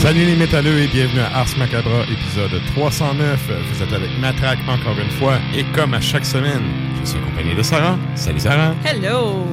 Salut les métalleux et bienvenue à Ars Macabra, épisode 309. Vous êtes avec Matraque encore une fois et comme à chaque semaine, je suis accompagné de Sarah. Salut Sarah. Hello!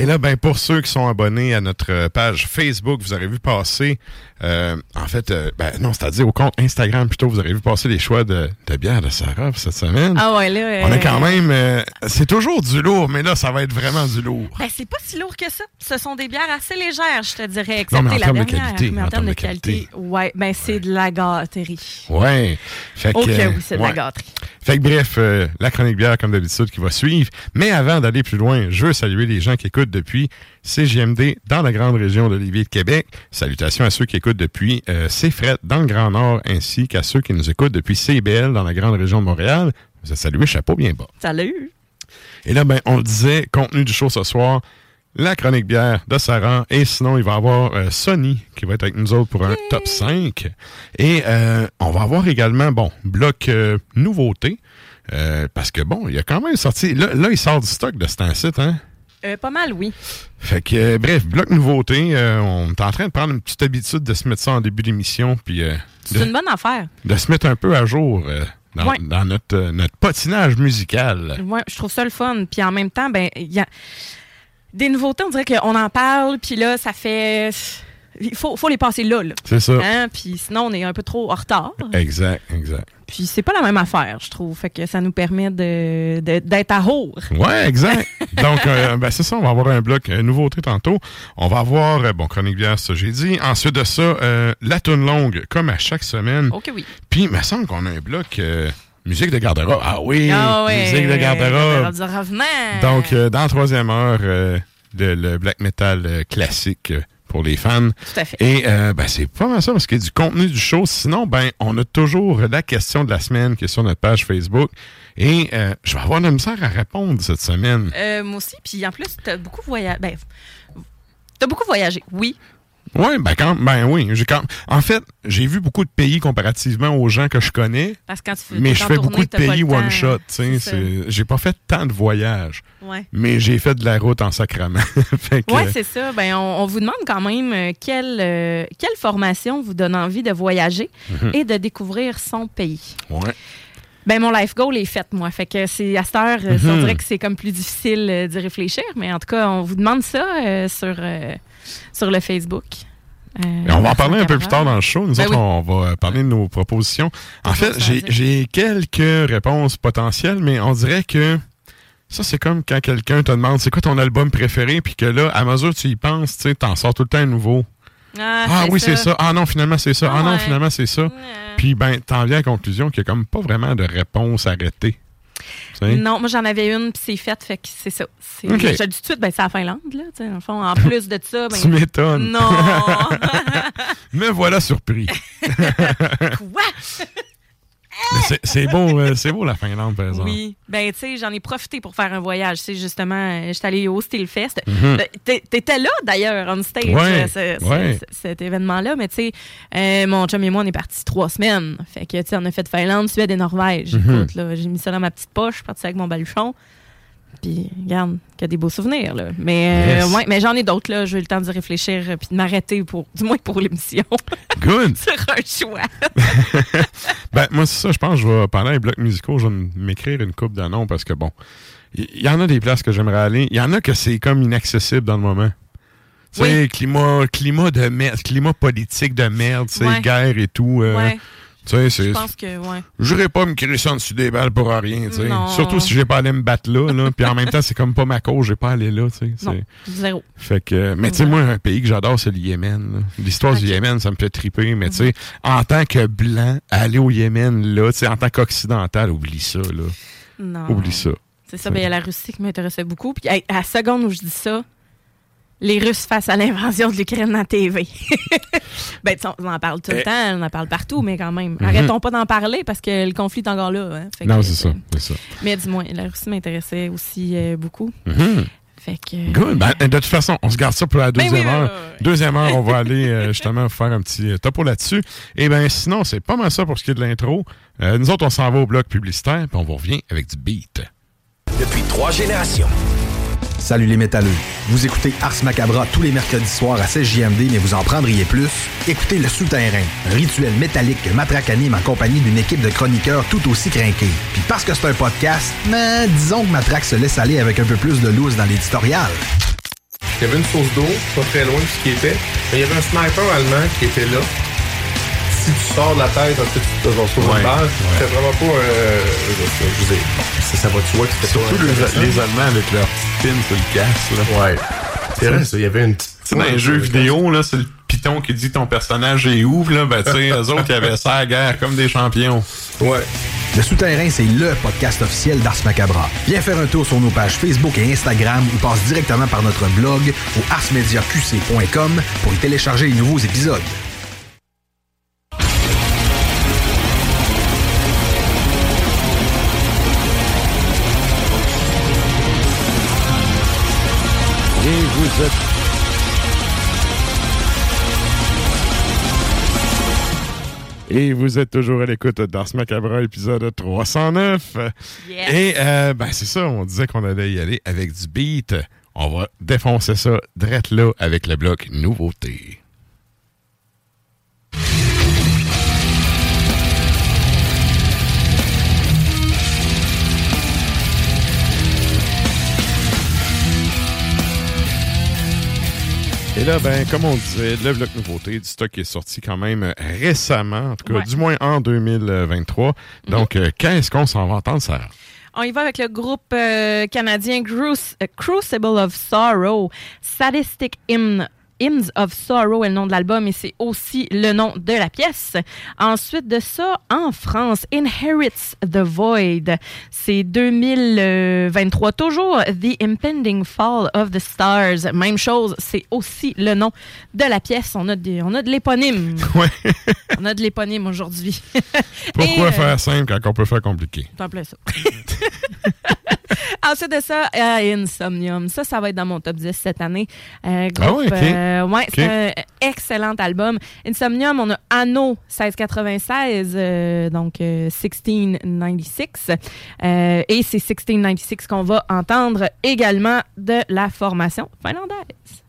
Et là, ben pour ceux qui sont abonnés à notre page Facebook, vous aurez vu passer, euh, en fait, euh, ben non, c'est-à-dire au compte Instagram plutôt, vous aurez vu passer les choix de, de bière de Sarah pour cette semaine. Ah ouais, là... On euh, est quand même, euh, c'est toujours du lourd, mais là, ça va être vraiment du lourd. Ben, c'est pas si lourd que ça. Ce sont des bières assez légères, je te dirais, Non, mais en excepté la termes de qualité, mais en, termes de qualité, ouais, ben c'est de la gâterie. Ouais. Fait que, Ok, euh, oui, c'est de ouais. la gâterie. Fait que bref, euh, la chronique bière comme d'habitude qui va suivre. Mais avant d'aller plus loin, je veux saluer les gens qui écoutent depuis CGMD dans la grande région de Lévis de Québec. Salutations à ceux qui écoutent depuis euh, CFRET dans le Grand Nord ainsi qu'à ceux qui nous écoutent depuis CBL dans la grande région de Montréal. Vous êtes salués, chapeau bien bas. Salut! Et là, ben, on le disait, contenu du show ce soir, la chronique bière de Sarah. Et sinon, il va y avoir euh, Sony qui va être avec nous autres pour un top 5. Et euh, on va avoir également, bon, bloc euh, nouveauté. euh, parce que bon, il a quand même sorti. Là, là il sort du stock de cet site, hein? Euh, pas mal, oui. Fait que, euh, bref, bloc nouveauté. euh, on est en train de prendre une petite habitude de se mettre ça en début d'émission, puis C'est une bonne affaire. de se mettre un peu à jour dans, Ouais. dans notre, notre patinage musical. Ouais, je trouve ça le fun. Puis en même temps, ben, il y a des nouveautés, on dirait qu'on en parle, puis là, ça fait. Il faut, faut les passer là, là. C'est ça. Hein? Puis sinon, on est un peu trop en retard. Exact, exact. Puis c'est pas la même affaire, je trouve. Fait que ça nous permet de, d'être à jour. Ouais, exact. Donc, euh, ben, c'est ça, on va avoir un bloc euh, nouveauté tantôt. On va avoir, euh, bon, chronique bière, ça j'ai dit. Ensuite de ça, euh, la toune longue, comme à chaque semaine. Ok, oui. Puis, il me semble qu'on a un bloc musique de garde-robe. Ah oui, Ah ouais, musique de garde-robe. Donc, dans la troisième heure, de, le black metal classique pour les fans. Tout à fait. Et euh, ben, c'est pas mal ça parce qu'il y a du contenu du show. Sinon, ben, on a toujours la question de la semaine qui est sur notre page Facebook. Et euh, je vais avoir de la misère à répondre cette semaine. Euh, moi aussi, puis en plus, t'as beaucoup voyagé. Ben, t'as beaucoup voyagé, oui. Oui, ben, quand, ben oui. J'ai quand, en fait, j'ai vu beaucoup de pays comparativement aux gens que je connais. Parce que quand tu fais Mais je fais beaucoup de pays one shot. J'ai pas fait tant de voyages. Ouais. Mais j'ai fait de la route en sacrament. Oui, c'est ça. Ben, on, on vous demande quand même euh, quelle, euh, quelle formation vous donne envie de voyager Mhm. et de découvrir son pays. ouais. Ben, mon life goal est fait, moi. Fait que c'est à cette heure, euh, on Mhm. dirait que c'est comme plus difficile euh, d'y réfléchir. Mais en tout cas, on vous demande ça euh, sur, euh, sur le Facebook. On va en parler un peu plus tard dans le show. Nous Ben autres, oui. on va parler de nos propositions. En fait, j'ai quelques réponses potentielles, mais on dirait que ça, c'est comme quand quelqu'un te demande c'est quoi ton album préféré, puis que là, à mesure que tu y penses, tu t'en sors tout le temps un nouveau. Ah, Ah oui, c'est ça. Ah non, finalement, c'est ça. Ah, non, ouais. finalement, c'est ça. Ouais. Puis, ben, t'en viens à la conclusion qu'il n'y a comme pas vraiment de réponse arrêtée. Non, moi j'en avais une, puis c'est fait, fait que c'est ça. C'est- Ok. Je te dis tout de suite, ben, c'est la Finlande, là. tu sais, Dans le fond, en plus de ça, ben. Tu m'étonnes. Non! Me voilà surpris. Quoi? C'est- beau, euh, c'est beau la Finlande, par exemple. Oui. Ben, tu sais, j'en ai profité pour faire un voyage. C'est justement, euh, j'étais allée au Steelfest. Euh, t'é- T'étais là, d'ailleurs, on stage, Ouais, ce- ce- ouais. ce- cet événement-là. Mais, tu sais, euh, mon chum et moi, on est partis trois semaines. Fait que, tu sais, on a fait Finlande, Suède et Norvège. Écoute, là, j'ai mis ça dans ma petite poche, je suis partie avec mon baluchon. Puis, regarde, qu'il y a des beaux souvenirs, là. Mais, euh, ouais, mais j'en ai d'autres, là. J'ai eu le temps d'y réfléchir, euh, puis de m'arrêter, pour, du moins pour l'émission, Good. sur un choix. Ben, moi, c'est ça, je pense que je vais, pendant les blocs musicaux, je vais m'écrire une coupe de noms parce que, bon, il y, y en a des places que j'aimerais aller. Il y en a que c'est comme inaccessible dans le moment. Tu sais, Oui. climat, climat de merde, climat politique de merde, tu sais, Ouais. guerre et tout. euh, ouais, Tu sais, je pense que, ouais. J'irai pas me créer ça en dessus des balles pour rien, tu sais. Surtout si j'ai pas allé me battre là, là. Puis en même temps, c'est comme pas ma cause, j'ai pas allé là, tu sais. Non, zéro. Fait que, mais tu sais, moi, un pays que j'adore, c'est le Yémen. L'histoire du. Yémen, ça me fait triper. Mais tu sais, en tant que blanc, aller au Yémen, là, tu sais, en tant qu'occidental, oublie ça, là. Non. Oublie ça. C'est ça, ben, il y a la Russie qui m'intéressait beaucoup. Puis hey, à la seconde où je dis ça, les Russes face à l'invasion de l'Ukraine à TV. ben, tu sais, on en parle tout le Eh. temps, on en parle partout, mais quand même. Arrêtons pas d'en parler parce que le conflit est encore là. hein. Fait Non, que, c'est ça. Mais dis-moi, la Russie m'intéressait aussi euh, beaucoup. Mhm. Fait que. Good. Ben, de toute façon, on se garde ça pour la Ben deuxième oui, heure. Deuxième heure, on va aller euh, justement faire un petit euh, topo là-dessus. Et ben sinon, c'est pas mal ça pour ce qui est de l'intro. Euh, nous autres, on s'en va au bloc publicitaire, puis on vous revient avec du beat. Depuis trois générations. Salut les métalleux. Vous écoutez Ars Macabra tous les mercredis soirs à 16 JMD, mais vous en prendriez plus? Écoutez Le Souterrain, rituel métallique que Matraque anime en compagnie d'une équipe de chroniqueurs tout aussi crinqués. Puis parce que c'est un podcast, mais disons que Matraque se laisse aller avec un peu plus de loose dans l'éditorial. Il y avait une source d'eau, pas très loin de ce qui était. Mais il y avait un sniper allemand qui était là. Si tu sors de la tête, en fait, tu te vas sur une balle. ouais. C'était vraiment pas. Euh, je je veux dire, ça, ça va, tu vois que c'était Surtout pas les, Allemands avec leur petite pin sur le casque. Là. Ouais. C'est vrai, ça. Il y avait une petite. Tu sais, dans les jeux vidéo, là, c'est le piton qui dit ton personnage est où, là, ben, tu sais, eux autres, ils avaient ça à la guerre comme des champions. Ouais. Le Souterrain, c'est LE podcast officiel d'Ars Macabra. Viens faire un tour sur nos pages Facebook et Instagram ou passe directement par notre blog au arsmediaqc.com pour y télécharger les nouveaux épisodes. Et vous êtes... Et vous êtes toujours à l'écoute d'Ars Macabra, épisode 309. Yes. Et euh, ben c'est ça, on disait qu'on allait y aller avec du beat. On va défoncer ça drette là avec le bloc nouveauté. Et là, ben, comme on disait, le bloc nouveauté du stock est sorti quand même euh, récemment, en tout cas, Ouais. du moins en 2023. Donc, euh, qu'est-ce qu'on s'en va entendre, Sarah? On y va avec le groupe euh, canadien euh, Crucible of Sorrow. Sadistic Hymn. Hymns of Sorrow est le nom de l'album et c'est aussi le nom de la pièce. Ensuite de ça, en France, Inherits the Void. C'est 2023 toujours. The Impending Fall of the Stars. Même chose, c'est aussi le nom de la pièce. On a, des, on a de l'éponyme. Ouais. on a de l'éponyme aujourd'hui. Pourquoi Et, euh, faire simple quand on peut faire compliqué? C'est en plein ça. Ensuite de ça, euh, Insomnium. Ça, ça va être dans mon top 10 cette année. Euh, Ah ouais, ok. euh, ouais, c'est un excellent album. Insomnium, on a Anno 1696, euh, donc euh, 1696. Euh, et c'est 1696 qu'on va entendre également de la formation finlandaise.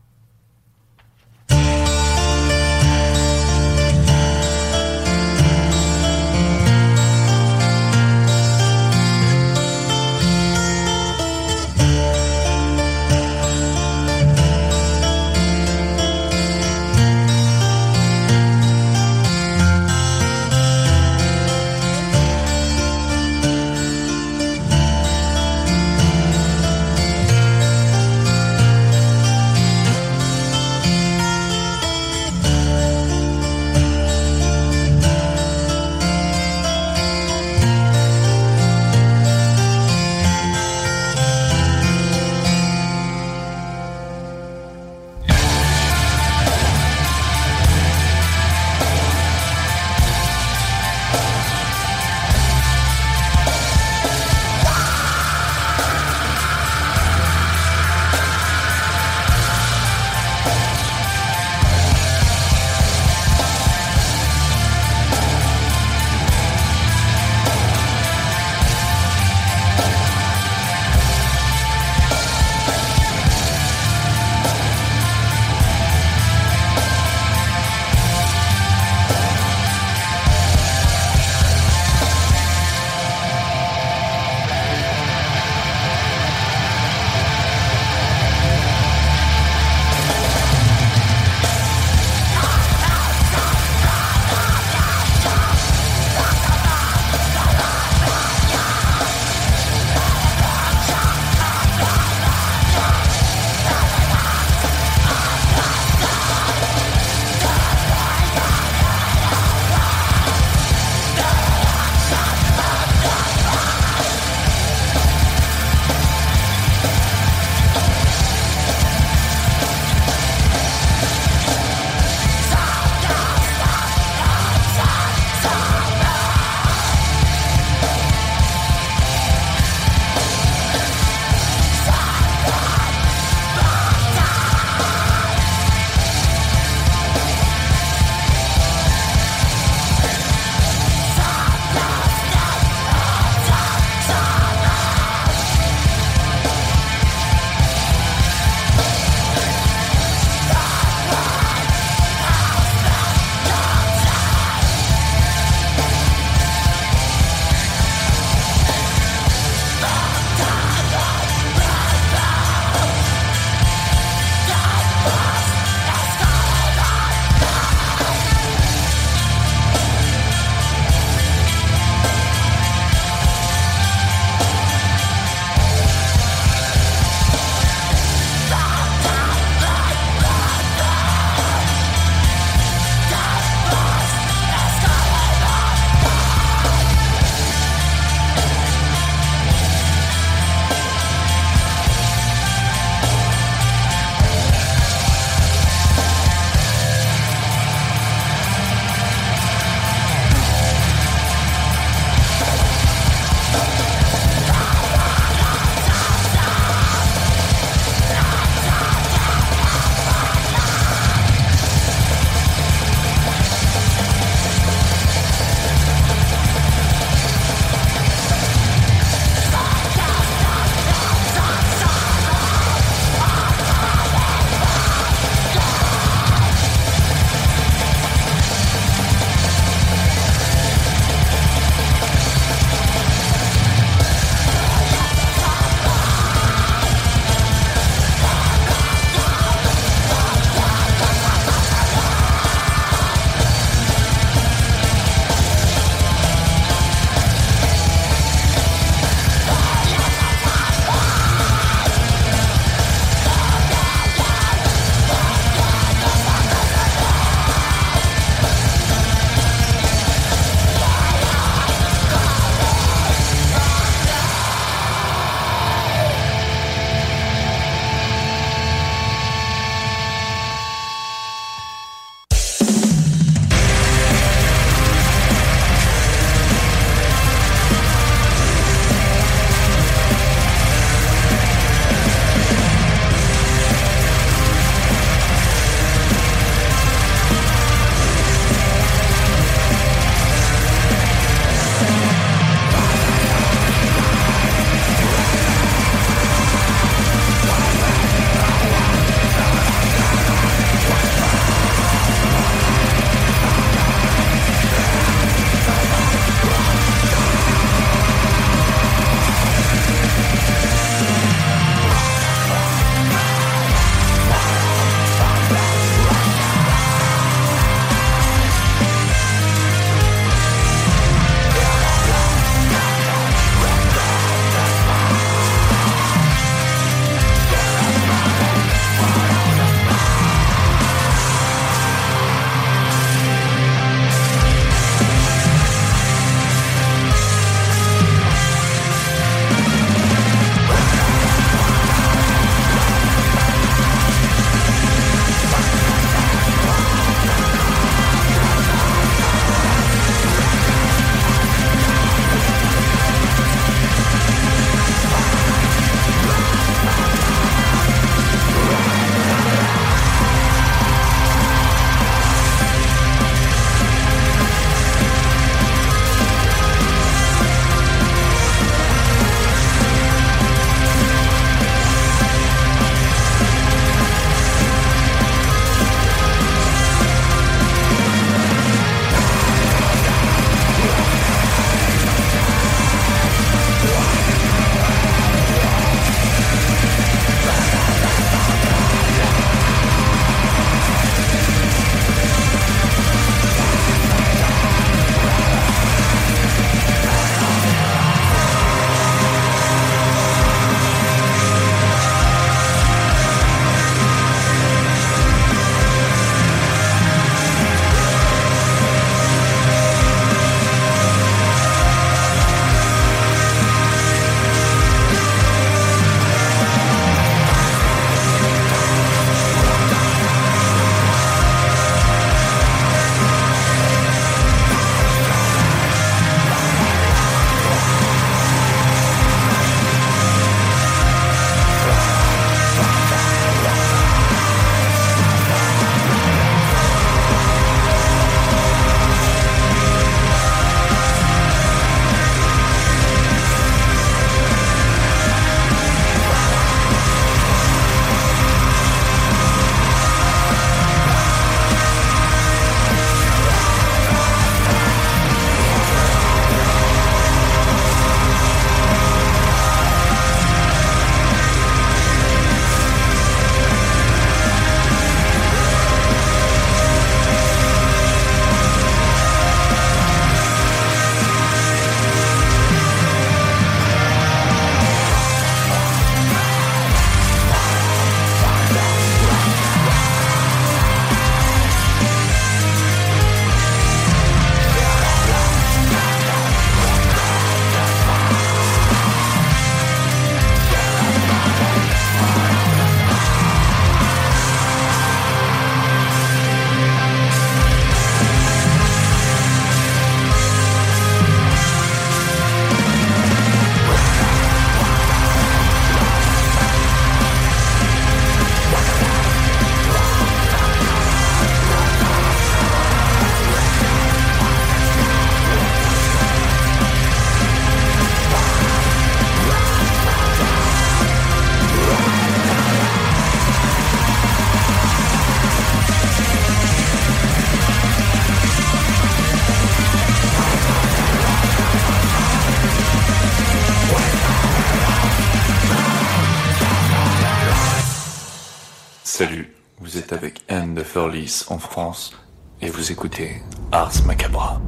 En France et vous écoutez Ars Macabra.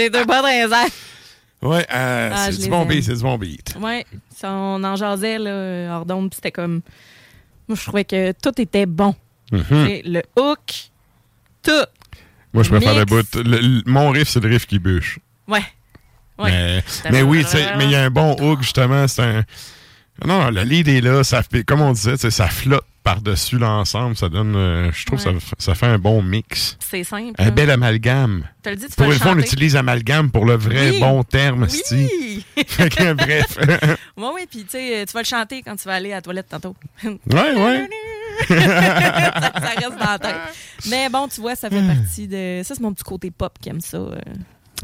J'ai deux pas dans les airs. Ouais, euh, Ah, c'est du les bon aime. beat, c'est du bon beat. Ouais, ça, on en jasait, là, hors d'onde, c'était comme... Moi, je trouvais que tout était bon. Mhm. Le hook, tout. Moi, je préfère le bout. le- le- mon riff, c'est le riff qui bûche. Ouais. Ouais. Mais, mais oui, mais il y a un bon hook, justement. C'est un. Non, non, le lead est là. Ça fait, comme on disait, ça flotte par-dessus l'ensemble. Ça donne. euh, je trouve Ouais. que ça, ça fait un bon mix. C'est simple. Un bel amalgame. Le dit, tu Pour une le fois, on utilise amalgame pour le vrai Oui. bon terme. Oui! Fait que, bref. Oui, oui, puis tu sais, tu vas le chanter quand tu vas aller à la toilette tantôt. ouais, ouais. ça, ça reste dans la tête. Mais bon, tu vois, ça fait partie de. Ça, c'est mon petit côté pop qui aime ça. euh.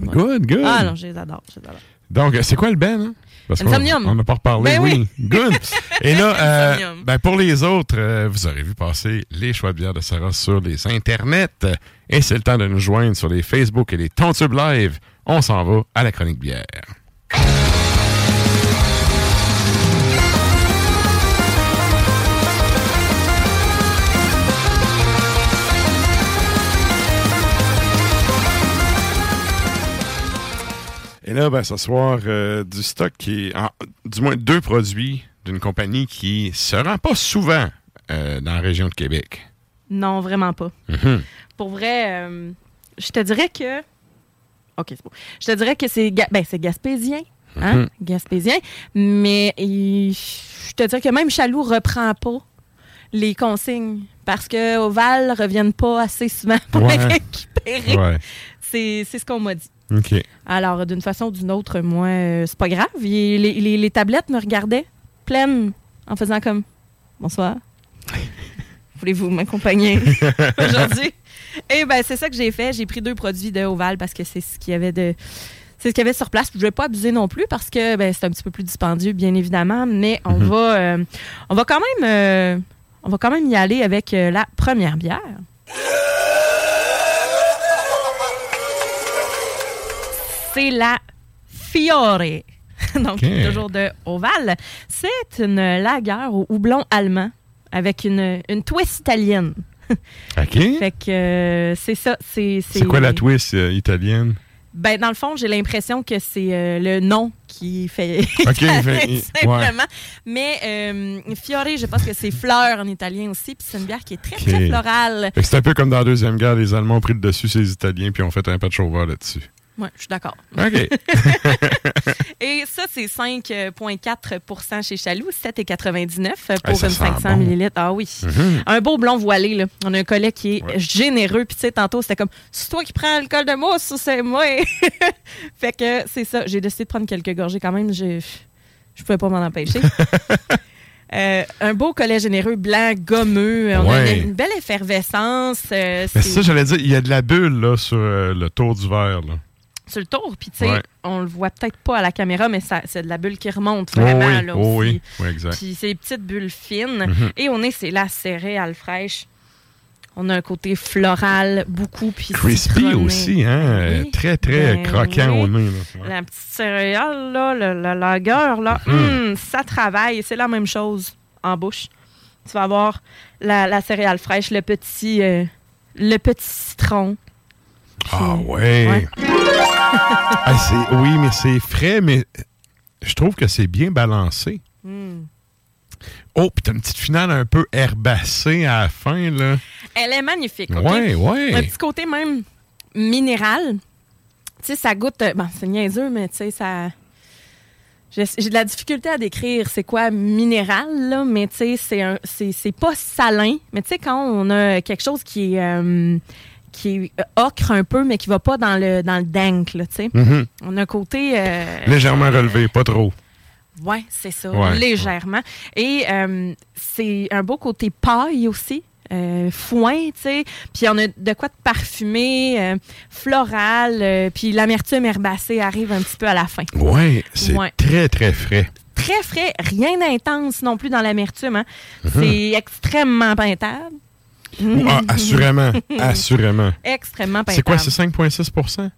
Good, good. Ah non, je les adore. Je les adore. Donc, c'est quoi le ben? Hein? Parce on n'a pas reparlé. Ben oui. oui. Good. Et là, euh, ben pour les autres, euh, vous aurez vu passer les choix de bière de Sarah sur les internets. Et c'est le temps de nous joindre sur les Facebook et les Tontubes Live. On s'en va à la chronique bière. Et là, ben, ce soir, euh, du stock qui est, en- du moins deux produits d'une compagnie qui se rend pas souvent euh, dans la région de Québec. Non, vraiment pas. Mhm. Pour vrai, euh, je te dirais que. OK, c'est bon. Je te dirais que c'est ga- ben, c'est gaspésien. Hein? Mhm. Gaspésien. Mais il- je te dirais que même Chaloux reprend pas les consignes parce que Oval reviennent pas assez souvent pour Ouais. les récupérer. Ouais. C'est ce qu'on m'a dit. OK. Alors, d'une façon ou d'une autre, moi, euh, c'est pas grave. Il- les, les- les tablettes me regardaient pleines en faisant comme Bonsoir. Voulez-vous m'accompagner aujourd'hui? Et ben c'est ça que j'ai fait. J'ai pris deux produits de Oval parce que c'est ce qu'il y avait de. C'est ce qu'il y avait sur place. Je ne vais pas abuser non plus parce que ben, c'est un petit peu plus dispendieux, bien évidemment. Mais on Mhm. va euh, on va quand même euh, on va quand même y aller avec euh, la première bière. C'est la Fiore. Donc, toujours de Oval. C'est une lagueur au houblon allemand avec une, une twist italienne. OK. Fait que euh, c'est ça. C'est C'est quoi la twist euh, italienne? Ben, dans le fond, j'ai l'impression que c'est euh, le nom qui fait. OK, fait- Simplement. Mais euh, Fiore, je pense que c'est fleur en italien aussi. Puis c'est une bière qui est très, très florale. Fait que C'est un peu comme dans la Deuxième Guerre, les Allemands ont pris le dessus les Italiens puis ont fait un patch over là-dessus. Ouais, je suis d'accord. OK. Et ça, c'est 5,4% chez Chaloux, 7,99 pour Hey, une sent 500 bon. ml. Ah oui. Mhm. Un beau blond voilé, là. On a un collet qui est généreux. Puis, tu sais, tantôt, c'était comme, c'est toi qui prends le col de mousse ou c'est moi? fait que c'est ça. J'ai décidé de prendre quelques gorgées quand même. Je je pouvais pas m'en empêcher. Euh, un beau collet généreux, blanc, gommeux. On a une, une belle effervescence. euh, Mais ça, j'allais dire, il y a de la bulle là, sur euh, le tour du verre. Là. Sur le tour. Puis, tu sais, Ouais. on le voit peut-être pas à la caméra, mais c'est de la bulle qui remonte Oh vraiment. oui, là, oh aussi. oui, oui, exact. Puis, c'est des petites bulles fines. Mhm. Et on est, c'est la céréale fraîche. On a un côté floral, beaucoup. Puis Crispy aussi, hein? Oui. Très, très Ben croquant oui. au nez. Là. La petite céréale, là, la, la lagueur, là, Mhm. hum, ça travaille. C'est la même chose en bouche. Tu vas avoir la, la céréale fraîche, le petit, euh, le petit citron. Ah ouais. Ouais. Ah, oui, mais c'est frais, mais je trouve que c'est bien balancé. Hum. Oh, puis t'as une petite finale un peu herbacée à la fin, là. Elle est magnifique. OK? Ouais, ouais. Un petit côté même minéral. Tu sais, ça goûte. euh, Bon, c'est niaiseux, mais tu sais, ça. J'ai de la difficulté à décrire c'est quoi minéral, là, mais tu sais, c'est un- c'est c'est pas salin. Mais tu sais, quand on a quelque chose qui est. euh, qui est euh, ocre un peu, mais qui va pas dans le, dans le dank, là, tu sais. Mhm. On a un côté... euh, Légèrement relevé, pas trop. oui, c'est ça, Ouais. légèrement. Et euh, c'est un beau côté paille aussi. foin, tu sais. Puis on a de quoi de parfumé, floral, puis l'amertume herbacée arrive un petit peu à la fin. Ouais, c'est Ouais. très, très frais. Très frais, rien d'intense non plus dans l'amertume. hein. Mhm. C'est extrêmement peintable. Ah, assurément, assurément. Extrêmement peintable. C'est quoi, c'est 5,6%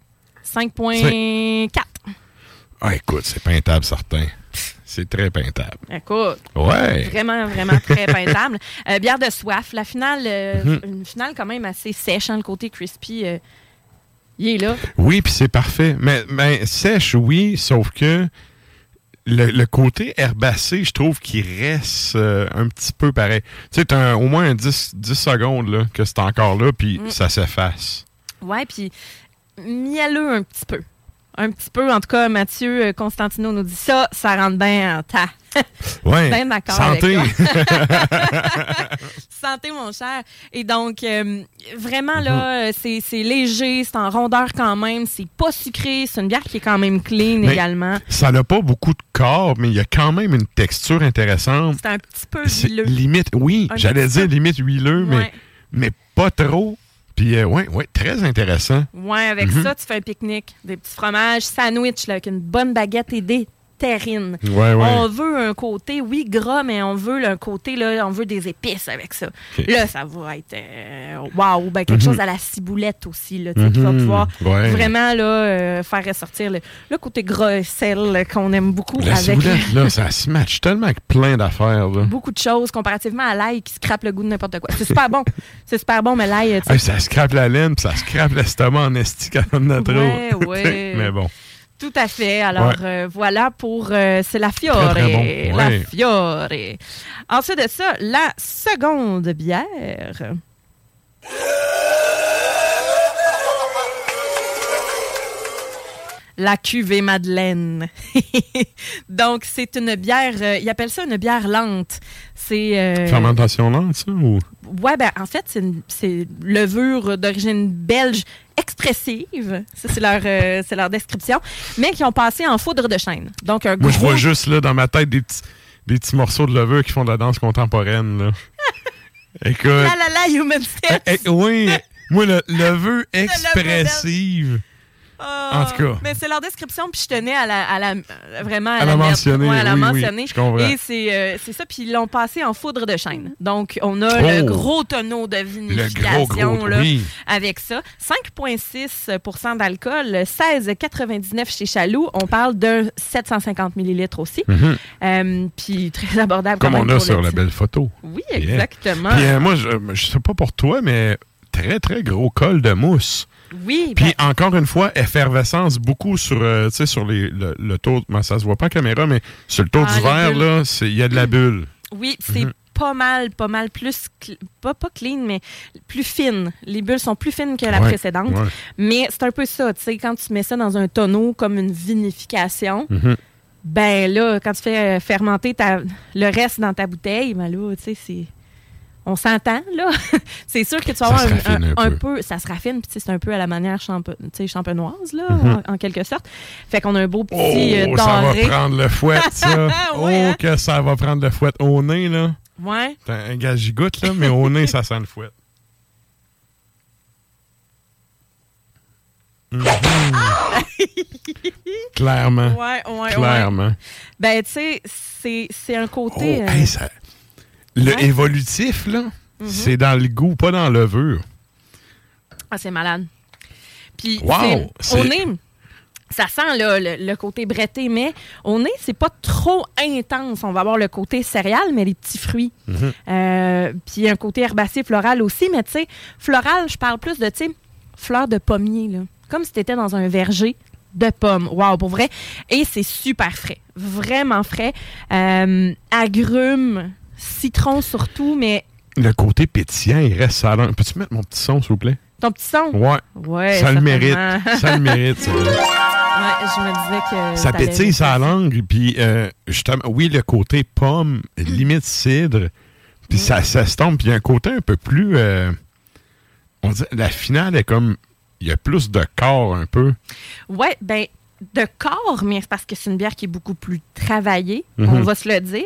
5,4. Ah, écoute, c'est peintable, certain. C'est très peintable. Écoute. Ouais. Vraiment, vraiment très peintable. Euh, bière de soif. La finale, euh, Mhm. une finale quand même assez sèche, hein, le côté crispy. euh, il est là. Oui, puis c'est parfait. Mais, mais sèche, oui, sauf que le, le côté herbacé, je trouve qu'il reste euh, un petit peu pareil. Tu sais, t'as au moins un 10, 10 secondes là, que c'est encore là, puis Mm. ça s'efface. Ouais, puis mielleux un petit peu. Un petit peu, en tout cas, Mathieu euh, Constantino nous dit ça, ça rentre bien en tas. Ouais. Bien d'accord Santé. avec. Santé, mon cher. Et donc, euh, vraiment, là, euh, c'est léger, c'est en rondeur quand même, c'est pas sucré, c'est une bière qui est quand même clean Mais également. Ça n'a pas beaucoup de corps, mais il y a quand même une texture intéressante. C'est un petit peu huileux. limite, oui, j'allais dire limite huileux, Ouais. mais, mais pas trop. Puis, euh, ouais, ouais, très intéressant. Ouais, avec Mhm. ça, tu fais un pique-nique, des petits fromages, sandwich là, avec une bonne baguette et des terrines. Ouais, ouais. On veut un côté, oui, gras, mais on veut le côté, là, on veut des épices avec ça. Là, ça va être euh, wow, ben, quelque Mhm. chose à la ciboulette aussi, là, sais, qui va Mhm. pouvoir Ouais. vraiment là, euh, faire ressortir le, le côté gras et sel qu'on aime beaucoup La avec ciboulette, là, ça se match tellement avec plein d'affaires. beaucoup de choses comparativement à l'ail qui scrape le goût de n'importe quoi. C'est super bon. C'est super bon, mais l'ail, Hey, ça scrape la laine, puis ça scrape l'estomac en esti quand on a trop. Ouais, ouais. mais bon. Tout à fait. Alors Ouais. euh, voilà pour euh, c'est la Fiore, Très, très bon. la. Fiore. Ensuite de ça, la seconde bière. La cuvée Madeleine. Donc, c'est une bière, euh, ils appellent ça une bière lente. C'est. Fermentation lente, ça? Ou... Ouais, ben en fait, c'est levure d'origine belge expressive. Ça, c'est leur, euh, c'est leur description. Mais qui ont passé en foudre de chêne. Donc, un Moi, je vois juste là dans ma tête des petits, des petits morceaux de levure qui font de la danse contemporaine. Là. Écoute. La la la, human. Eh, eh, oui, moi, le levure expressive. Ah, en tout cas. Mais c'est leur description, puis je tenais à la, à la- vraiment à, À la mentionner, Ouais, à la oui, oui, mentionner. je comprends. Et c'est euh, c'est ça, puis ils l'ont passé en foudre de chêne. Donc, on a Oh. le gros tonneau de vinification gros, gros, là, oui. avec ça. 5,6% d'alcool, 16,99 chez Chaloux. On parle d'un 750 millilitres aussi. Mhm. Euh, puis très abordable Comme quand on a sur la belle photo. Oui, Yeah. exactement. Puis euh, moi, je, je sais pas pour toi, mais très, très gros col de mousse. Oui, Puis ben, encore une fois, effervescence beaucoup sur, euh, sur les, le, le tour. ben, ça se voit pas en caméra, mais sur le tour Ah, verre, là, c'est- il y a de la bulle. Oui, c'est Mhm. pas mal, pas mal plus, pas, pas clean, mais plus fine. Les bulles sont plus fines que la Ouais, précédente. ouais. Mais c'est un peu ça, tu sais, quand tu mets ça dans un tonneau comme une vinification, Mhm. ben là, quand tu fais euh, fermenter ta- le reste dans ta bouteille, ben là, tu sais, c'est... On s'entend, là. c'est sûr que tu vas avoir un, raffine un un peu. peu... Ça se raffine, puis c'est un peu à la manière champe, champenoise, là, Mhm. en, en quelque sorte. Fait qu'on a un beau petit Oh, euh, ça va prendre le fouet, ça. Ouais, oh, hein? que ça va prendre le fouet au nez, là. Ouais. T'as un gars gigoute, là, mais au nez, ça sent le fouet. Mhm. Clairement. Ouais, ouais, ouais. Clairement. Ben, tu sais, c'est c'est un Oh, côté... euh, hey, ça- Le Ouais. évolutif, là, Mhm. c'est dans le goût, pas dans le levure. Ah, c'est malade. Puis, Wow, nez, ça sent là, le, le côté bretté, mais au nez, c'est pas trop intense. On va avoir le côté céréal, mais les petits fruits. Mhm. Euh, puis un côté herbacé, floral aussi, mais tu sais, floral, je parle plus de, tu sais, fleurs de pommier, là. Comme si tu étais dans un verger de pommes. Wow, pour vrai. Et c'est super frais. Vraiment frais. Euh, agrumes, citron surtout, mais Le côté pétillant, il reste ça. Peux-tu mettre mon petit son, s'il vous plaît? ton petit son? Ouais. Ouais, ça le mérite. Ça le mérite, ça. Ouais, je me disais que. Ça pétille sa langue, puis euh, justement, oui, le côté pomme, limite cidre, puis ça s'estompe, puis il y a un côté un peu plus... euh, on dit, la finale est comme... Il y a plus de corps, un peu. Ouais, ben de corps, mais c'est parce que c'est une bière qui est beaucoup plus travaillée, Mhm. on va se le dire.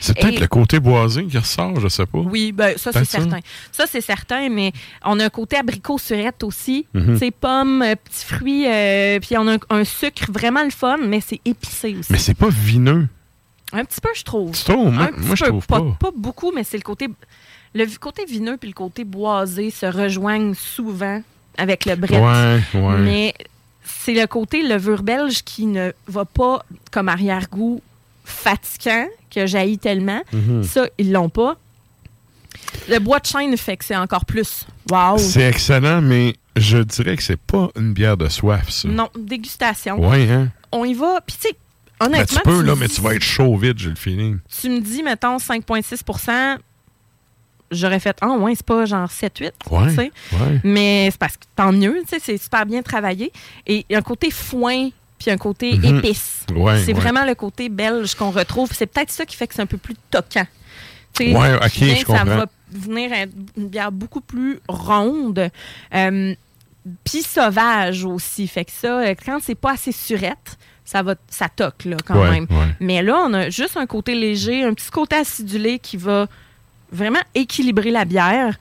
C'est peut-être le côté boisé qui ressort, je sais pas. Oui, ben ça c'est certain. Ça c'est certain, mais on a un côté abricot surette aussi. Mhm. Pommes, euh, petits fruits, euh, puis on a un, un sucre vraiment le fun, mais c'est épicé aussi. Mais c'est pas vineux. Un petit peu, je trouve. Tu trouves? Moi- moi, je trouve pas. pas. Pas beaucoup, mais c'est le côté. Le côté vineux puis le côté boisé se rejoignent souvent avec le. Ouais, ouais. Mais c'est le côté levure belge qui ne va pas comme arrière-goût fatigant que j'haïs tellement. Mhm. Ça, ils l'ont pas. Le bois de chêne fait que c'est encore plus. Wow! C'est excellent, mais je dirais que c'est pas une bière de soif, ça. Non, dégustation. Ouais, hein? On y va. Puis, tu sais, Ben, honnêtement. tu peux, là, dis- mais tu vas être chaud vite, j'ai le feeling. Tu me dis, mettons, 5,6 J'aurais fait, ah, ouais, c'est pas genre 7-8. Ouais, tu sais. ouais. Mais c'est parce que tant mieux, c'est super bien travaillé. Et un côté foin puis un côté Mhm. épice. Ouais, c'est ouais. vraiment le côté belge qu'on retrouve. C'est peut-être ça qui fait que c'est un peu plus toquant. Ok, Ça va venir une bière beaucoup plus ronde. Euh, puis sauvage aussi. Fait que ça, euh, quand c'est pas assez surette, ça va ça toque là, quand Ouais, même. Mais là, on a juste un côté léger, un petit côté acidulé qui va vraiment équilibrer la bière.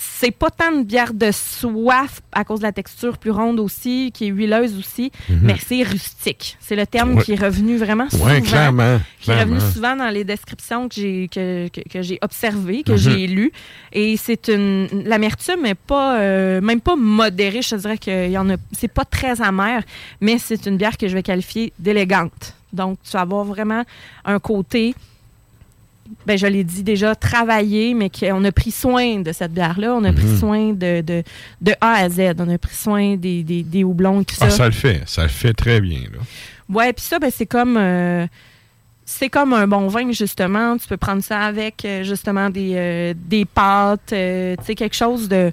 C'est pas tant une bière de soif à cause de la texture plus ronde aussi, qui est huileuse aussi, Mhm. mais c'est rustique. C'est le terme Ouais. qui est revenu vraiment souvent. Ouais, clairement. Qui est revenu souvent dans les descriptions que j'ai que, que, que j'ai observées, que Mhm. j'ai lues. Et c'est une l'amertume est pas euh, même pas modérée, je te dirais qu'il y en a c'est pas très amer, mais c'est une bière que je vais qualifier d'élégante. Donc tu vas avoir vraiment un côté ben, je l'ai dit déjà, travaillé, mais qu'on a pris soin de cette bière-là. On a pris Mhm. soin de, de, de A à Z. On a pris soin des, des, des houblons et tout ça. Ah, ça le fait. Ça le fait très bien, là. Ouais, puis ça, ben, c'est comme euh, c'est comme un bon vin, justement. Tu peux prendre ça avec euh, justement des, euh, des pâtes, euh, tu sais, quelque chose de.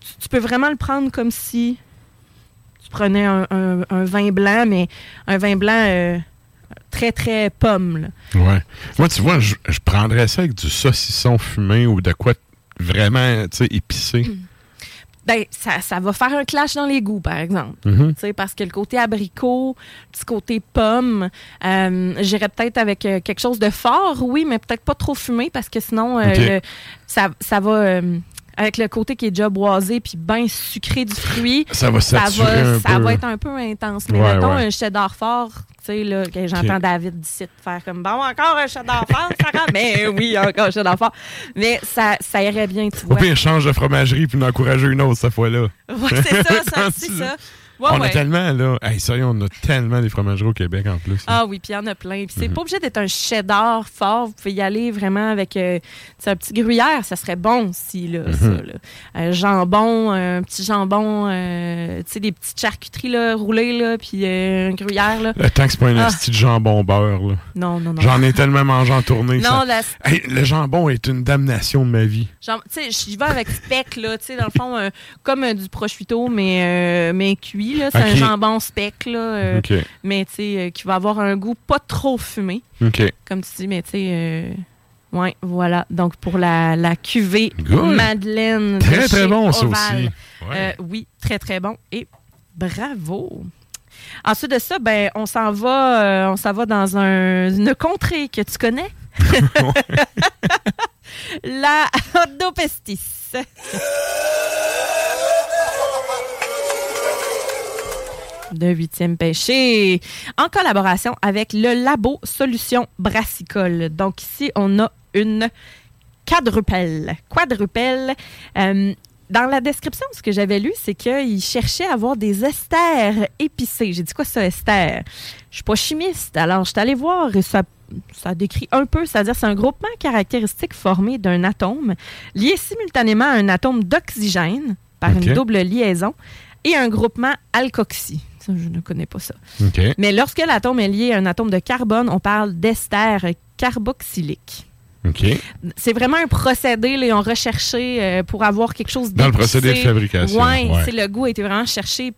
Tu, tu peux vraiment le prendre comme si tu prenais un, un- un vin blanc, mais un vin blanc très, très pomme. là. Ouais. Moi, tu vois, je, je prendrais ça avec du saucisson fumé ou de quoi vraiment, tu sais, épicé. Ben, ça, ça va faire un clash dans les goûts, par exemple. Mhm. Tu sais, Parce que le côté abricot, petit côté pomme, euh, j'irais peut-être avec euh, quelque chose de fort, oui, mais peut-être pas trop fumé parce que sinon, euh, le- ça, ça va. Avec le côté qui est déjà boisé puis bien sucré du fruit, Ça va ça va, un ça peu. va être un peu intense. Mais Ouais, mettons ouais. un cheddar fort, tu sais, là, que j'entends. David d'ici faire comme bon, encore un cheddar fort, ça rentre. Mais oui, encore un cheddar fort. Mais ça, ça irait bien, tu Ou vois. bien change de fromagerie puis d'encourager une autre cette fois-là. Ouais, c'est ça, ça, c'est ça. Ouais, on a tellement, là. Hey, sérieux, on a tellement des fromageries au Québec en plus. là. Ah oui, puis il y en a plein. Puis c'est pas obligé d'être un cheddar fort. Vous pouvez y aller vraiment avec euh, un petit gruyère. Ça serait bon aussi, là, Mhm. ça. Là. Un jambon, un petit jambon, euh, tu sais, des petites charcuteries là, roulées, là, puis euh, un gruyère. Là. Le temps que c'est pas un Ah. de jambon beurre, là. Non, non, non. J'en ai tellement mangé en tournée. Non, ça- la- Hey, le jambon est une damnation de ma vie. Tu sais, j'y vais avec spec, là, tu sais, dans le fond, euh, comme du prosciutto, mais, euh, mais cuit, C'est un jambon spec, là. euh, OK. Mais, tu sais, euh, qui va avoir un goût pas trop fumé. Comme tu dis, mais tu sais, euh, ouais, voilà. Donc, pour la, la cuvée Good. Madeleine. de Très, très chez bon, ça aussi. Ouais. Euh, oui, très, très bon. Et bravo. Ensuite de ça, ben, on s'en va, on s'en va dans un- une contrée que tu connais. la Pestis. De huitième péché, en collaboration avec le Labo Solutions Brassicole. Donc ici, on a une quadrupelle. Quadrupelle. euh, dans la description, ce que j'avais lu, c'est qu'il cherchait à avoir des esters épicés. J'ai dit quoi ça, ester? Je suis pas chimiste, alors je suis allée voir et ça, ça décrit un peu, c'est-à-dire c'est un groupement caractéristique formé d'un atome lié simultanément à un atome d'oxygène par une double liaison et un groupement alkoxy. Ça, je ne connais pas ça. Mais lorsque l'atome est lié à un atome de carbone, on parle d'ester carboxylique. C'est vraiment un procédé, là, ils ont recherché euh, pour avoir quelque chose Dans le procédé de fabrication, Ouais, ouais. c'est le goût a été vraiment cherché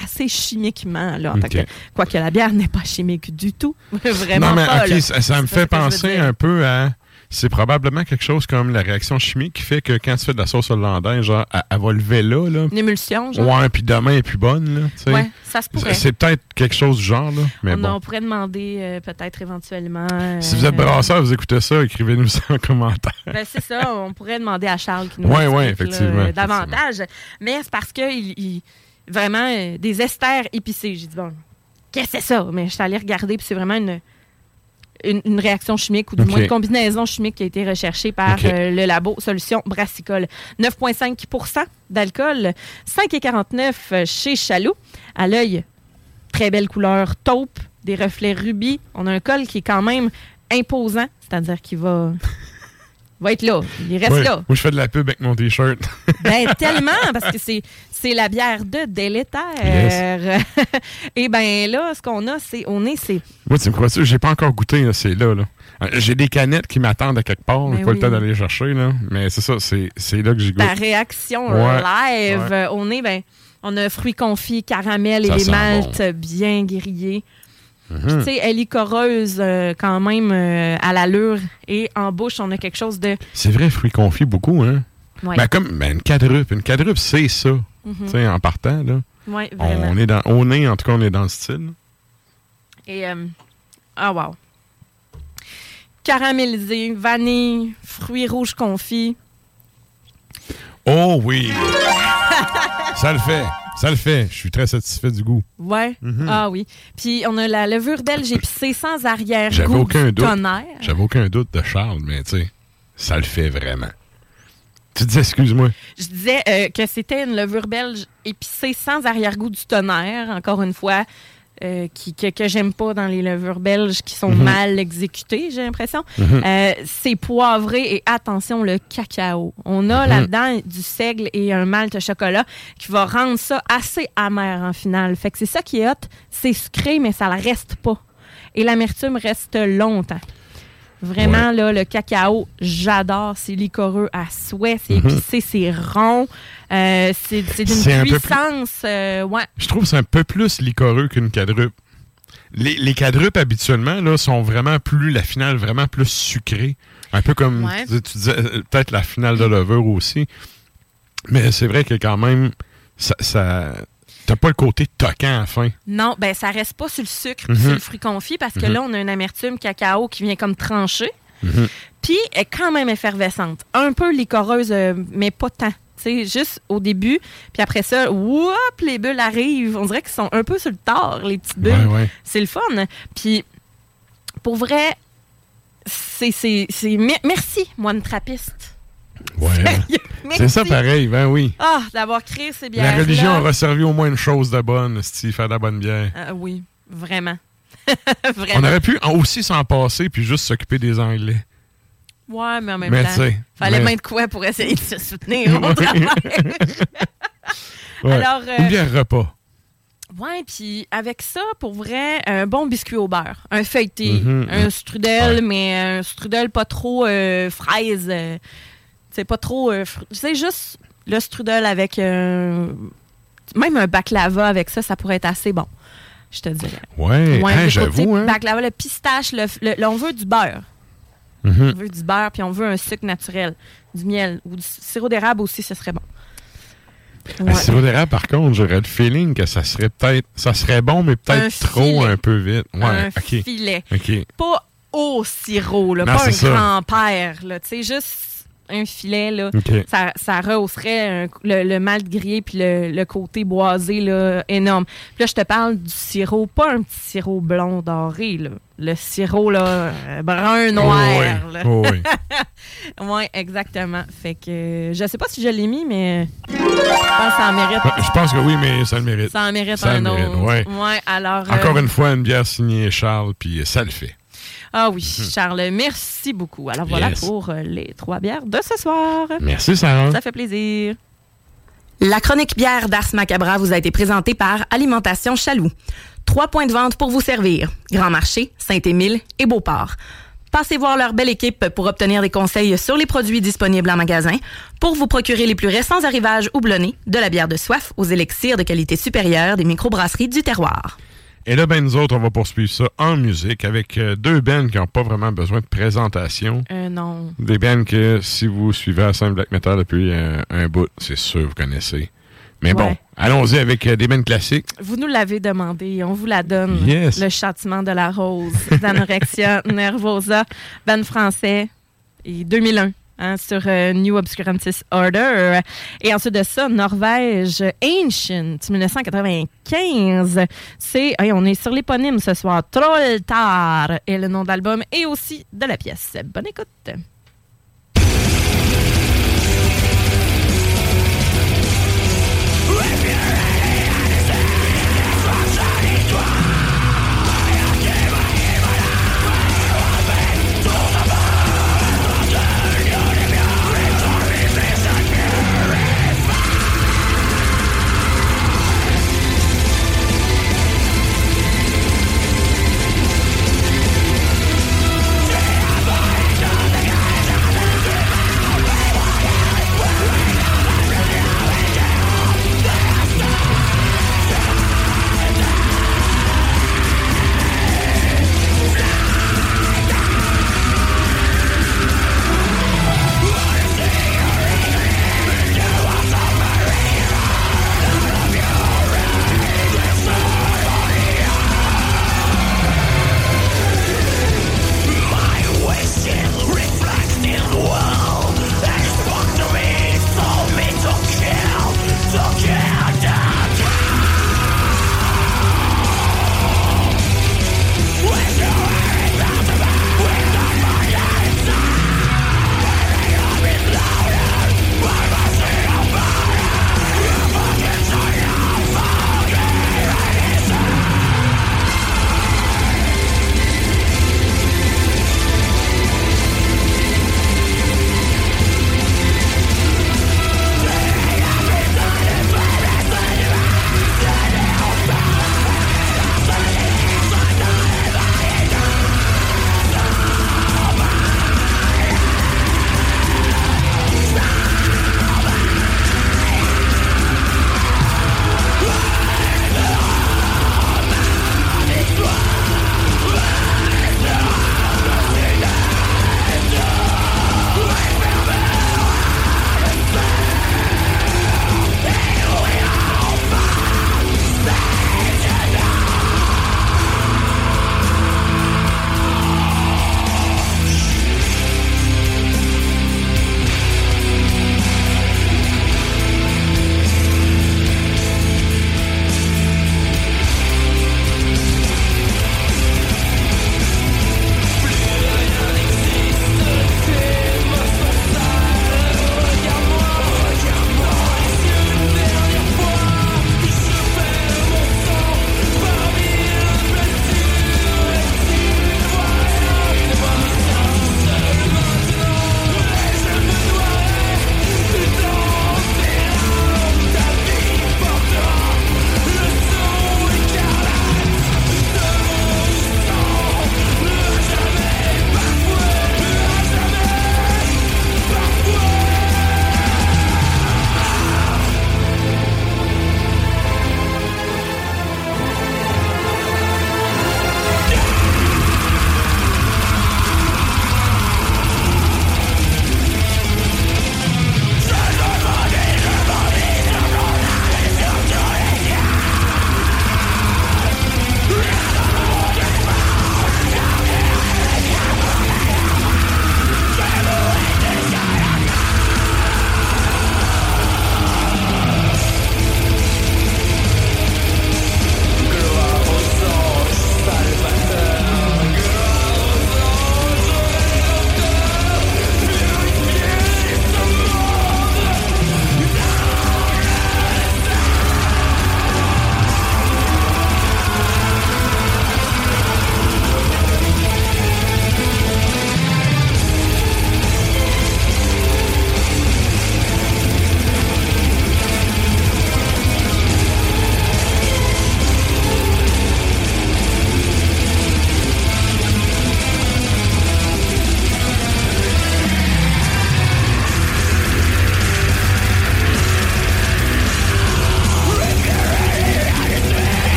assez chimiquement. Là, en Ok. tant que- quoique la bière n'est pas chimique du tout. Vraiment non, mais pas. OK, là. ça, ça me fait penser un peu à. C'est probablement quelque chose comme la réaction chimique qui fait que quand tu fais de la sauce hollandaise, genre, elle, elle va lever là, là. Une émulsion, genre. Ouais, puis demain, elle est plus bonne, là. Ouais, ça se pourrait. C'est peut-être quelque chose du genre, là. Mais on, bon. on pourrait demander euh, peut-être éventuellement. Si vous êtes euh, brasseur, vous écoutez ça, écrivez-nous ça en commentaire. Ben, c'est ça, on pourrait demander à Charles qui nous Ouais, effectivement, davantage. Mais c'est parce que il, il- vraiment euh, des esters épicés. J'ai dit bon, qu'est-ce que c'est ça? Mais je suis allée regarder, puis c'est vraiment une, une, une réaction chimique ou du moins une combinaison chimique qui a été recherchée par euh, le labo Solution Brassicole. 9,5% d'alcool, 5,49 chez Chaloux. À l'œil, très belle couleur taupe, des reflets rubis. On a un col qui est quand même imposant, c'est-à-dire qu'il va, va être là. Il reste là. Moi, je fais de la pub avec mon T-shirt. Ben, tellement, parce que c'est, c'est la bière de délétère. Et ben là, ce qu'on a, c'est, on est, c'est Moi, tu me crois ça? J'ai pas encore goûté, c'est là, là. Euh, J'ai des canettes qui m'attendent à quelque part. J'ai Ben pas oui. le temps d'aller chercher, là. Mais c'est ça, c'est c'est là que j'ai goûté. ta réaction Ouais. live. Ouais. On est, ben, on a fruits confits, caramel et Ça les maltes bien grillés. Tu sais, elle est coreuse euh, quand même euh, à l'allure. Et en bouche, on a quelque chose de. C'est vrai, fruits confits, beaucoup, hein? Ouais. Ben, comme ben, une quadruple. Une quadruple, c'est ça. Mhm. Tu sais, en partant, là. Ouais, vraiment. On est dans, on est, en tout cas, on est dans le style. Et. euh, ah, wow. Caramélisé, vanille, fruits rouges confits. Oh oui! ça le fait. Ça le fait. Je suis très satisfait du goût. Ouais. Mhm. Ah oui. Puis on a la levure belge épicée sans J'avais arrière-goût aucun du doute. tonnerre. J'avais aucun doute de Charles, mais tu sais, ça le fait vraiment. Tu dis, excuse-moi. Je disais euh, que c'était une levure belge épicée sans arrière-goût du tonnerre, encore une fois, euh, qui, que, que j'aime pas dans les levures belges qui sont Mhm. mal exécutées, j'ai l'impression. Mhm. Euh, c'est poivré et attention, le cacao. On a Mhm. là-dedans du seigle et un malt chocolat qui va rendre ça assez amer en finale. Fait que c'est ça qui est hot. C'est sucré, mais ça ne reste pas. Et l'amertume reste longtemps. Vraiment, là, le cacao, j'adore. C'est liquoreux à souhait. C'est Mhm. épicé, c'est rond. Euh, c'est c'est C'est un d'une plus- puissance. euh, ouais. Je trouve que c'est un peu plus liquoreux qu'une quadruple. Les, les quadruples, habituellement, là, sont vraiment plus, la finale, vraiment plus sucrée. Un peu comme, Ouais. tu, tu disais, euh, peut-être la finale de levure aussi. Mais c'est vrai que quand même, ça, ça t'as pas le côté toquant à la fin. Non, ben ça reste pas sur le sucre puis Mhm. sur le fruit confit parce que Mhm. là, on a une amertume cacao qui vient comme trancher. Mhm. Puis elle est quand même effervescente. Un peu liquoreuse, euh, mais pas tant. Sais, juste au début. Puis après ça, whoop, les bulles arrivent. On dirait qu'ils sont un peu sur le tard, les petites bulles. Ouais, ouais. C'est le fun. Puis pour vrai, c'est. c'est- c'est- me- Merci, moine trappiste. Ouais. Sérieux, c'est ça pareil, ben oui. Ah, d'avoir créé ces bières. La religion aura servi au moins une chose de bonne, si faire de la bonne bière. oui, vraiment. vraiment. On aurait pu aussi s'en passer puis juste s'occuper des Anglais. Ouais, mais en même Mais temps, fallait mais- mettre quoi pour essayer de se soutenir au travail. Ouais. Alors, euh, Une bière repas. Ouais, puis avec ça, pour vrai, un bon biscuit au beurre, un feuilleté, Mhm. un strudel, mais un strudel pas trop euh, fraise, euh, c'est pas trop, euh, c'est juste le strudel avec euh, même un baklava avec ça, ça pourrait être assez bon, je te dirais. Ouais, hein, j'avoue. Hein. Baklava, le pistache, le, le- le- on veut du beurre. Mhm. On veut du beurre, puis on veut un sucre naturel, du miel ou du sirop d'érable aussi, ce serait bon. Le sirop d'érable, par contre, j'aurais le feeling que ça serait peut-être. Ça serait bon, mais Un peut-être trop filet. un peu vite. Ouais, un filet. Pas au sirop, là, Non, pas un grand-père. Tu sais, juste un filet, là, ça, ça rehausserait un- le, le malt grillé puis le, le côté boisé là, énorme. Puis là, je te parle du sirop, pas un petit sirop blond doré, là. le sirop là, euh, brun noir. Oh oui, oh exactement. Fait que euh, je sais pas si je l'ai mis, mais je pense que ça en mérite. Ouais, Je pense que oui, mais ça le mérite. Ça en mérite Ça un mérite, autre. ouais. Ouais, alors. Encore euh, une fois, une bière signée Charles, puis ça le fait. Ah oui, Charles, merci beaucoup. Alors voilà Yes. pour euh, les trois bières de ce soir. Merci, Sarah. Ça fait plaisir. La chronique bière d'Ars Macabra vous a été présentée par Alimentation Chaloux. Trois points de vente pour vous servir. Grand Marché, Saint-Émile et Beauport. Passez voir leur belle équipe pour obtenir des conseils sur les produits disponibles en magasin, pour vous procurer les plus récents arrivages houblonnés, de la bière de soif aux élixirs de qualité supérieure des microbrasseries du terroir. Et là, ben, nous autres, on va poursuivre ça en musique avec euh, deux bands qui n'ont pas vraiment besoin de présentation. Euh, non. Des bands que, si vous suivez scène black metal depuis euh, un bout, c'est sûr vous connaissez. Mais bon, allons-y avec euh, des bands classiques. Vous nous l'avez demandé, on vous la donne. Yes. Le châtiment de la rose d'Anorexia Nervosa, band français, et 2001. Hein, sur euh, New Obscurantis Order. Et ensuite de ça, Norvège, Ancient, 1995. C'est, hey, on est sur l'éponyme ce soir, Trolltar est le nom de l'album et aussi de la pièce. Bonne écoute.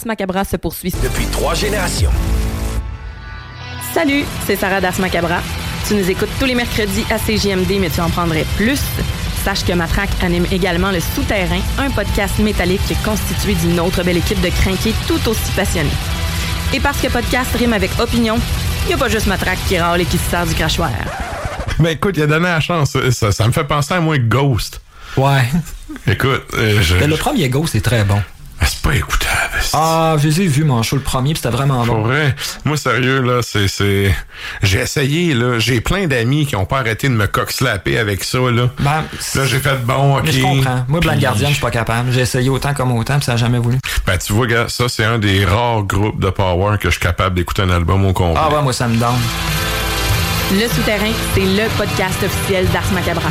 Ars Macabra se poursuit. Depuis trois générations. Salut, c'est Sarah d'Ars Macabra. Tu nous écoutes tous les mercredis à CJMD, mais tu en prendrais plus. Sache que Matraque anime également Le Souterrain, un podcast métallique constitué d'une autre belle équipe de crinqués tout aussi passionnés. Et parce que podcast rime avec opinion, il n'y a pas juste Matraque qui râle et qui se sert du crachoir. Mais écoute, il a donné la chance. Ça, ça me fait penser à moi Ghost. Ouais. Écoute, euh, je- Mais le premier Ghost est très bon. c'est pas écoutable. Ah, je les ai vus, mon show, le premier, puis c'était vraiment Pour bon. vrai, moi sérieux là, c'est j'ai essayé là, j'ai plein d'amis qui ont pas arrêté de me cock-slapper avec ça là. Ben, là j'ai fait bon, OK. Mais je comprends. Moi, Blind Puis- Guardian, je suis pas capable. J'ai essayé autant comme autant, puis ça n'a jamais voulu. Ben tu vois gars, ça c'est un des rares groupes de power que je suis capable d'écouter un album au complet. Ah ouais, moi, ça me donne. Le Souterrain, c'est le podcast officiel d'Ars Macabra.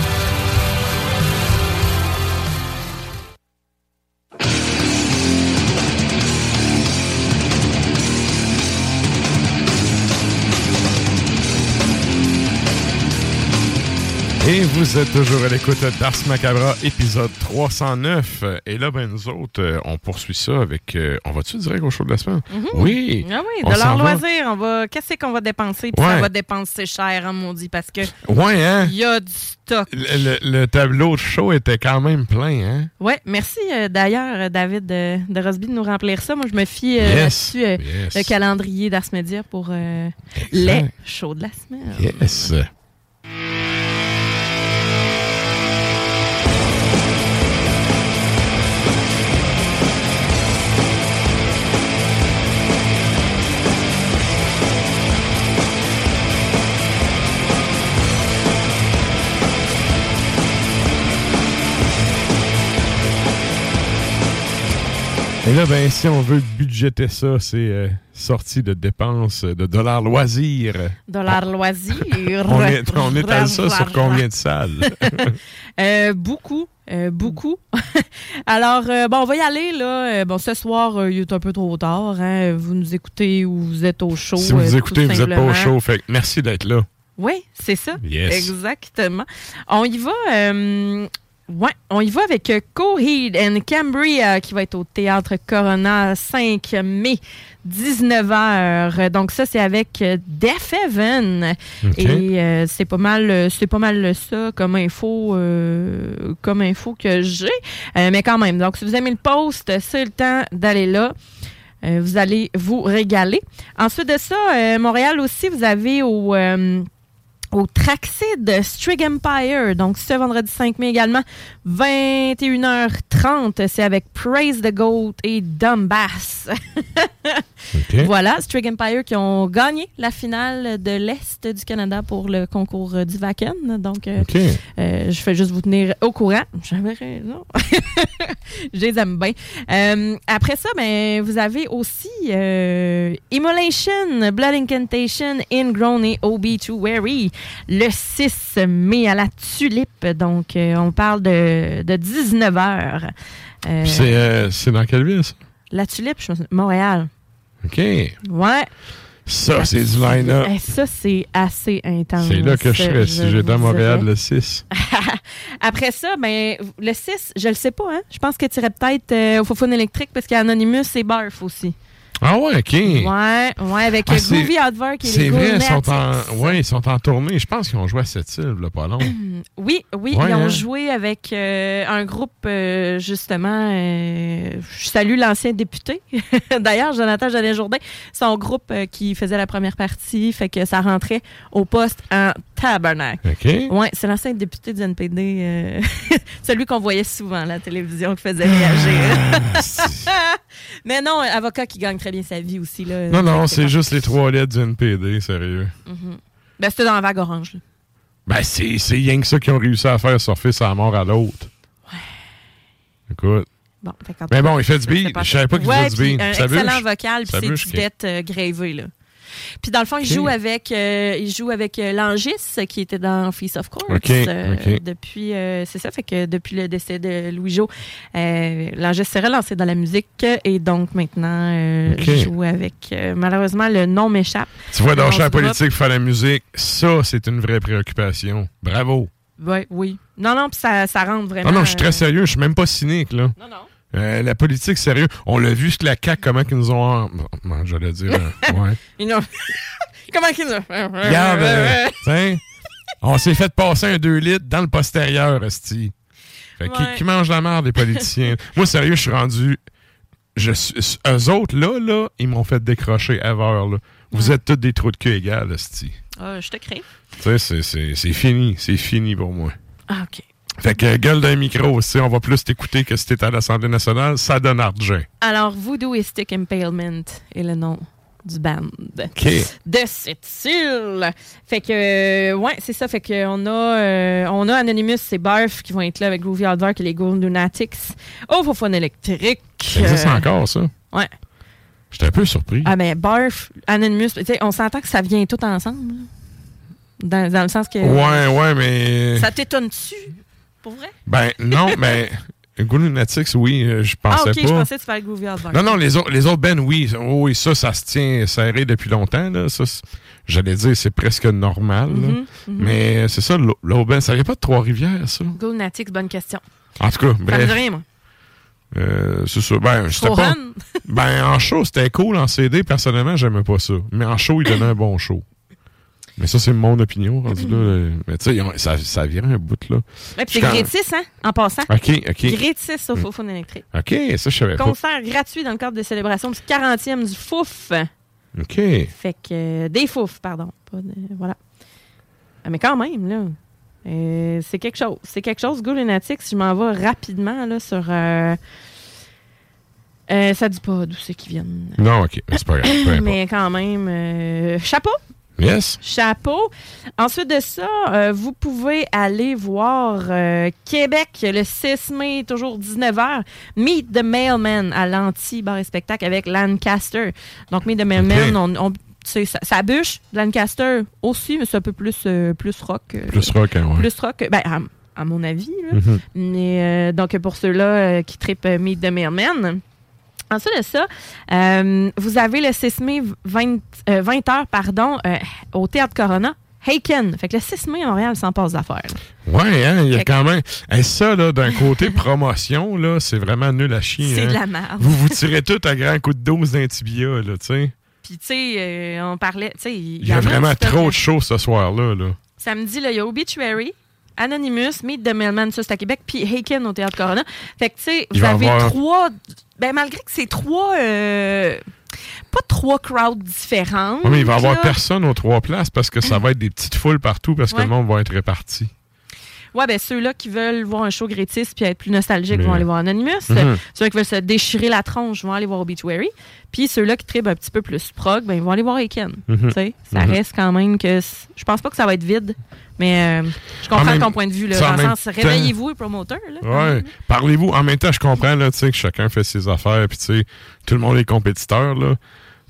Vous êtes toujours à l'écoute d'Ars Macabra, épisode 309. Et là, ben, nous autres, euh, on poursuit ça avec... euh, on va-tu direct au show de la semaine? Oui! Ah oui, de leur loisir, on va. Qu'est-ce qu'on va dépenser? Puis Ouais. ça va dépenser cher, hein, maudit, parce que. Ouais, hein? Il y a du stock. Le, le- le tableau de show était quand même plein, hein? Ouais, merci euh, d'ailleurs, David de, de Rosby, de nous remplir ça. Moi, je me fie Yes, là-dessus, yes. le calendrier d'Ars Media pour les shows de la semaine. Yes! Et là, ben, si on veut budgéter ça, c'est euh, sorti de dépenses de dollars loisirs. Dollars loisirs. On, est, on étale ça sur combien de salles? Euh, beaucoup, euh, beaucoup. Alors, euh, bon, on va y aller, là. Euh, bon, ce soir, il est un peu trop tard. Hein. Vous nous écoutez ou vous êtes au show. si vous tout écoutez, vous n'êtes pas au show. Fait merci d'être là. Oui, c'est ça. Yes. Exactement. On y va. Ouais, on y va avec euh, Coheed and Cambria qui va être au Théâtre Corona 5 mai, 19h. Donc ça, c'est avec euh, Deaf Heaven. Et euh, c'est pas mal c'est pas mal ça comme info euh, comme info que j'ai. Euh, mais quand même, donc si vous aimez le post, c'est le temps d'aller là. Vous allez vous régaler. Ensuite de ça, Montréal aussi, vous avez au, au Traxid Strig Empire. Donc, ce vendredi 5 mai également, 21h30. C'est avec Praise the Goat et Dumb Voilà, Strig Empire qui ont gagné la finale de l'Est du Canada pour le concours du Vaken. Donc, euh, euh, je fais juste vous tenir au courant. J'avais raison. je les aime bien. Euh, après ça, ben, vous avez aussi euh, Immolation, Blood Incantation, Ingrown et Obituary le 6 mai à la Tulipe. Donc, on parle de, de 19h. Puis C'est c'est dans quelle ville, ça? la Tulipe, je me Montréal. OK. Ouais. Ça, c'est du line-up. Eh, ça, c'est assez intense. C'est là que je serais si j'étais à Montréal le 6. Après ça, ben, le 6, je le sais pas, hein. Je pense que tu irais peut-être euh, au Fofone électrique parce qu'il y a Anonymous et Barf aussi. Ah ouais, OK. Ouais, ouais, avec Ah, Groovy et les C'est vrai, ils sont, en, ouais, ils sont en tournée. Je pense qu'ils ont joué à cette île, là, pas long. Oui, oui, Ouais, ils ont hein. joué avec euh, un groupe, euh, justement, euh, je salue l'ancien député, d'ailleurs, Jonathan Jeannet Jourdain, son groupe qui faisait la première partie, fait que ça rentrait au poste en tabernacle. OK. Oui, c'est l'ancien député du NPD, euh, celui qu'on voyait souvent à la télévision qui faisait réagir. Mais non, avocat qui gagne très bien sa vie aussi. Là, Non, non, c'est juste les trois lettres du NPD, sérieux. Mhm. Ben, c'était dans la vague orange. là. Ben, c'est c'est rien que ça qu'ils ont réussi à faire surfer sa mort à l'autre. Écoute. Bon, Mais bon, il fait du beat. Je savais pas qu'il Ouais, faisait du beat. Un excellent vocal, puis c'est du dette euh, là. Puis dans le fond, il joue avec, euh, il joue avec euh, Langis, qui était dans Feast of Course. Euh. Depuis, euh, c'est ça, fait que depuis le décès de Louis-Jo, euh, Langis s'est relancé dans la musique et donc maintenant, il joue avec, malheureusement, le nom m'échappe. Tu vois, Le du groupe. politique, faire la musique, ça, c'est une vraie préoccupation. Bravo. Ouais, oui. Non, non, puis ça, ça rentre vraiment. Non, non, je suis très sérieux. Je suis même pas cynique, là. Non, non. Euh, la politique, sérieux. On l'a vu, ce que la CAQ, comment qu'ils nous ont... Bon, j'allais dire... euh, ouais. Ils n'ont- Comment qu'ils ont. Regarde, euh, on s'est fait passer un 2 litres dans le postérieur, Esti. Fait Ouais. qui mange la merde des politiciens? Moi, sérieux, je suis rendu. Je suis, eux autres, là, là, ils m'ont fait décrocher ever, là. Vous êtes tous des trous de cul égales, Esti. Ah, je te crée. Tu sais, c'est fini. C'est fini pour moi. Ah, OK. Fait que gueule d'un micro aussi, on va plus t'écouter que si t'étais à l'Assemblée nationale, ça donne argent. Alors, Voodooistic Impalement est le nom du band OK. de cette île. Fait que, euh, ouais, c'est ça. Fait que on a, euh, on a Anonymous et Barf qui vont être là avec Groovy Hardware et les Gold Lunatics au Fofone électrique. Ça existe Euh, encore, ça? Ouais. J'étais un peu surpris. Ah, mais Barf, Anonymous, tu sais, on s'entend que ça vient tout ensemble. là. Dans, dans le sens que. Ouais, ouais, mais. Ça t'étonne-tu? Pour vrai? Ben, non, mais. Good Lunatics, oui, euh, je pensais ah, ok, pas. je pensais que tu parlais de Groovy. Non, non, les autres, les autres Ben, oui. Oh, oui, ça, ça se tient serré depuis longtemps. Là. Ça, j'allais dire, c'est presque normal. Mhm, mhm. Mais c'est ça, l'autre Ben, ça vient pas de Trois-Rivières, ça? Gold Lunatics, bonne question. En tout cas, Ça me bref. rien, moi. Euh, c'est ça. Ben, c'était pas. Ben, en show, c'était cool. En CD, personnellement, j'aimais pas ça. Mais en show, il donnait un bon show. Mais ça, c'est mon opinion, rendu là. là. Mais tu sais, ça, ça virait un bout, là. Ouais, puis c'est quand- gratis, hein, en passant. OK, OK. Gratis au Fofone électrique. OK, ça, je savais pas. Concert gratuit dans le cadre des célébrations du 40e du Fouf. OK. Fait que. euh, des Fouf, pardon. Pas de- voilà. Ah, mais quand même, là. euh, c'est quelque chose. C'est quelque chose. Go Lunatics, je m'en vais rapidement là, sur. euh, euh, ça dit pas d'où c'est qu'ils viennent. Non, OK. Mais c'est pas grave. Mais quand même, euh, chapeau. Yes. Chapeau. Ensuite de ça, euh, vous pouvez aller voir euh, Québec le 6 mai, toujours 19h. Meet the Mailman à l'anti-bar et spectacle avec Lancaster. Donc, Meet the Mailman, on, on- ça, ça bûche. Lancaster aussi, mais c'est un peu plus, euh, plus rock. Plus rock, hein, ouais. Plus rock, ben, à, à mon avis. là. Mhm. Mais, euh, donc, pour ceux-là qui tripent Meet the Mailman. Ensuite de ça, euh, vous avez le 6 mai 20, euh, 20 heures pardon, euh, au Théâtre Corona. Haken. Fait que le 6 mai à Montréal, s'en passe d'affaires. Ouais, hein, il y a quand même. Et ça, là, d'un côté promotion, là, c'est vraiment nul à chier. C'est hein. de la merde. Vous vous tirez tout à grand coup de dose d'un tibia, là, tu sais. Puis, tu sais, euh, on parlait. tu sais, Il y a en vraiment trop de choses ce soir-là, là. Samedi, là, il y a Obituary, Anonymous, Meet the Mailman, ça c'est à Québec, puis Haken au Théâtre Corona. Fait que, tu sais, vous avez avoir- trois. Ben, malgré que c'est trois. euh, pas trois crowds différentes. Ouais, mais il va y avoir là. personne aux trois places parce que ça va être des petites foules partout parce que Ouais. le monde va être réparti. Ouais, ben ceux-là qui veulent voir un show grétiste puis être plus nostalgiques Mais- vont aller voir Anonymous. Mhm. Ceux qui veulent se déchirer la tronche vont aller voir Obituary. Puis ceux-là qui tribent un petit peu plus prog, ben ils vont aller voir Aiken. Mhm. Ça Mhm. reste quand même que... Je pense pas que ça va être vide, mais euh, je En comprends même- ton point de vue. Là, dans le sens, temps- réveillez-vous, les promoteurs. Là, Ouais. Parlez-vous. En même temps, je comprends, là, que chacun fait ses affaires, puis tu sais, tout le monde est compétiteur, là.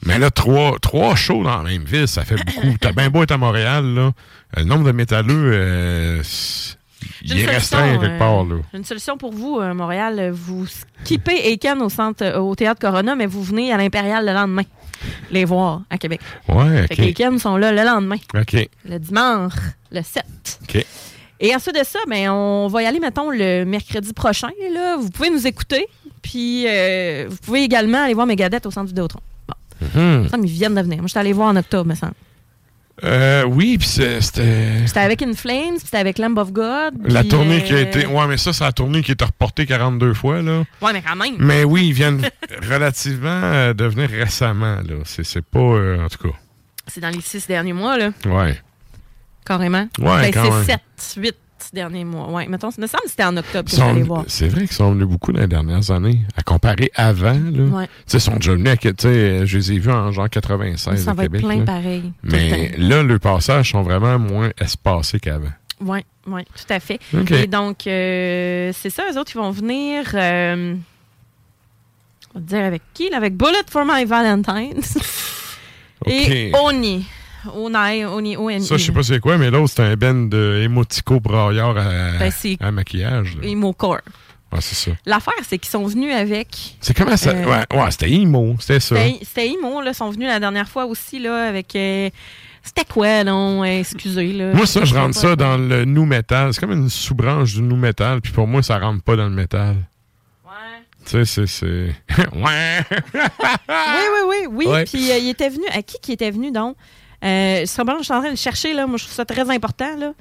Mais là, trois, trois shows dans la même ville, ça fait beaucoup. T'as bien beau être à Montréal, là. Le nombre de métalleux, euh, c'est- il est une restreint solution, quelque euh, part, là. J'ai une solution pour vous, euh, Montréal. Vous skippez Aiken au, centre, euh, au Théâtre Corona, mais vous venez à l'Impérial le lendemain les voir à Québec. Ouais, Fait que OK. Aiken sont là le lendemain. OK. le dimanche, le 7. OK. Et ensuite de ça, ben, on va y aller, mettons, le mercredi prochain. Là. Vous pouvez nous écouter. Puis, euh, vous pouvez également aller voir Megadeth au centre Vidéotron. Bon. Mhm. Ça, ils viennent de venir. Moi, j'étais allé voir en octobre, me semble. Euh, oui, puis c'était. C'était avec In Flames, puis c'était avec Lamb of God. La tournée qui a euh, été. Ouais, mais ça, c'est la tournée qui est reportée 42 fois, là. Ouais, mais quand même. Mais oui, ils viennent relativement euh, de venir récemment, là. C'est pas. Euh, en tout cas. C'est dans les six derniers mois, là. Ouais. Carrément. Ouais, ben, c'est 7, 8 quatre derniers mois. Oui, mettons, me semble que c'était en octobre que je voir. C'est vrai qu'ils sont venus beaucoup dans les dernières années, à comparer avant. Là. Ouais. Ils sont déjà venus, je les ai vus en genre 96 Ça va être plein pareil. Mais là, le passage sont vraiment moins espacés qu'avant. Oui, oui, tout à fait. Okay. Et donc, euh, c'est ça, eux autres, ils vont venir... Euh, on va dire avec qui? Avec Bullet for My Valentine. okay. Et Oni. Onai, Oni, O-N-I. Ça, je sais pas c'est quoi, mais l'autre, c'est un ben de émotico braillard à, Ben, maquillage. là. Emo Core. Ouais, c'est ça. L'affaire, c'est qu'ils sont venus avec. C'est comment ça? Euh, ouais, ouais, c'était emo, c'était ça. C'était Emo, là. Ils sont venus la dernière fois aussi, là, avec. euh, C'était quoi, non? Euh, Excusez, là. Moi, ça, je rentre ça dans le new metal. C'est comme une sous-branche du new metal, puis pour moi, ça rentre pas dans le métal. Ouais. Tu sais, c'est. c'est- ouais! Oui, oui, oui, oui. Puis euh, il était venu. À qui qui était venu donc? Euh, bon, je suis en train de le chercher, là? Moi, je trouve ça très important, là.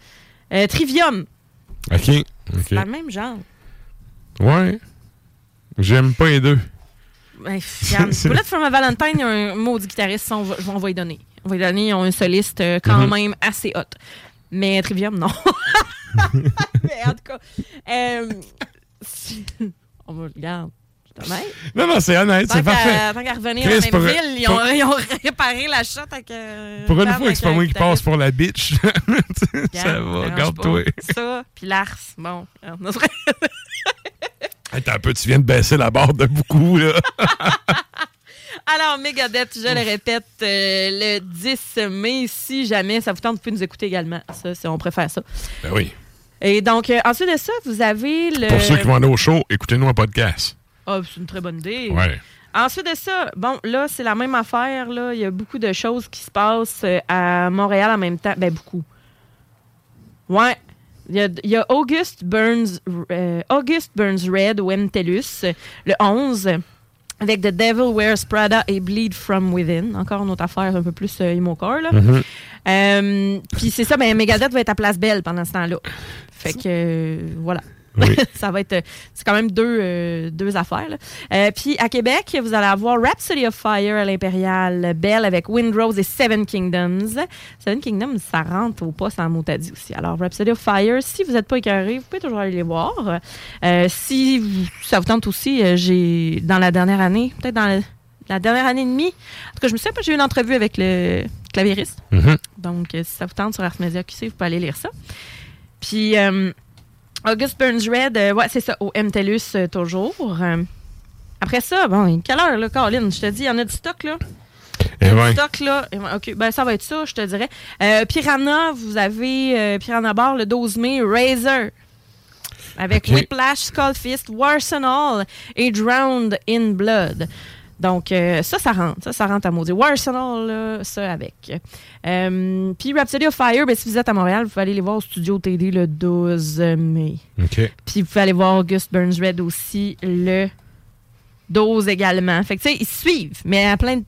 Euh, Trivium. OK. C'est dans le même genre. Ouais. J'aime pas les deux. Ben, Bullet from a Valentine, il y a un maudit guitariste, on va, on va y donner. On va y donner, ils ont un soliste euh, quand Mhm. même assez hot. Mais Trivium, non. Mais en tout cas, euh, si- on va regarde. Non, non, c'est honnête, c'est parfait. Tant qu'à revenir Chris, pour- même ville, ils ont, pour- ils ont réparé la shot avec. euh, Pour une fois que c'est pas un moi qui passe pour la bitch. ça va, pas. Ça, puis l'Ars. Bon, Attends un peu, tu viens de baisser la barre de beaucoup, là. Alors, Megadeth, je le répète, euh, le 10 mai, si jamais ça vous tente, vous pouvez nous écouter également. Ça, c'est- on préfère ça. Ben oui. Et donc, euh, ensuite de ça, vous avez le. Pour ceux qui vont aller au show, écoutez-nous en podcast. Ah, c'est une très bonne idée. Ouais. Ensuite de ça, bon, là, c'est la même affaire. Là. Il y a beaucoup de choses qui se passent euh, à Montréal en même temps. Ben, beaucoup. Ouais. Il y a, il y a August Burns, euh, August Burns Red MTELUS, euh, le 11, avec The Devil Wears Prada et Bleed From Within. Encore une autre affaire un peu plus euh, emo-core, là. Mhm. Euh, Puis c'est ça, ben, Megadeth va être à Place Belle pendant ce temps-là. Fait que, euh, ça va être. euh, C'est quand même deux, euh, deux affaires. Euh, Puis à Québec, vous allez avoir Rhapsody of Fire à l'Impérial Belle avec Windrose et Seven Kingdoms. Seven Kingdoms, ça rentre au poste en motadie aussi. Alors, Rhapsody of Fire, si vous n'êtes pas écœuré, vous pouvez toujours aller les voir. Euh, si vous- ça vous tente aussi, j'ai, dans la dernière année, peut-être dans la, la dernière année et demie, en tout cas, je me souviens pas, j'ai eu une entrevue avec le clavieriste. Mhm. Donc, si ça vous tente sur Ars Media QC, vous pouvez aller lire ça. Puis, August Burns Red, euh, ouais, c'est ça, au MTELUS euh, toujours. Euh, après ça, bon, quelle heure, là, Caroline? Je te dis, il y en a du stock, là. Et Du ouais. stock, là. Ouais, OK, ben, ça va être ça, je te dirais. Piranha, vous avez Piranha Bar le 12 mai, Razor. Avec OK. Whiplash, Skullfist, Warsenal et Drowned in Blood. Donc, euh, ça, ça rentre. Ça, ça rentre à maudit. Warsenal, là, ça avec. Euh, Puis Rhapsody of Fire, ben, si vous êtes à Montréal, vous pouvez aller les voir au studio TD le 12 mai. OK. Puis vous pouvez aller voir August Burns Red aussi le 12 également. Fait que, tu sais, ils suivent, mais à plein de,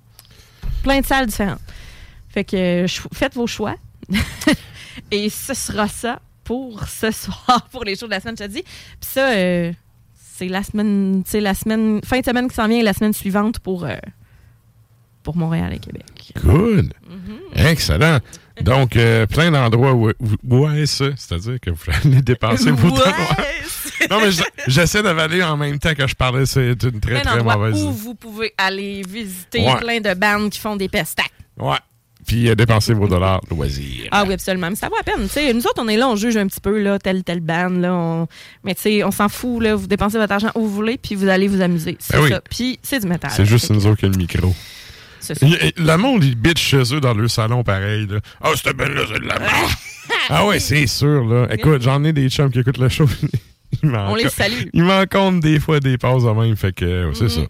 plein de salles différentes. Fait que euh, faites vos choix. Et ce sera ça pour ce soir, pour les shows de la semaine, je te dis. Puis ça, euh, c'est la semaine, c'est la semaine, fin de semaine qui s'en vient et la semaine suivante pour, euh, pour Montréal et Québec. Good. Mhm. Excellent. Donc, euh, plein d'endroits où, où- ça, c'est-à-dire que vous allez dépenser vos temps. Non, mais je- j'essaie d'avaler en même temps que je parlais. C'est une très, plein très mauvaise où vous pouvez aller visiter Ouais. plein de bandes qui font des pestacs. Ouais. Puis euh, dépenser vos dollars loisirs. Ah oui, absolument. Mais ça vaut la peine. Nous autres, on est là, on juge un petit peu, là, telle, telle bande. Là, on... Mais tu sais, on s'en fout. Là, vous dépensez votre argent où vous voulez, puis vous allez vous amuser. C'est Ben oui. ça. Puis c'est du métal. C'est juste nous autres qui a le micro. Le monde, il bitch chez eux dans leur salon pareil. Là. Ah, cette belle-là, c'est de la merde. ah ouais, c'est sûr. là. Écoute, j'en ai des chums qui écoutent le show. On les salue. Ils m'en comptent des fois des passes de même. Fait que c'est Mhm. ça.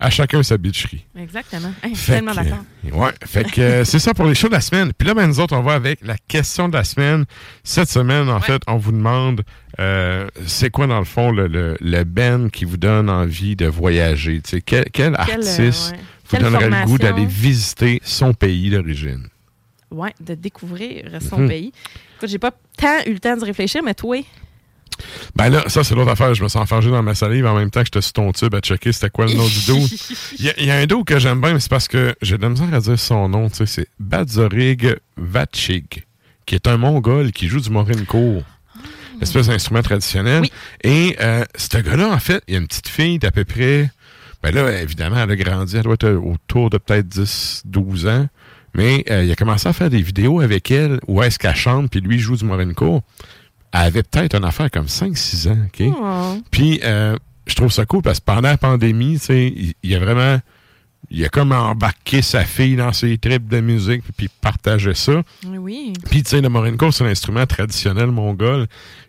À chacun sa bitcherie. Exactement. Hey, je suis Fait tellement d'accord. Ouais, fait que euh, c'est ça pour les shows de la semaine. Puis là, ben, nous autres, on va avec la question de la semaine. Cette semaine, en fait, on vous demande euh, c'est quoi, dans le fond, le, le, le band qui vous donne envie de voyager? Tu sais, quel, quel artiste euh, ouais. vous Quelle donnerait le goût d'aller visiter son pays d'origine? Ouais, de découvrir son Mhm. pays. Écoute, j'ai pas tant eu le temps de réfléchir, mais toi, Ben là, ça, c'est l'autre affaire. Je me sens enfargé dans ma salive en même temps que j'étais sur ton tube à checker c'était quoi le nom du dos. Il y, a- il y a un dos que j'aime bien, mais c'est parce que j'ai de la misère à dire son nom. Tu sais, c'est Badzorig Vatchig, qui est un Mongol qui joue du morinko. Espèce d'instrument traditionnel. Et euh, ce gars-là, en fait, il y a une petite fille d'à peu près. Ben là, évidemment, elle a grandi, elle doit être autour de peut-être 10, 12 ans. Mais euh, il a commencé à faire des vidéos avec elle où est-ce qu'elle chante, puis lui joue du morinko. Elle avait peut-être une affaire comme 5-6 ans, OK? Oh. Puis, euh, je trouve ça cool parce que pendant la pandémie, tu sais, il y a vraiment il a comme embarqué sa fille dans ses tripes de musique, puis partageait ça. Oui. Puis, tu sais, le morinko, c'est un instrument traditionnel mongol,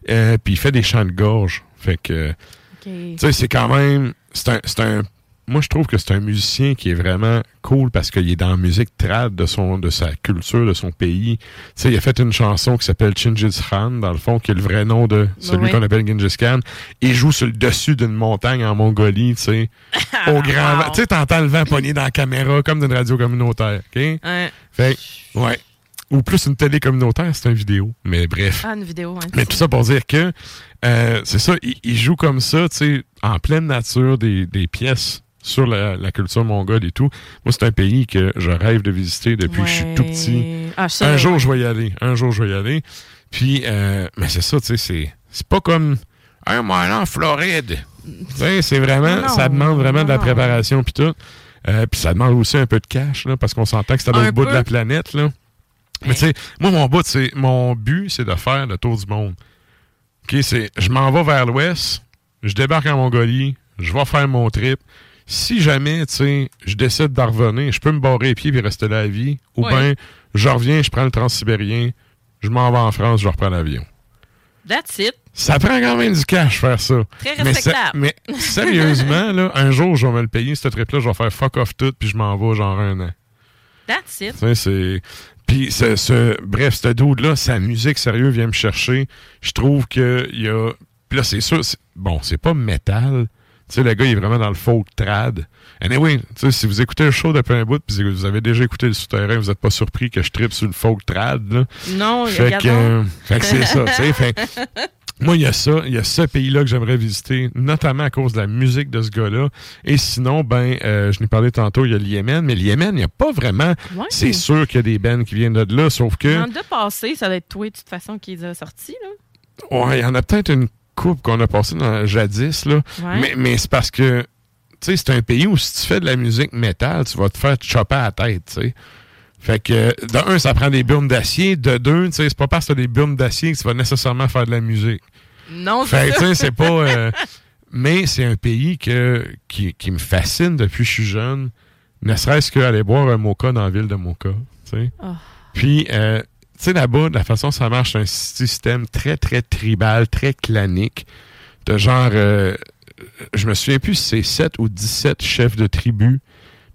euh, puis il fait des chants de gorge. Fait que, tu sais, c'est quand même, c'est un, c'est un, moi, je trouve que c'est un musicien qui est vraiment cool parce qu'il est dans la musique trad de son, de sa culture, de son pays. Tu sais, il a fait une chanson qui s'appelle Chingis Khan, dans le fond, qui est le vrai nom de celui Oui. qu'on appelle Genghis Khan. Il joue sur le dessus d'une montagne en Mongolie, tu sais, au grand vent. Tu sais, t'entends le vent pogné dans la caméra comme d'une radio communautaire, OK? Ouais. Fait ouais. Ou plus une télé communautaire, c'est une vidéo. Mais bref. Ah, une vidéo, ouais. Mais tout ça pour dire que euh, c'est ça, il, il joue comme ça, tu sais, en pleine nature, des, des pièces sur la, la culture mongole et tout. Moi, c'est un pays que je rêve de visiter depuis que je suis tout petit. Ah, un jour, je vais y aller. Un jour, je vais y aller. Puis, euh, mais c'est ça, tu sais, c'est, c'est pas comme un mois en Floride. Tu sais, c'est vraiment, Non, ça demande vraiment de la préparation puis tout. Euh, puis ça demande aussi un peu de cash, là, parce qu'on s'entend que c'est à l'autre bout de la planète, là. Mais tu sais, moi, mon but, c'est, mon but, c'est de faire le tour du monde. OK, c'est, je m'en vais vers l'ouest, je débarque en Mongolie, je vais faire mon trip. Si jamais, tu sais, je décide d'en revenir, je peux me barrer les pieds et rester là à vie. Ou bien, je reviens, je prends le transsibérien, je m'en vais en France, je reprends l'avion. That's it. Ça prend quand même du cash faire ça. Très Mais respectable. Mais, sérieusement, là, un jour, je vais me le payer, ce trip-là, je vais faire fuck off tout, puis je m'en vais genre un an. That's it. Tu sais, c'est. Puis, ce, ce- bref, ce dude-là, sa musique, sérieux, vient me chercher. Je trouve que il y a. Puis là, c'est sûr, bon, c'est pas métal. Tu sais, le gars, il est vraiment dans le folk trad. Anyway, tu sais, si vous écoutez le show depuis un bout, puis vous avez déjà écouté le souterrain, vous êtes pas surpris que je tripe sur le folk trad, là. Non, Fait que, euh, fait que c'est ça, tu sais. Fait moi, il y a ça, il y a ce pays-là que j'aimerais visiter, notamment à cause de la musique de ce gars-là. Et sinon, ben, euh, je n'ai parlé tantôt, il y a le Yémen, mais le Yémen, il n'y a pas vraiment. Ouais. C'est sûr qu'il y a des bands qui viennent de là, sauf que. En deux passés, ça doit être toi, de toute façon, qui les a sortis, là. Ouais, il y en a peut-être une coupe qu'on a passée dans jadis, là. Ouais. Mais, mais c'est parce que, tu sais, c'est un pays où si tu fais de la musique métal, tu vas te faire chopper à la tête, tu sais. Fait que, de un, ça prend des burnes d'acier. De deux, tu sais, c'est pas parce que t'as des burnes d'acier que tu vas nécessairement faire de la musique. Non, Fait c'est que, tu sais, ça. c'est pas. euh, mais c'est un pays que, qui, qui me fascine depuis que je suis jeune. Ne serait-ce qu'aller boire un mocha dans la ville de Mocha. tu sais. Oh. Puis, euh, tu sais, là-bas, de la façon dont ça marche, c'est un système très, très tribal, très clanique. De genre. euh, je me souviens plus si c'est 7 ou 17 chefs de tribu.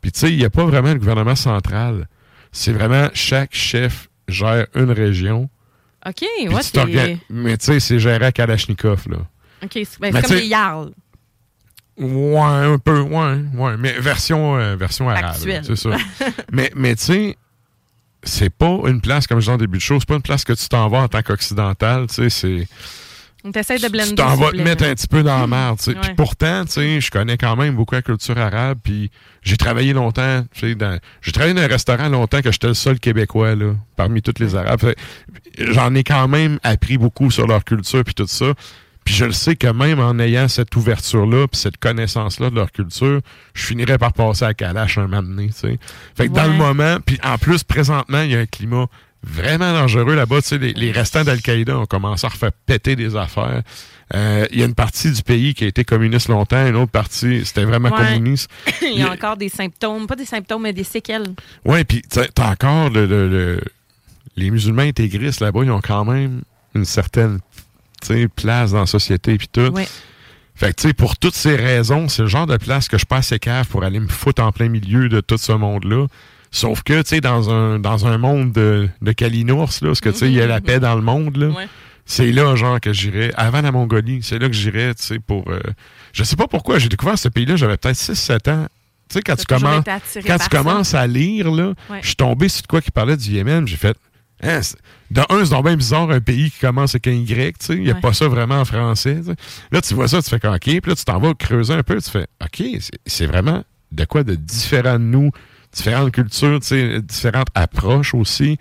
Puis, tu sais, il n'y a pas vraiment le gouvernement central. C'est vraiment chaque chef gère une région. OK, ouais, tu c'est... Mais tu sais, c'est géré à Kalachnikov, là. OK, c'est ben, c'est comme des Yarls. Ouais, un peu, ouais, ouais. Mais version, euh, version arabe. Actuelle. C'est ça. mais mais tu sais, c'est pas une place, comme je disais en début de show, c'est pas une place que tu t'en vas en tant qu'occidental, tu sais, c'est... On t'essaie de blender. Tu t'en vas te mettre un petit peu dans la merde, tu sais. Puis pourtant, tu sais, je connais quand même beaucoup la culture arabe, puis j'ai travaillé longtemps, tu sais, dans... J'ai travaillé dans un restaurant longtemps que j'étais le seul Québécois, là, parmi tous les Arabes. J'en ai quand même appris beaucoup sur leur culture, puis tout ça. Puis je le sais que même en ayant cette ouverture-là, puis cette connaissance-là de leur culture, je finirais par passer à Kalash un moment donné, tu sais. Fait que dans le moment, puis en plus, présentement, il y a un climat vraiment dangereux là-bas. Tu sais, les, les restants d'Al-Qaïda ont commencé à refaire péter des affaires. Euh, Il y a une partie du pays qui a été communiste longtemps, une autre partie, c'était vraiment Ouais. communiste. Il y a encore des symptômes, pas des symptômes, mais des séquelles. Ouais, puis t'as encore le, le- le- les musulmans intégristes là-bas, ils ont quand même une certaine place dans la société puis tout. Ouais. Fait que tu sais, pour toutes ces raisons, c'est le genre de place que je passe assez cave pour aller me foutre en plein milieu de tout ce monde-là. Sauf que, tu sais, dans un, dans un monde de, de Kalinours, là, parce que, tu sais, il y a la paix dans le monde, là. Ouais. C'est là, genre, que j'irais, avant la Mongolie, c'est là que j'irais, tu sais, pour... euh, je sais pas pourquoi, j'ai découvert ce pays-là, j'avais peut-être 6-7 ans. Tu sais, quand, tu commences, quand tu commences à lire, là, Ouais. je suis tombé sur de quoi qui parlait du Yémen, j'ai fait... Hein, de un, c'est donc bien bizarre, un pays qui commence avec un Y, tu sais, il n'y a Ouais. pas ça vraiment en français. Là, tu vois ça, tu fais OK, puis là, tu t'en vas creuser un peu, tu fais, OK, c'est- c'est vraiment de quoi de différent de nous, différentes cultures, tu sais, différentes approches aussi.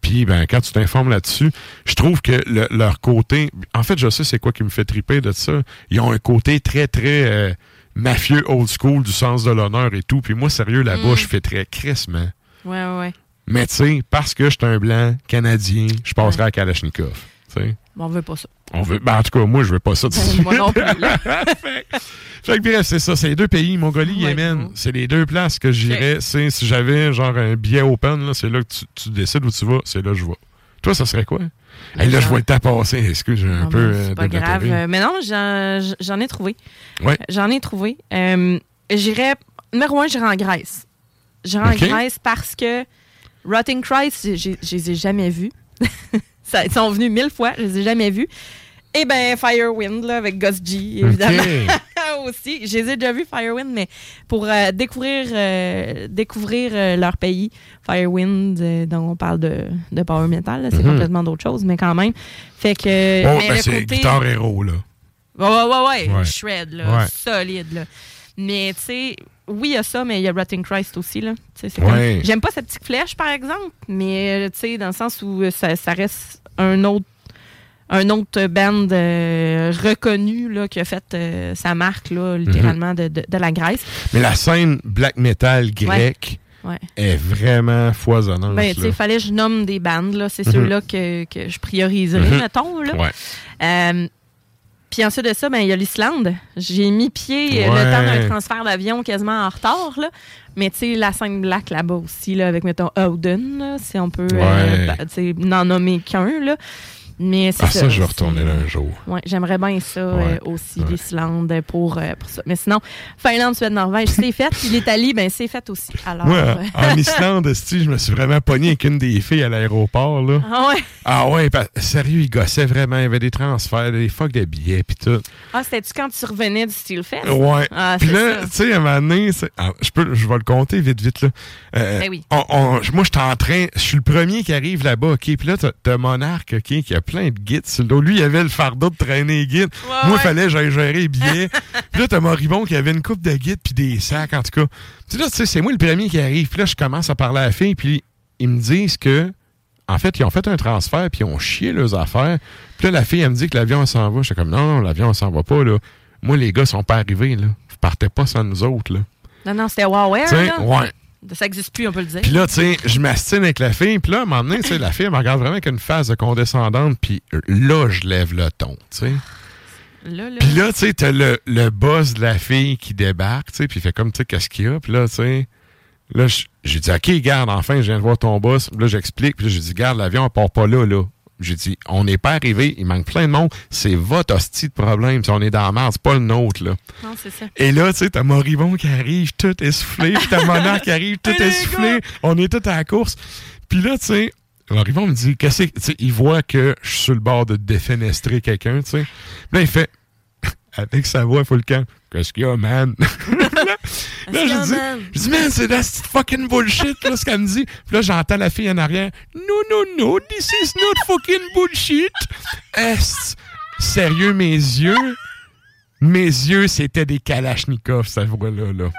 Puis, ben, quand tu t'informes là-dessus, je trouve que le- leur côté. En fait, je sais c'est quoi qui me fait triper de ça. Ils ont un côté très, très euh, mafieux, old school, du sens de l'honneur et tout. Puis moi, sérieux, là-bas, Mm. je fais très crissement. Ouais, ouais, ouais. Mais tu sais, parce que je suis un blanc canadien, je passerai à Kalachnikov. tu sais. Bon, on veut pas ça. On veut, ben, en tout cas, moi, je veux pas ça suite. Moi non plus. Fait que bref, c'est ça. C'est les deux pays, Mongolie, Ouais, Yémen. C'est les deux places que j'irais. Si j'avais genre un billet open, là, c'est là que tu, tu décides où tu vas, c'est là que je vais. Toi, ça serait quoi? Hey, là, je vois le temps passer. Excuse, j'ai un Ah, peu. ben, euh, c'est pas grave. Euh, Mais non, j'en j'en ai trouvé. Ouais. J'en ai trouvé. Euh, j'irais. Numéro un, j'irais en Grèce. J'irais Ok. en Grèce parce que Rotting Christ, je les ai jamais vus. Ils sont venus mille fois, je les ai jamais vus. Et ben Firewind, là, avec Gus G, évidemment. aussi. Je les ai déjà vus, Firewind, mais pour euh, découvrir, euh, découvrir euh, leur pays, Firewind, euh, dont on parle de, de power metal, c'est Mhm. complètement d'autre chose, mais quand même. Fait que. Oh, ben, c'est côté- Guitar Hero, là. Ouais, ouais, ouais, ouais. Ouais. Shred, là. Ouais. Solide, là. Mais, tu sais, oui, il y a ça, mais il y a Rotting Christ aussi, là. C'est Ouais. J'aime pas cette petite flèche, par exemple, mais, euh, dans le sens où euh, ça, ça reste un autre un autre band euh, reconnu là, qui a fait euh, sa marque là, littéralement de, de- de la Grèce. Mais la scène black metal grecque Ouais. est vraiment foisonnante. Ben, là. fallait que je nomme des bandes, là. C'est Mhm. ceux-là que, que je prioriserais, Mhm. mettons, là. Euh, puis ensuite de ça, ben, il y a l'Islande. J'ai mis pied euh, Ouais. le temps d'un transfert d'avion quasiment en retard, là. Mais tu sais, la scène black là-bas aussi, là, avec, mettons, là, si on peut euh, Ouais. bah, tu sais, n'en nommer qu'un, là. Mais c'est Ah, ça, je vais retourner là un jour. Ouais, j'aimerais bien ça Ouais. euh, aussi, l'Islande, pour, euh, pour ça. Mais sinon, Finlande, Suède, Norvège, c'est fait. Puis l'Italie, ben, c'est fait aussi. Alors, Moi, euh, en Islande, je me suis vraiment pogné avec une des filles à l'aéroport. là. Ah ouais? Ah ouais, pa- sérieux, il gossait vraiment. Il y avait des transferts, des fucks de billets, puis tout. Ah, c'était-tu quand tu revenais du Steelfest? Ouais. Ah, Puis là, tu sais, à un moment donné, ah, je, peux, je vais le compter vite, vite. Là. Euh, Ben oui. on- on- moi, je suis en train, je suis le premier qui arrive là-bas, OK? Puis là, t'as- t'as Monarque, OK, qui a plein de guides sur le dos. Lui, il avait le fardeau de traîner les guides. Ouais, moi, il ouais. fallait que gérer les billets. puis là, t'as Moribon qui avait une coupe de guides puis des sacs, en tout cas. Puis là, tu sais, c'est moi le premier qui arrive. Puis là, je commence à parler à la fille, puis ils me disent que en fait, ils ont fait un transfert puis ils ont chié leurs affaires. Puis là, la fille, elle me dit que l'avion s'en va. J'étais comme, non, non, l'avion s'en va pas, là. Moi, les gars sont pas arrivés, là. Vous partez pas sans nous autres, là. Non, non, c'était Huawei. Là. ouais. Ça n'existe plus, on peut le dire. Puis là, tu sais, je m'astine avec la fille. Puis là, à un moment donné, tu sais, la fille, elle me regarde vraiment avec une phase de condescendante. Puis là, je lève le ton, tu sais. Là, là. Puis là, tu sais, t'as le, le boss de la fille qui débarque, tu sais, puis il fait comme, tu sais, qu'est-ce qu'il y a? Puis là, tu sais, là, j'ai dit, OK, garde, enfin, je viens de voir ton boss. Puis là, j'explique. Puis là, j'ai dit, garde, l'avion, on part pas là, là. J'ai dit, on n'est pas arrivé, il manque plein de monde. C'est votre hostie de problème. Si on est dans la merde, c'est pas le nôtre, là. Non, c'est ça. Et là, tu sais, t'as Moribon qui arrive, tout essoufflé, puis t'as Monarque qui arrive, tout essoufflé. On est tous à la course. Puis là, tu sais, Moribon me dit, qu'est-ce que. Tu sais, il voit que je suis sur le bord de défenestrer quelqu'un, tu sais. Là, il fait, avec sa voix full camp, qu'est-ce qu'il y a, man? Là, je dis, man? je dis, man, c'est de la fucking bullshit, là, ce qu'elle me dit. Puis là, j'entends la fille en arrière, no, no, no, this is not fucking bullshit. Est, sérieux, mes yeux, mes yeux, c'était des kalachnikovs, cette voix-là, là.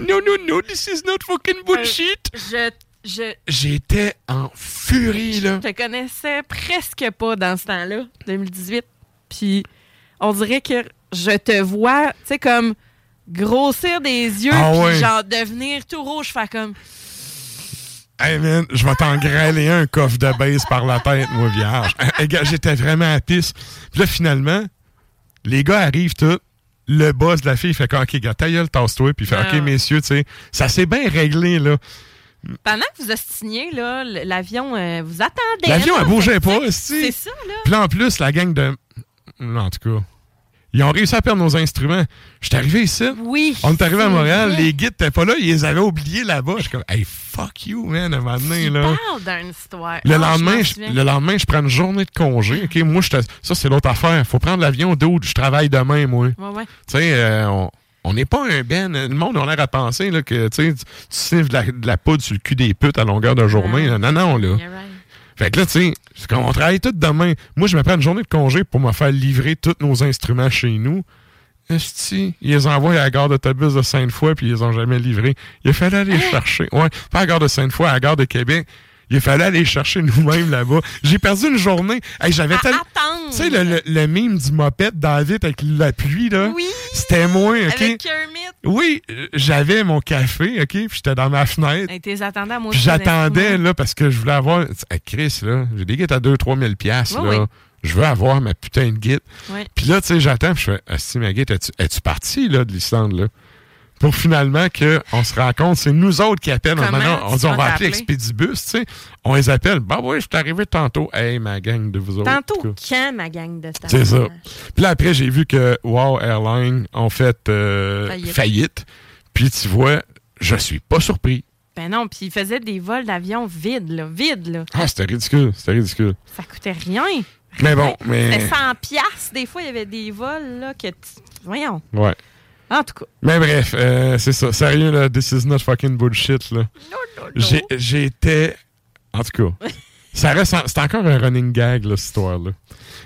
No, no, no, this is not fucking bullshit. Je, je, J'étais en furie, là. je te connaissais presque pas dans ce temps-là, 2018. Puis on dirait que je te vois, tu sais, comme grossir des yeux, Ah puis ouais. genre devenir tout rouge, faire comme. Hey man, je vais t'en grêler un coffre de base par la tête, moi, vierge. Hey, gars, J'étais vraiment à pisse. Puis là, finalement, les gars arrivent tous. Le boss de la fille fait comme, OK, gars, ta gueule, tasse-toi. Puis il fait, Ah. OK, messieurs, tu sais, ça s'est bien réglé, là. Pendant que vous ostiniez, là, l'avion, euh, vous attendez. L'avion, elle bougeait pas, esti. C'est ça, là. Puis là, en plus, la gang de. En tout cas, ils ont réussi à perdre nos instruments. Je suis arrivé ici. Oui. On est arrivé à Montréal, vrai. les guides n'étaient pas là, ils les avaient oubliés là-bas. Je suis comme, hey, fuck you, man, à un moment donné, là. Parle d'une histoire. Le Ah, lendemain, je, le lendemain, je prends une journée de congé. OK, moi, j'étais- ça, c'est l'autre affaire. Faut prendre l'avion, dude. Je travaille demain, moi. Ouais, ouais. Tu sais, euh, on- on n'est pas un ben. Le monde a l'air à penser là, que tu tu de la, de la poudre sur le cul des putes à longueur de journée. Non, non, là. You're right. Fait que là, tu sais, c'est comme on travaille tout demain. Moi, je me prends une journée de congé pour me faire livrer tous nos instruments chez nous. Esti, ils les envoient à la gare d'autobus de Sainte-Foy, puis ils les ont jamais livrés. Il fallait aller les chercher. Ouais, pas à la gare de Sainte-Foy, à la gare de Québec. Il fallait aller chercher nous-mêmes là-bas. J'ai perdu une journée. Hey, j'avais tellement. Tu sais, le, le, le mime du moped David avec la pluie, là. Oui. C'était moi, OK? Avec Kermit. Oui, euh, j'avais mon café, OK? Puis j'étais dans ma fenêtre. Hey, t'es attendais à moi j'attendais, là, parce que je voulais avoir. Chris, là, j'ai des guettes à 2-3 000 piastres, Oui, là. oui. Je veux avoir ma putain de guide. Puis là, tu sais, j'attends, puis je fais, Asti, ma guide, es-tu es-tu parti, là, de l'Islande, là? Pour finalement qu'on se rend compte, c'est nous autres qui appellent. Comment Maintenant, on tu dit, on va appeler? Expedibus, tu sais. On les appelle. Bah oui, je suis arrivé tantôt. Hey, ma gang de vous autres. Tantôt, quand ma gang de stars? C'est ça. Puis là, après, j'ai vu que Wow Airlines ont fait euh, Faillite. faillite. Puis tu vois, je suis pas surpris. Ben non, puis ils faisaient des vols d'avion vides, là. Vides, là. Ah, c'était ridicule. C'était ridicule. Ça coûtait rien. Mais bon, mais. C'était 100 piastres. Des fois, il y avait des vols, là, que... tu- Voyons. Ouais. En tout cas. Mais bref, euh, c'est ça. Sérieux, là, this is not fucking bullshit, là. J'ai- J'étais. En tout cas. Ça reste. en- C'est encore un running gag, là, cette histoire-là.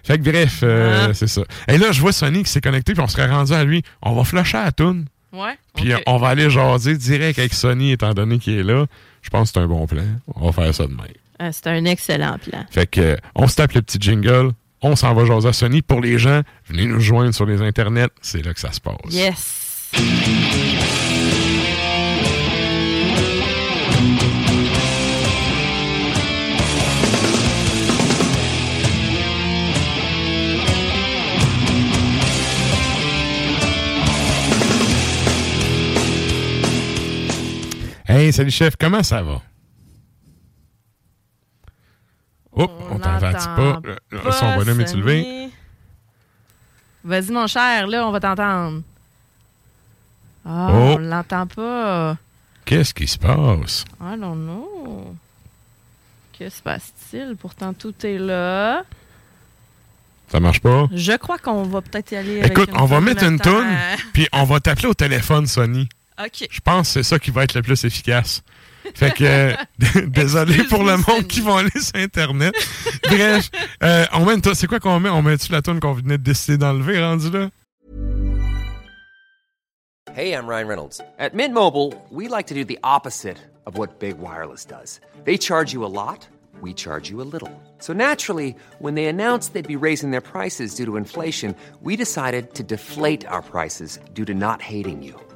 Fait que bref, euh, Ah. c'est ça. Et là, je vois Sony qui s'est connecté, puis on serait rendu à lui. On va flusher à la toune. Ouais. Puis on va aller jaser direct avec Sony, étant donné qu'il est là. Je pense que c'est un bon plan. On va faire ça demain. Euh, C'est un excellent plan. Fait que, euh, on se tape le petit jingle. On s'en va jaser à Sony. Pour les gens, venez nous joindre sur les internets. C'est là que ça se passe. Yes. Hey, salut chef, comment ça va? Oh, on t'entend pas. Le- Son bonhomme est levé. Sonny. Vas-y, mon cher, là, on va t'entendre. Ah, Oh. on l'entend pas. Qu'est-ce qui se passe? I don't know. Que se passe-t-il? Pourtant, tout est là. Ça marche pas? Je crois qu'on va peut-être y aller Écoute, on va mettre une toune, puis on va t'appeler au téléphone, Sony. OK. Je pense que c'est ça qui va être le plus efficace. Fait que, euh, désolé pour le monde qui vont aller sur Internet. Bref, euh, on met une toune. C'est quoi qu'on met? On met-tu la toune qu'on venait de décider d'enlever, rendu là? Hey, I'm Ryan Reynolds. At Mint Mobile, we like to do the opposite of what Big Wireless does. They charge you a lot, we charge you a little. So naturally, when they announced they'd be raising their prices due to inflation, we decided to deflate our prices due to not hating you.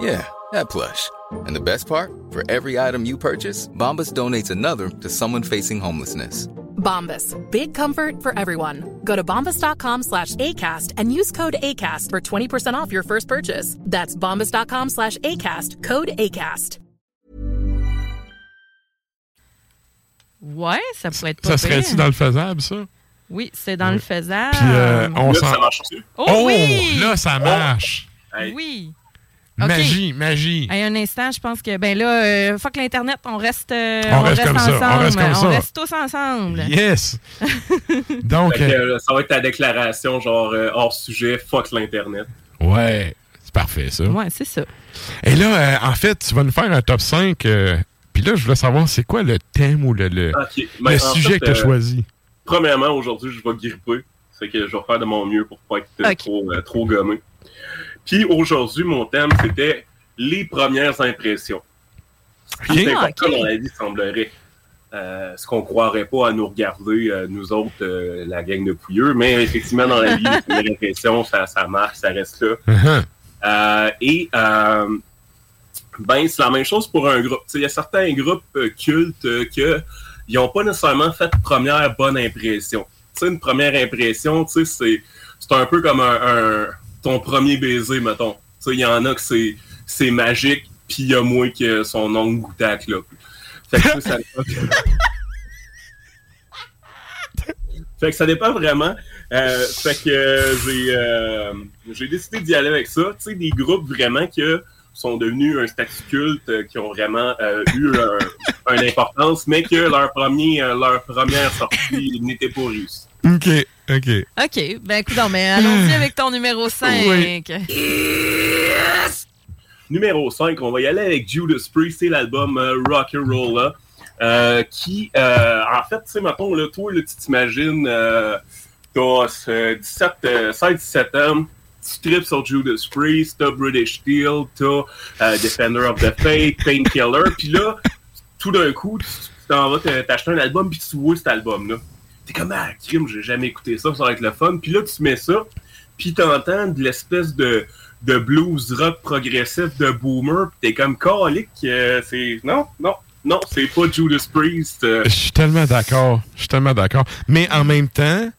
Yeah, that plush. And the best part? For every item you purchase, Bombas donates another to someone facing homelessness. Bombas. Big comfort for everyone. Go to bombas.com slash ACAST and use code ACAST for 20% off your first purchase. That's bombas.com slash ACAST. Code ACAST. Ouais, ça pourrait être pas Ça serait-tu dans le faisable, ça? Oui, c'est dans le faisable. Puis euh, on s'en. Oh, Oh, oui! là, ça oh! marche! Oui. Magie, magie. Hey, un instant, je pense que, ben là, euh, fuck l'Internet, on reste, euh, On reste comme ça, ensemble. on reste comme ça. reste tous ensemble. Yes! Donc, Fait que, euh, ça va être ta déclaration, genre euh, hors sujet, fuck l'Internet. ouais, c'est parfait, ça. Ouais, c'est ça. Et là, euh, en fait, tu vas nous faire un top 5. euh, Puis là, je voulais savoir, c'est quoi le thème ou le, le, le ben, en sujet fait, que tu as euh, choisi? Premièrement, aujourd'hui, je vais gripper. C'est que je vais faire de mon mieux pour pas être euh, trop, euh, trop gommé. Puis aujourd'hui, mon thème, c'était les premières impressions. C'est Ah, important ok. dans la vie, semblerait. Euh, ce qu'on croirait pas à nous regarder, euh, nous autres, euh, la gang de pouilleux, mais effectivement, dans la vie, les premières impressions, ça, ça marche, ça reste là. Uh-huh. Euh, et euh, ben, c'est la même chose pour un groupe. Tu sais, Il y a certains groupes euh, cultes euh, que ils n'ont pas nécessairement fait première bonne impression. Tu sais, une première impression, tu sais, c'est, c'est un peu comme un, un- ton premier baiser, mettons. Il y en a que c'est, magique, puis il y a moins que son ongle goûtait à clope. Fait que, sais, ça, Fait que ça dépend vraiment. Euh, fait que euh, j'ai décidé d'y aller avec ça. Tu sais, des groupes vraiment qui sont devenus un statut culte, euh, qui ont vraiment eu un, une importance, mais que leur, premier, leur première sortie n'était pas réussie. OK, OK. OK, ben écoute, mais allons-y avec ton numéro 5. Oui. Numéro 5, on va y aller avec Judas Priest, c'est l'album euh, Rock and Roll là, euh, qui, euh, en fait, tu sais, mettons, là, toi, là, tu t'imagines euh, t'as euh, 17, euh, 16-17 ans, tu tripes sur Judas Priest, t'as British Steel, t'as euh, Defender of the Faith, Painkiller, puis là, tout d'un coup, tu t'en vas te- t'acheter un album, puis tu vois cet album-là. T'es comme, ah, crime, j'ai jamais écouté ça, ça va être le fun. Puis là, tu mets ça, puis t'entends de l'espèce de, de blues rock progressif de boomer, puis t'es comme, calique, euh, c'est... Non, non, non, c'est pas Judas Priest. euh. Je suis tellement d'accord. Je suis tellement d'accord. Mais en même temps,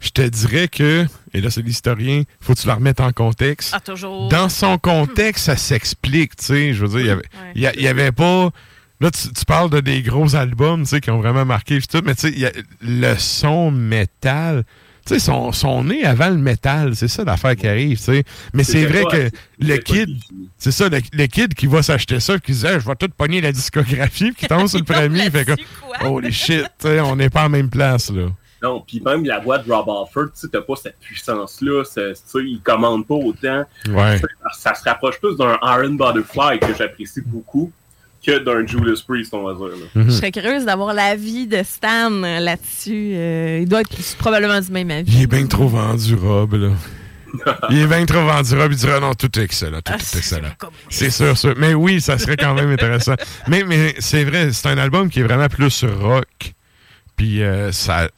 je te dirais que, et là c'est l'historien, faut que tu la remettes en contexte. Ah, toujours. Dans son contexte, ça s'explique, tu sais. Je veux dire, il y avait, il y a- il y avait pas. Là, tu, tu parles de des gros albums, tu sais, qui ont vraiment marqué tout, mais tu sais, il y a le son métal. Tu sais, sont nés avant le métal, c'est ça l'affaire qui arrive, tu sais. Mais c'est vrai pas- que le kid, c'est ça, le, le kid qui va s'acheter ça, qui disait, je vais tout pogner la discographie, puis qui tombe sur le premier, il fait holy shit, tu sais, on n'est pas en même place, là. Non, puis même la voix de Rob Alford, tu sais, t'as pas cette puissance-là, c'est- tu sais, il commande pas autant. Ouais. Ça, ça se rapproche plus d'un Iron Butterfly que j'apprécie beaucoup que d'un Judas Priest, on va dire. là. Mhm. Je serais curieuse d'avoir l'avis de Stan euh, là-dessus. Euh, il doit être probablement du même avis. Il est bien trop vendu, Rob, là. Il est bien trop vendu, Rob. Il dira non, tout est excellent, tout Ah, est excellent. C'est sûr, sûr. Mais oui, ça serait quand même intéressant. Mais, mais c'est vrai, c'est un album qui est vraiment plus rock. Puis euh, ça.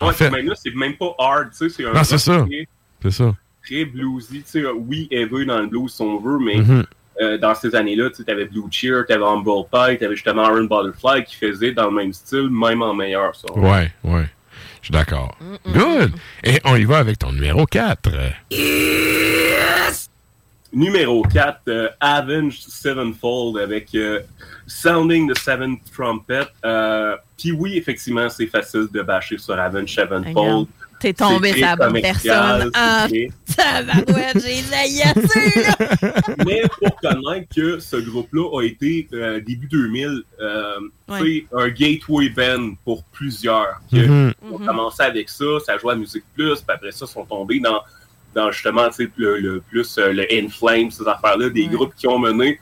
En Ouais, fait, même là, c'est même pas hard, tu sais, c'est un Non, c'est rock ça. Très, c'est ça. très bluesy, tu sais, oui, heavy dans le blues si on veut, mais Mhm. Euh, dans ces années-là, tu sais, t'avais Blue Cheer, t'avais Humble Pie, t'avais justement Iron Butterfly qui faisait dans le même style, même en meilleur, ça. Ouais, ouais. Je suis d'accord. Good. Et on y va avec ton numéro 4. Numéro 4, euh, Avenged Sevenfold avec euh, Sounding the Seventh Trumpet. Euh, Puis oui, effectivement, c'est facile de bâcher sur Avenged Sevenfold. T'es tombé C'est sur la très bonne personne. Ah, j'ai! Mais faut reconnaître que ce groupe-là a été, euh, début 2000, euh, Ouais. un gateway band pour plusieurs. Ont commencé avec ça, ça jouait à Musique Plus, puis après ça, sont tombés dans, dans justement le, le plus euh, le In Flames, ces affaires-là, des groupes qui ont mené.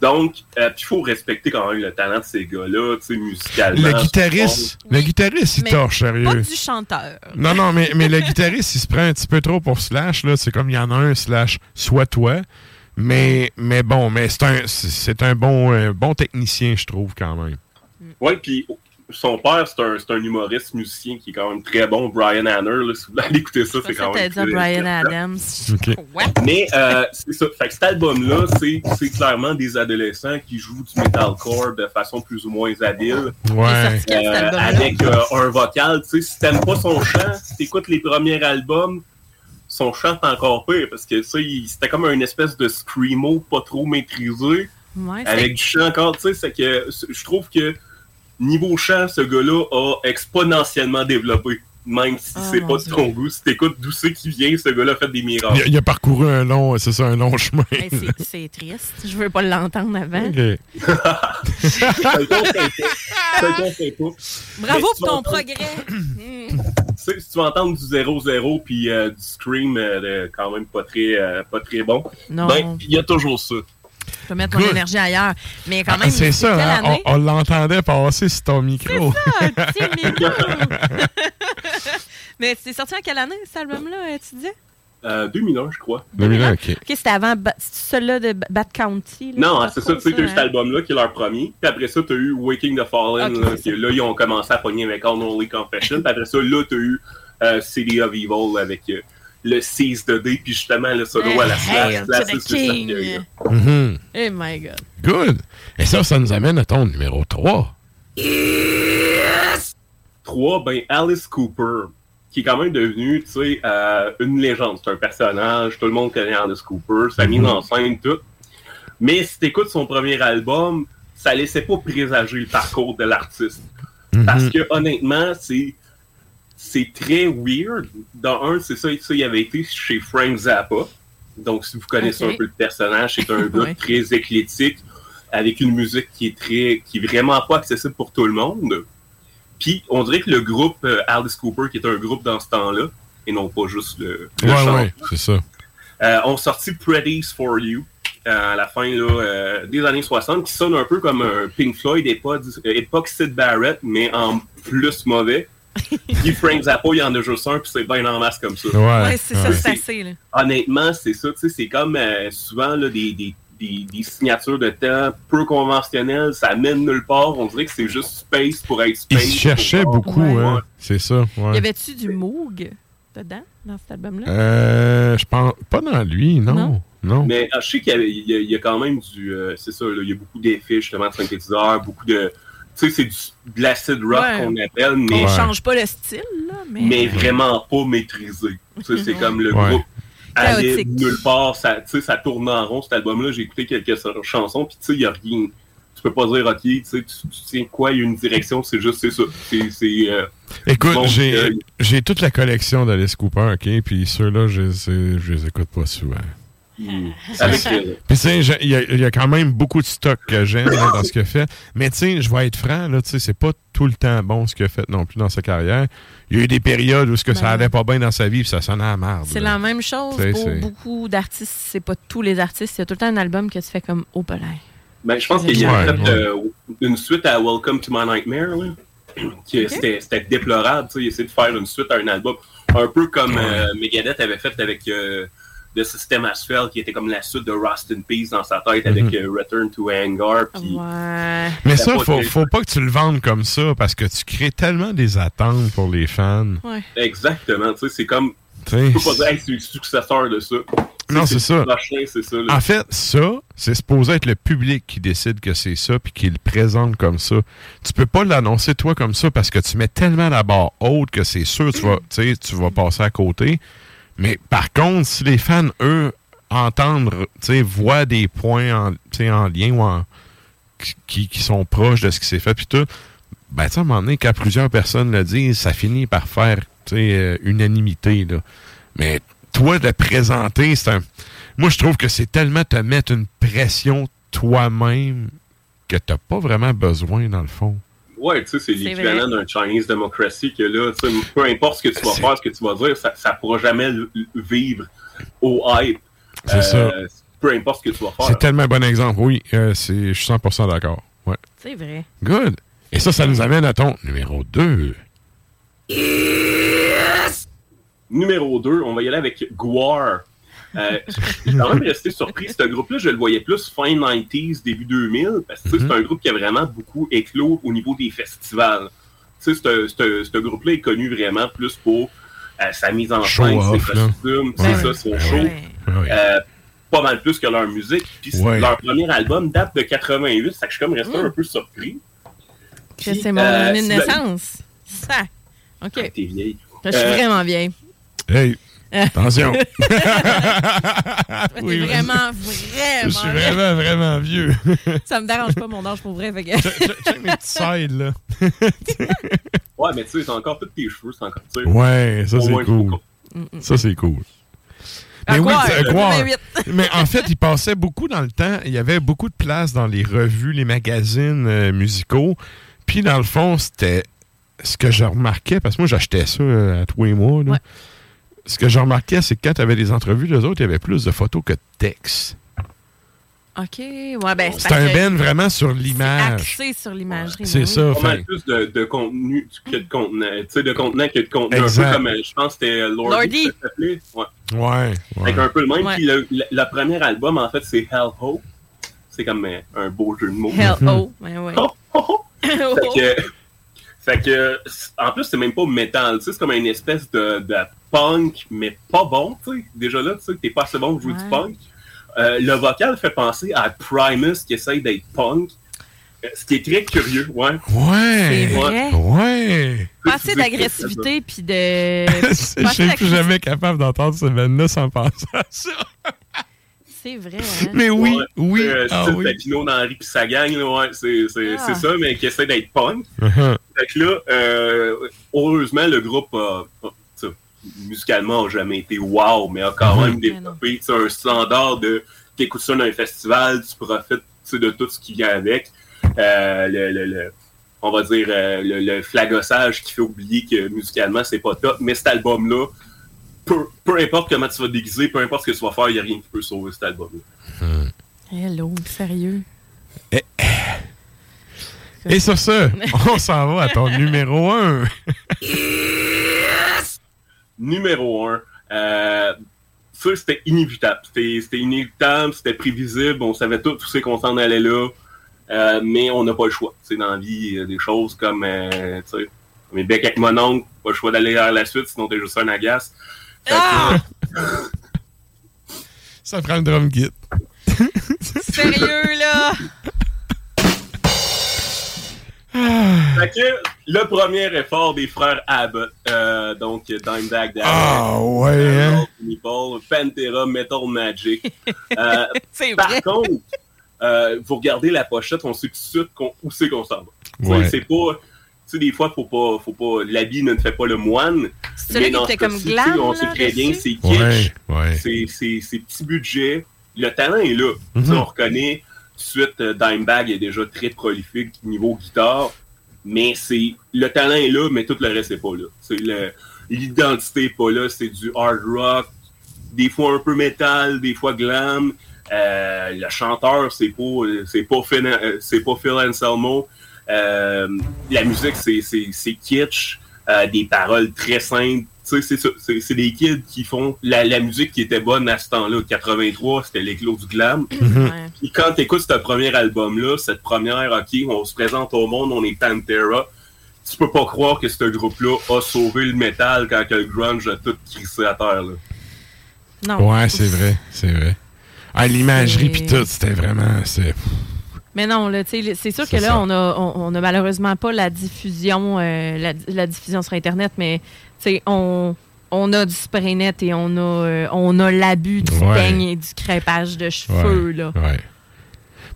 Donc, euh, puis il faut respecter quand même le talent de ces gars-là, tu sais, musicalement. Le guitariste, le guitariste, il Mais torche, sérieux. Pas du chanteur. Non, non, mais, mais le guitariste, il se prend un petit peu trop pour Slash. là. C'est comme il y en a un Slash, soit toi. Mais, mais bon, mais c'est un, c'est- c'est un bon, euh, bon technicien, je trouve, quand même. Oui, puis son père, c'est un, c'est un humoriste musicien qui est quand même très bon, Brian Hanner. Là, si vous voulez aller écouter ça, c'est quand même. très- Brian très- Adams. Mais euh, c'est ça. Fait que cet album-là, c'est c'est clairement des adolescents qui jouent du metalcore de façon plus ou moins habile. Ouais. Euh, avec euh, un vocal. Tu sais, si t'aimes pas son chant, si t'écoutes les premiers albums, son chant est encore pire parce que ça, il- c'était comme une espèce de screamo pas trop maîtrisé. Ouais, avec du chant encore, tu sais, c'est que je trouve que niveau chant, ce gars-là a exponentiellement développé. Même si Oh, c'est pas de ton goût, si t'écoutes d'où c'est qui vient, ce gars-là a fait des miracles. Il a, il a parcouru un long, c'est ça, un long chemin. Hey, c'est- triste. Je veux pas l'entendre avant. Bravo pour ton progrès. Tu sais, si tu vas entendre du 0-0 puis euh, du scream euh, quand même pas très, euh, pas très bon, Non. ben, il y a toujours ça. Je vais mettre mon énergie ailleurs. Mais quand même, Ah, c'est ça, hein, année? on, on l'entendait passer sur ton micro. Ah, petit micro. Mais c'est sorti en quelle année, cet album-là, euh, tu disais? Euh, 2001, je crois. 2001, ok. OK, c'était avant... C'est celui-là de Ba- Bat County? là, Non, pas c'est ça, tu sais, t'as eu cet hein? album-là qui est leur premier. Puis après ça, t'as eu Waking the Fallen. Là, c'est qui- là, ils ont commencé à pogner avec Unholy Confession. Puis après ça, là, t'as eu euh, City of Evil avec euh, le Seize de D. Puis justement, le solo à la slash. Mhm. Oh my God. Good. Et ça, ça nous amène à ton numéro 3. 3, ben Alice Cooper, qui est quand même devenu, tu sais, euh, une légende. C'est un personnage, tout le monde connaît Alice Cooper, sa mise en scène, tout. Mais si t'écoutes son premier album, ça laissait pas présager le parcours de l'artiste. Parce que honnêtement, c'est c'est très weird. Dans un, c'est ça, ça, il avait été chez Frank Zappa. Donc, si vous connaissez un peu le personnage, c'est un gars Ouais. très éclectique, avec une musique qui est très, qui est vraiment pas accessible pour tout le monde. Puis, on dirait que le groupe euh, Alice Cooper, qui est un groupe dans ce temps-là, et non pas juste le, le Ouais, chanteur, ouais, c'est ça. euh, ont sorti Pretty's for You euh, à la fin là, euh, des années 60, qui sonne un peu comme un Pink Floyd époque, époque Sid Barrett, mais en plus mauvais. Puis Frank Zappa, il y en a juste un, puis c'est bien en masse comme ça. Ouais, Ouais, c'est ça, c'est assez. Là. Honnêtement, c'est ça, tu sais, c'est comme euh, souvent là, des, des, des, des signatures de temps peu conventionnelles, ça mène nulle part, on dirait que c'est juste space pour être Il space. se cherchait beaucoup, Ouais. hein. C'est ça, ouais. Y avait-tu du Moog dedans, dans cet album-là? Euh, je pense pas dans lui, non. Non? Mais euh, je sais qu'il il il y a quand même du. euh, c'est ça, là, il y a beaucoup d'effets, justement, de synthétiseurs, beaucoup de. Tu sais, c'est du, de l'acid rock Ouais. qu'on appelle, mais, On change pas le style, là, mais... mais vraiment pas maîtrisé. Tu sais, c'est comme le Ouais. groupe allait nulle part, ça, tu sais, ça tourne en rond, cet album-là. J'ai écouté quelques chansons, puis tu sais, il n'y a rien. Tu peux pas dire, OK, tu sais, tu, quoi, il y a une direction, c'est juste, c'est ça. C'est. euh, Écoute, bon, j'ai euh, j'ai toute la collection d'Alice Cooper, OK? Puis ceux-là, je, je les écoute pas souvent. Euh, Puis, tu sais, j'ai- il y, a- il y a quand même beaucoup de stock que j'aime dans ce qu'il a fait. Mais, tu sais, je vais être franc, là, tu sais, c'est pas tout le temps bon ce qu'il a fait non plus dans sa carrière. Il y a eu des périodes où ce que ça Ben allait pas bien dans sa vie, puis ça sonnait à marde. C'est la même chose pour beaucoup d'artistes. C'est pas tous les artistes. Il y a tout le temps un album que tu fais comme « Oh, palais Ben, je pense qu'il y a Ouais, fait ouais. euh, une suite à Welcome to My Nightmare. Là, c'était, c'était déplorable. tu sais, Il essayait de faire une suite à un album. Un peu comme euh, Megadeth avait fait avec euh, The System Asphalt, qui était comme la suite de Rust in Peace dans sa tête avec Mhm. euh, Return to Anger. puis- Ouais. Mais Ça faut, faut pas que tu le vendes comme ça parce que tu crées tellement des attentes pour les fans. Ouais. Exactement. tu sais, C'est comme. Tu peux pas dire, hey, c'est le successeur de ça. Non, c'est ça. prochain. En fait, ça, c'est supposé être le public qui décide que c'est ça puis qui le présente comme ça. Tu peux pas l'annoncer toi comme ça parce que tu mets tellement la barre haute que c'est sûr tu vas, tu vas passer à côté. Mais par contre, si les fans, eux, sais, voient des points en, en lien ou en, qui, qui sont proches de ce qui s'est fait puis tout, ben, à un moment donné, quand plusieurs personnes le disent, ça finit par faire, euh, unanimité, là. Mais toi, de présenter, c'est un... Moi, je trouve que c'est tellement te mettre une pression toi-même que t'as pas vraiment besoin, dans le fond. Ouais, tu sais, c'est l'équivalent d'un Chinese democracy que là, tu sais, peu importe ce que tu vas faire, ce que tu vas dire, ça, ça pourra jamais vivre au hype. C'est ça. Peu importe ce que tu vas faire. C'est tellement un bon exemple. Oui, euh, c'est- je suis 100% d'accord. Ouais. C'est vrai. Good. Et ça, ça nous amène à ton numéro 2. Numéro 2, on va y aller avec Guar. Euh, je suis quand même resté surpris. Ce groupe-là, je le voyais plus fin 90s, début 2000, parce que c'est un groupe qui a vraiment beaucoup éclos au niveau des festivals. Tu sais, ce- groupe-là est connu vraiment plus pour euh, sa mise en scène, ses costumes, Ouais. c'est ça, son Ouais. show. Ouais. Euh, pas mal plus que leur musique. Puis leur premier album date de 88, ça que je suis comme resté Mm. un peu surpris. C'est mon année de c'est- naissance. Ça. OK. T'es vieille. Je suis Euh, vraiment vieille. Hey, attention. Oui, vraiment, Je suis vraiment. vraiment, vraiment vieux. Ça me dérange pas mon âge pour vrai. Fait que... check, mes petits sides, là. Ouais, mais tu sais, t'as encore tous tes cheveux, c'est encore, tu sais. Ouais, ça, Au c'est moins, cool. Mm, Ça, c'est cool. À Mais oui, à quoi? 88. Mais en fait, il passait beaucoup dans le temps. Il y avait beaucoup de place dans les revues, les magazines euh, musicaux. Puis, dans le fond, c'était ce que je remarquais, parce que moi, j'achetais ça euh, à tous les mois. là. Ouais. Ce que je remarquais, c'est que quand tu avais des entrevues, les autres, il y avait plus de photos que de textes. OK. Ouais, ben, C'est un ben vraiment sur C'est l'image. axé sur l'imagerie. C'est mais ça. oui. Pas fait- mal plus de, de contenu que de contenant. Tu sais, de contenant que de contenu. Exact. Un peu comme, euh, je pense que c'était euh, Lordy. Lordy. ça s'appelait. Ouais. Ouais. ouais. Avec un peu le même. Ouais. Puis le, le- le premier album, en fait, c'est Hell Hope. C'est comme euh, un beau jeu de mots. Hell oh. Ben ouais. Oh, oh, oh. Fait que, fait que, en plus, c'est même pas métal. Tu sais, c'est comme une espèce de, de punk, mais pas bon, tu sais. Déjà là, tu sais, que t'es pas assez bon pour jouer Ouais. du punk. Euh, le vocal fait penser à Primus qui essaye d'être punk. Euh, Ce qui est très curieux, ouais. Ouais. C'est vrai. Ouais. Pas assez d'agressivité puis de. Je suis plus jamais capable d'entendre ce band-là sans penser à ça. C'est vrai, hein? Mais oui, Ouais. oui. Euh, ah style oui. Papineau d'Henri pis sa gang, là, ouais, c'est c'est- Ah. c'est ça, mais qui essaie d'être punk. Uh-huh. Fait que là, euh, heureusement, le groupe a, musicalement n'a jamais été wow, mais a quand même développé tu sais, un standard de t'écoutes ça dans un festival, tu profites de tout ce qui vient avec. Euh, le, le- le- on va dire euh, le, le flagossage qui fait oublier que musicalement c'est pas top, mais cet album-là, peu, peu importe comment tu vas te déguiser, peu importe ce que tu vas faire, il n'y a rien qui peut sauver cet album-là. Hello, sérieux? Eh, Et sur ce, on s'en va à ton numéro 1. Numéro 1. Euh, ça, c'était inévitable. C'était c'était inévitable, c'était prévisible, on savait tout, tout ce qu'on s'en allait là. Euh, mais on n'a pas le choix. C'est dans la vie, il y a des choses comme, euh, tu sais, mes becs avec mon oncle, pas le choix d'aller vers la suite, sinon t'es juste un agace. Que, Ça prend le drum kit. Sérieux, là? Fait que le premier effort des frères Abbott, euh, donc Dimebag Darrell, Ah, ouais, hein? Meatball, Pantera, Metal Magic. Euh, par contre, euh, vous regardez la pochette, on sait tout de suite qu'on- où c'est qu'on s'en va. Tu sais, Ouais. C'est pas. Tu sais, des fois, faut pas, faut pas, l'habit ne fait pas le moine. Celui Mais qui dans était ce comme cas-ci, glam, On sait là, très bien, dessus? c'est kitsch. Ouais, ouais. C'est, c'est, c'est petit budget. Le talent est là. Mhm. Tu sais, On reconnaît de suite, euh, Dimebag est déjà très prolifique niveau guitare. Mais c'est le talent est là, mais tout le reste n'est pas là. C'est l'identité n'est pas là. C'est du hard rock, des fois un peu métal, des fois glam. Euh, le chanteur, c'est pas, c'est pas Phil, euh, c'est pas Phil Anselmo. La musique, c'est, kitsch, des paroles très simples. Tu sais, c'est ça. C'est, c'est des kids qui font la, la musique qui était bonne à ce temps-là. 83, c'était l'éclos du glam. Puis quand tu écoutes ce premier album-là, cette première, OK, on se présente au monde, on est Pantera. Tu peux pas croire que ce groupe-là a sauvé le métal quand que le grunge a tout crissé à terre. Là. Non. Ouais, c'est vrai, c'est vrai. Ah, l'imagerie pis tout, c'était vraiment... c'est- Mais non, là, tu sais, c'est sûr que là, ça. on a, on, on a malheureusement pas la diffusion, euh, la, la diffusion sur Internet, mais sais, on, on a du spray net et on a, euh, on a l'abus du Ouais. peigne et du crêpage de cheveux, Ouais, là. ouais.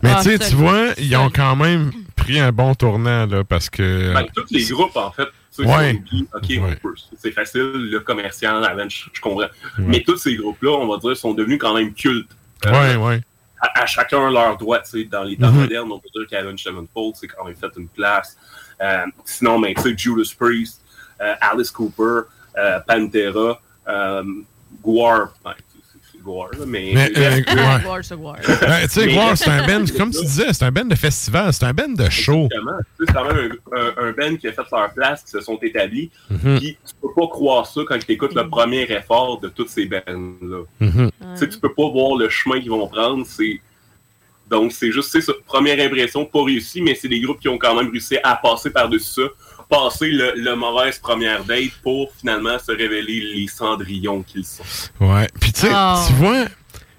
Mais Ah, tu sais, tu vois, ils ont quand même pris un bon tournant, là, parce que... Ben, tous les groupes, en fait, Ouais. OK, Ouais. c'est facile, le commercial, Avenge, je comprends. Mais tous ces groupes-là, on va dire, sont devenus quand même cultes. Euh, Ouais, ouais. à, à chacun leur droit, tu sais, dans les temps Mhm. modernes, on peut dire qu'Avenge Sevenfold, c'est quand même fait une place. Euh, sinon, ben, tu sais, Judas Priest, euh, Alice Cooper, euh, Pantera, euh, Guar, ouais, Guar, là, mais... Mais, euh, c'est Guar. Ben, tu sais, Guar, c'est un band, comme tu disais, c'est un band de festival, c'est un band de show. Exactement. Tu C'est quand même un, un, un band qui a fait leur place, qui se sont établis. Mhm. Puis tu peux pas croire ça quand tu écoutes le premier effort de toutes ces bands-là. Mhm. Tu sais, tu peux pas voir le chemin qu'ils vont prendre. C'est donc c'est juste c'est ça. Première impression pas réussi, mais c'est des groupes qui ont quand même réussi à passer par-dessus ça, passer le, le mauvaise première date pour finalement se révéler les cendrillons qu'ils sont. Ouais. Puis tu sais, Oh. tu vois,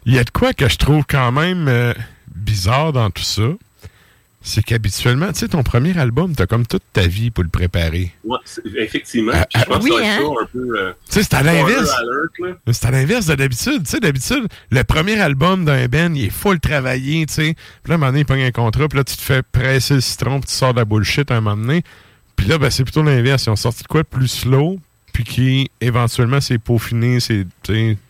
il y a de quoi que je trouve quand même euh, bizarre dans tout ça. C'est qu'habituellement, tu sais, ton premier album, t'as comme toute ta vie pour le préparer. Ouais, effectivement. Puis je pense oui, que hein? ça un peu. euh, Tu sais, c'est à l'inverse. C'est à l'inverse de d'habitude. Tu sais, d'habitude, le premier album d'un band, il est full travaillé, tu sais. Puis là, à un moment donné, il pogne un contrat, puis là, tu te fais presser le citron, puis tu sors de la bullshit à un moment donné. Puis là, ben, c'est plutôt l'inverse. Ils ont sorti de quoi plus slow, puis qui, éventuellement, s'est peaufiné, sais,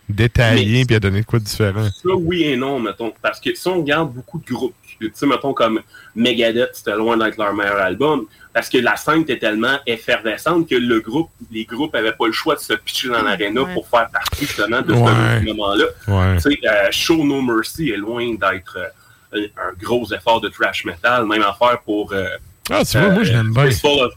détaillé, puis a donné de quoi de différent. Ça, oui et non, mettons. Parce que si on regarde beaucoup de groupes, tu sais, mettons comme Megadeth, c'était loin d'être leur meilleur album, parce que la scène était tellement effervescente que le groupe, les groupes n'avaient pas le choix de se pitcher dans l'aréna Ouais. pour faire partie justement de Ouais. ce moment-là. Ouais. Tu sais, euh, Show No Mercy est loin d'être euh, un gros effort de thrash metal, même affaire pour. euh, Ah, tu vois, moi, je l'aime bien. Fistful of-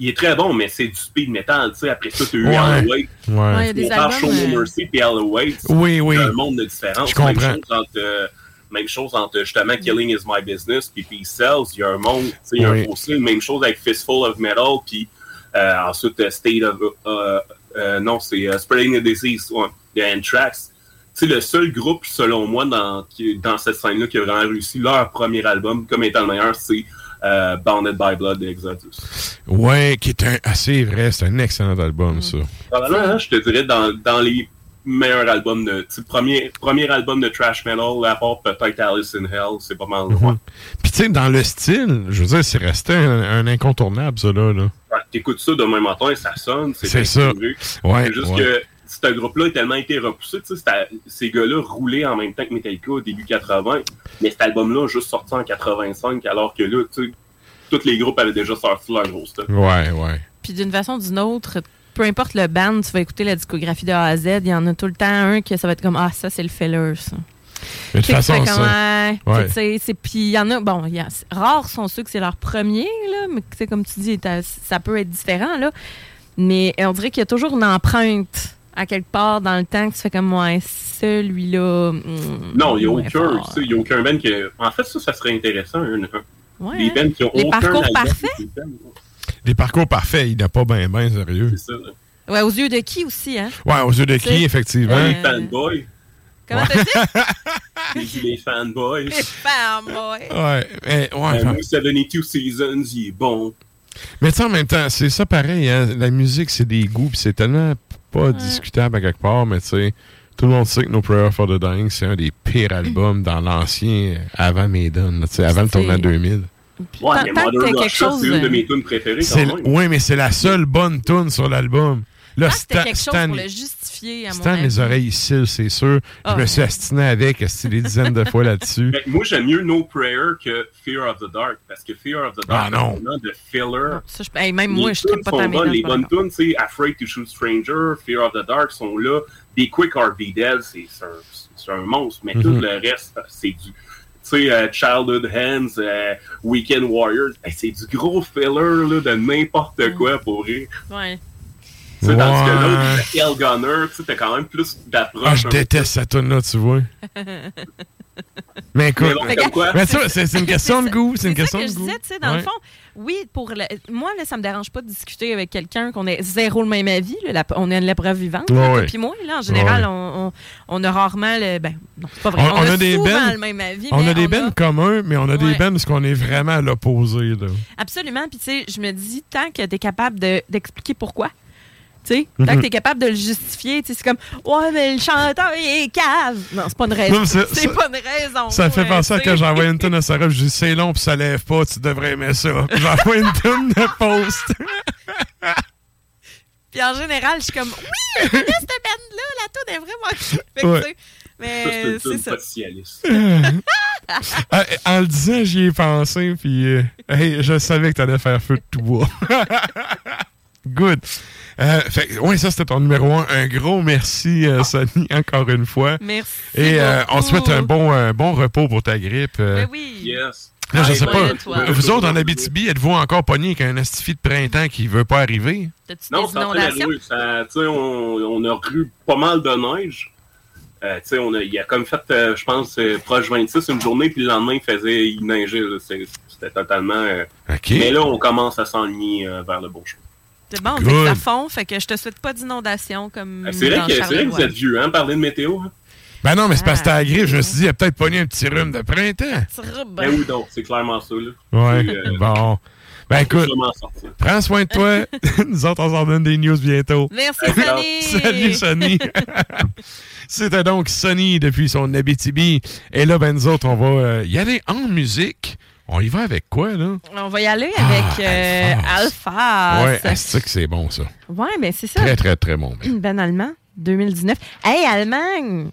Il est très bon, mais c'est du speed metal. Tu sais, après ça, tu as eu Ouais. Halloween. Ouais. Ouais, il y a des On Show No euh, Mercy et Halloween. Oui, oui. C'est un monde de différence. Je comprends. Même chose entre, euh, même chose entre justement Killing is my business puis Peace Cells. Il y a un monde, tu sais, il y a Oui. un fossé. Même chose avec Fistful of Metal. Puis euh, ensuite euh, State of. euh, euh, non, c'est euh, Spreading the Disease ouais, de Anthrax. C'est le seul groupe, selon moi, dans, qui, dans cette scène-là qui a vraiment réussi leur premier album comme étant le meilleur, c'est euh, Bounded by Blood de Exodus. Ouais, qui est un. Ah, c'est vrai, c'est un excellent album, ça. Probablement, hein, je te dirais, dans, dans les meilleurs albums de. Premier, premier album de Trash Metal, à part peut-être Alice in Hell, c'est pas mal loin. Puis, tu sais, dans le style, je veux dire, c'est resté un, un incontournable, ça, là. là. T'écoutes ça demain matin, ça sonne, c'est ça. Ouais, C'est juste ouais. que ce groupe-là a tellement été repoussé, ces gars-là roulaient en même temps que Metallica au début 80, mais cet album-là a juste sorti en 85, alors que là, tu sais, tous les groupes avaient déjà sorti leur gros stuff. Ouais, ouais. Puis d'une façon ou d'une autre, peu importe le band, tu vas écouter la discographie de A à Z, il y en a tout le temps un que ça va être comme Ah, ça, c'est le filler, ça. Mais de toute façon, ça- Puis il y en a, bon, il y a, rares sont ceux que c'est leur premier, là, mais comme tu dis, ça peut être différent, là. Mais on dirait qu'il y a toujours une empreinte à quelque part dans le temps que tu fais comme, ouais, celui-là. hmm, Non, il n'y a aucun, fort. tu sais, il y a aucun band qui. En fait, ça, ça serait intéressant. Un- Ouais, des hein? bands qui ont Les aucun parcours album. parfaits? Des parcours parfaits, il n'a pas bien, bien sérieux. C'est ça. là. Ouais, aux yeux de qui aussi, hein? Ouais, aux yeux de qui, effectivement. Euh, Les fanboys. Comment t'as dit? Les fanboys. Les fanboys. Ouais, mais, ouais, Euh, enfin- moi, 72 Seasons, il est bon. mais tu sais, en même temps, c'est ça pareil. hein, La musique, c'est des goûts, puis c'est tellement pas discutable à quelque part, mais tu sais, tout le monde sait que No Prayer for the Dying, c'est un des pires albums dans l'ancien, avant Maiden, là, tu sais, avant le tournant 2000. Ouais, mais quelque chose, c'est une de euh, mes tunes préférées ouais, mais c'est la seule bonne tune sur l'album. Là, Ah, c'était Stan, quelque chose Stan- pour le justifier, à mon Stan, avis. les oreilles ici, c'est sûr. Ah, je me suis astiné avec des dizaines de fois là-dessus? Mais moi, j'aime mieux No Prayer que Fear of the Dark. Parce que Fear of the Ah, Dark, non. c'est de filler. Ça, je- hey, même moi, les je tunes ne pas ta bonnes. Les bonnes tunes, tu sais, Afraid to Shoot Stranger, Fear of the Dark sont là. Des Quick Be Dead, c'est c'est un, c'est un monstre. Mais tout Mhm. le reste, c'est du. Tu sais, euh, Childhood Hands, euh, Weekend Warriors, hey, c'est du gros filler là, de n'importe quoi pour rire. Ouais. Tu sais, Tandis que Ouais. l'autre, Hell Gunner, tu sais, t'as quand même plus d'approche. Ah, je déteste cette tune-là, tu vois. Mais écoute, Mais c'est une question de goût. C'est une C'est question ça que de je goût. disais, tu sais, dans Ouais. le fond, oui, pour le- moi, là, ça me dérange pas de discuter avec quelqu'un qu'on ait zéro le même avis. là, la- on est une l'épreuve vivante. Ouais, ouais. Puis moi, là, en général, Ouais. on, on- on a rarement le. Ben, non, c'est pas vrai. On, on a, des souvent bennes. le même avis. on a des bennes communs, mais on a des Ouais. bennes parce qu'on est vraiment à l'opposé. Absolument. Puis, tu sais, je me dis, tant que tu es capable de- d'expliquer pourquoi, tu sais, tant Mhm. que tu es capable de le justifier, tu sais, c'est comme, ouais, mais le chanteur, il est cave. Non, c'est pas une raison. C'est pas une raison. Ça fait ouais, penser à quand j'envoie une tonne à Sarah, je dis c'est long puis ça lève pas, tu devrais aimer ça. J'envoie une tonne de post. Puis en général, je suis comme, oui, cette band-là, la toune est vraiment cool. Ouais. Mais c'est ça. Ah, en le disant, j'y ai pensé, puis euh, hey, je savais que t'allais faire feu de tout bois. Good. Euh, fait, ouais, ça c'était ton numéro un. Un gros merci, euh, Sonny, encore une fois. Merci Et euh, on souhaite un bon, un bon repos pour ta grippe. euh. Ben oui. Yes. Là, je Ah, sais pas. toi. Vous autres, en Abitibi, êtes-vous encore pogné avec un astifi de printemps qui veut pas arriver? Non. Ça, tu sais, on, on a eu pas mal de neige. Euh, tu sais, on a, il a comme fait, euh, je pense, euh, proche 26 une journée, puis le lendemain, il faisait, il neigeait. C'était totalement. euh, OK. Mais là, on commence à s'enligner euh, vers le bon chemin. C'est bon, fait Good. que ça fond, fait que je te souhaite pas d'inondation comme. Euh, C'est vrai, dans que, c'est vrai que vous êtes vieux, hein, parler de météo. Hein? Ben non, mais c'est parce que t'as Ah. la grippe. Je me suis dit, il a peut-être pogné un petit rhume de printemps. Ben oui, donc, c'est clairement ça. Là. Ouais. Euh, Bon. Ben écoute, prends soin de toi. Nous autres, on s'en donne des news bientôt. Merci. Sonny! Salut, Sonny. C'était donc Sonny depuis son Abitibi. Et là, ben nous autres, on va euh, y aller en musique. On y va avec quoi, là? On va y aller avec Ah, euh, Alpha. ouais, c'est que c'est bon, ça. Ouais, mais c'est ça. Très, très, très bon. Ben allemand, 2019. Hey, Allemagne!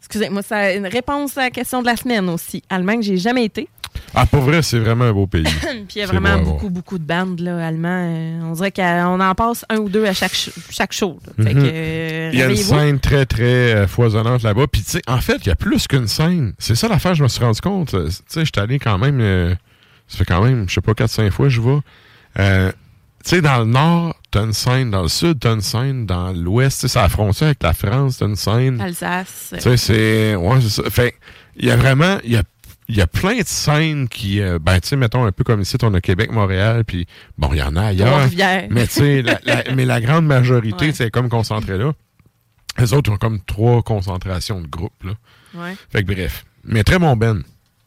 Excusez-moi, c'est une réponse à la question de la semaine aussi. Allemagne, j'ai jamais été. Ah, pour vrai, c'est vraiment un beau pays. Puis il y a vraiment beaucoup, beaucoup de bandes là, allemands. Euh, On dirait qu'on en passe un ou deux à chaque, ch- chaque show. Mhm. que, euh, Il y a une scène très, très euh, foisonnante là-bas. Puis, tu sais, en fait, il y a plus qu'une scène. C'est ça l'affaire, je me suis rendu compte. Tu sais, je suis allé quand même. euh, ça fait quand même, je sais pas, 4-5 fois, je vais. Euh, tu sais, dans le nord, t'as une scène. Dans le sud, t'as une scène. Dans l'ouest, tu sais, la frontière avec la France, t'as une scène. Alsace. Tu sais, c'est. Ouais, c'est ça. Fait il y a vraiment. Y a, il y a plein de scènes qui. euh, ben, tu sais, mettons un peu comme ici, on a Québec, Montréal, puis bon, il y en a ailleurs. Mais tu sais, la, la- mais la grande majorité, Ouais. c'est comme concentré là. Les autres ont comme trois concentrations de groupes, là. Ouais. Fait que bref. Mais très bon Ben.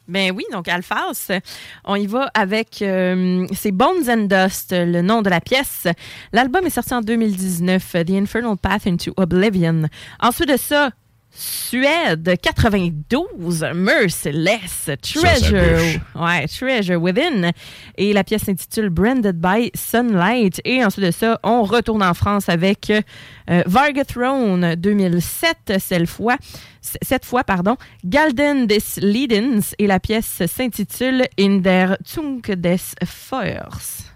Ben oui, donc Alphas, on y va avec euh, c'est Bones and Dust, le nom de la pièce. L'album est sorti en 2019, The Infernal Path into Oblivion. Ensuite de ça, Suède 92, Merciless, Treasure, ouais, Treasure Within, et la pièce s'intitule Branded by Sunlight. Et ensuite de ça, on retourne en France avec euh, Vargathrone 2007, cette fois, cette fois, pardon, Galden des Liedens, et la pièce s'intitule In der Zunge des Feuers.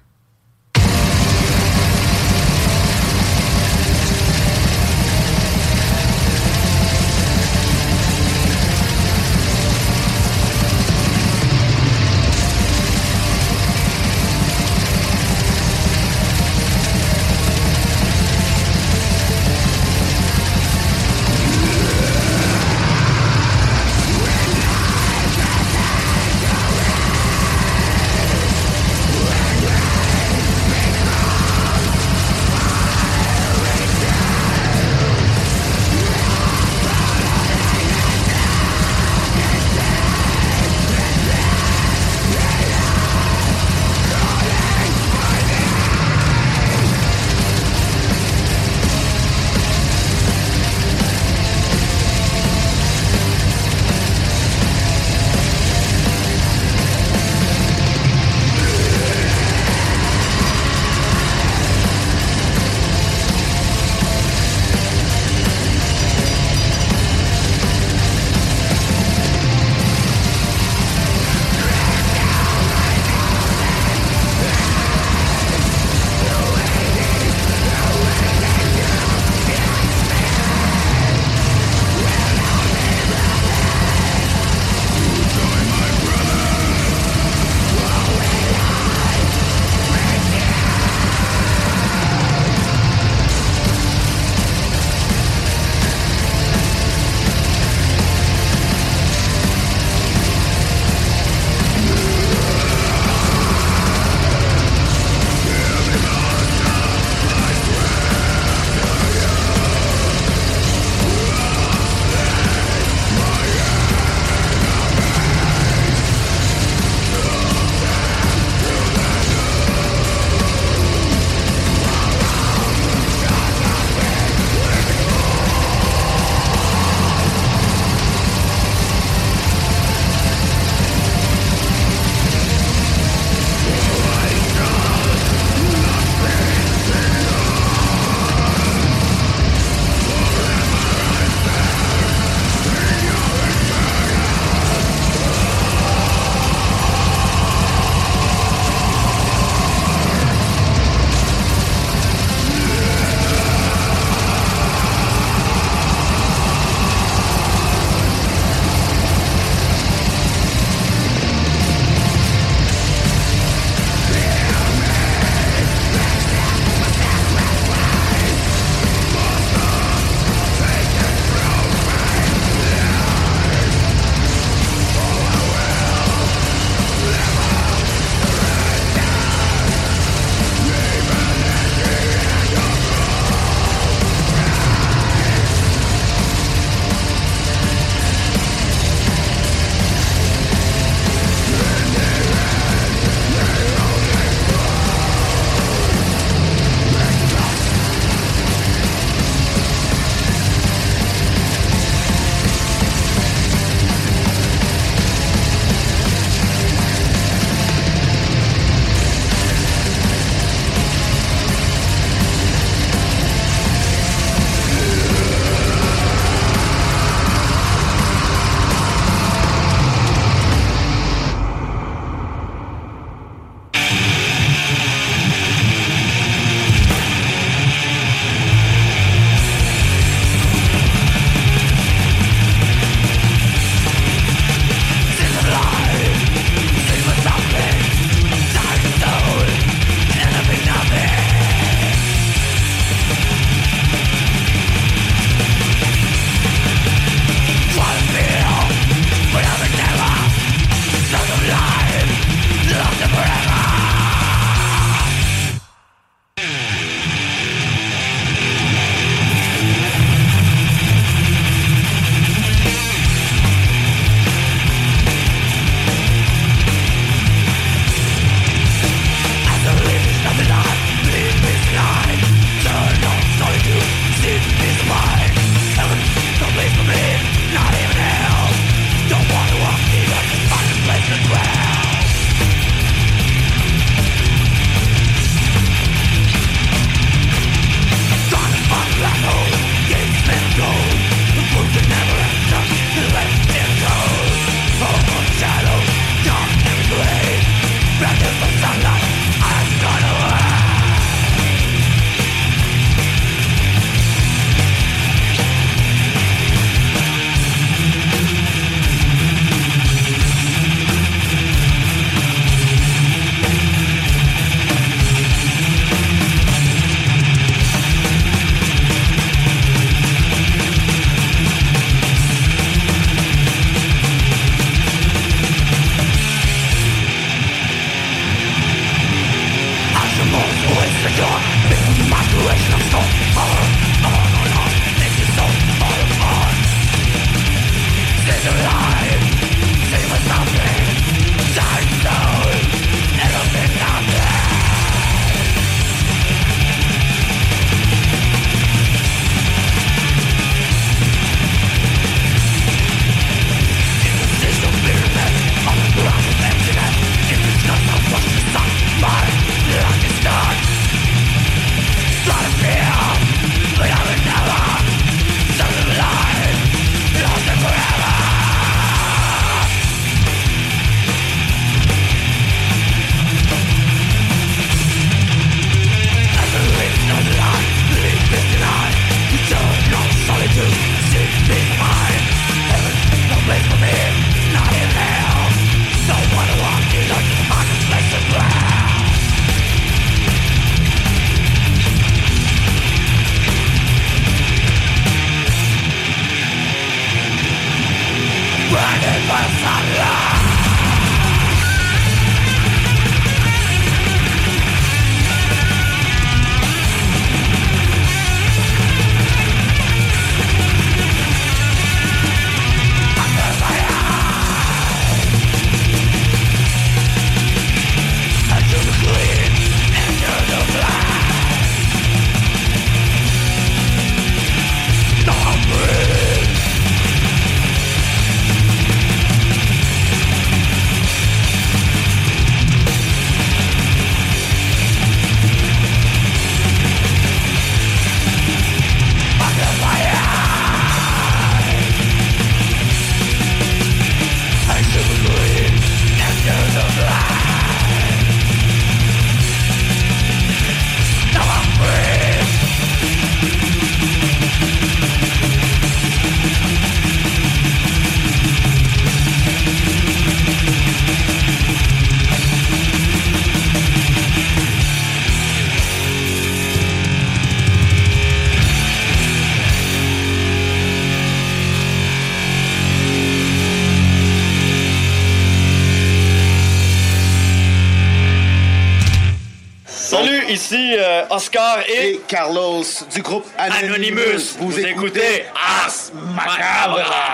Oscar et... Carlos du groupe Anonymous. Vous, écoutez Ars Macabra.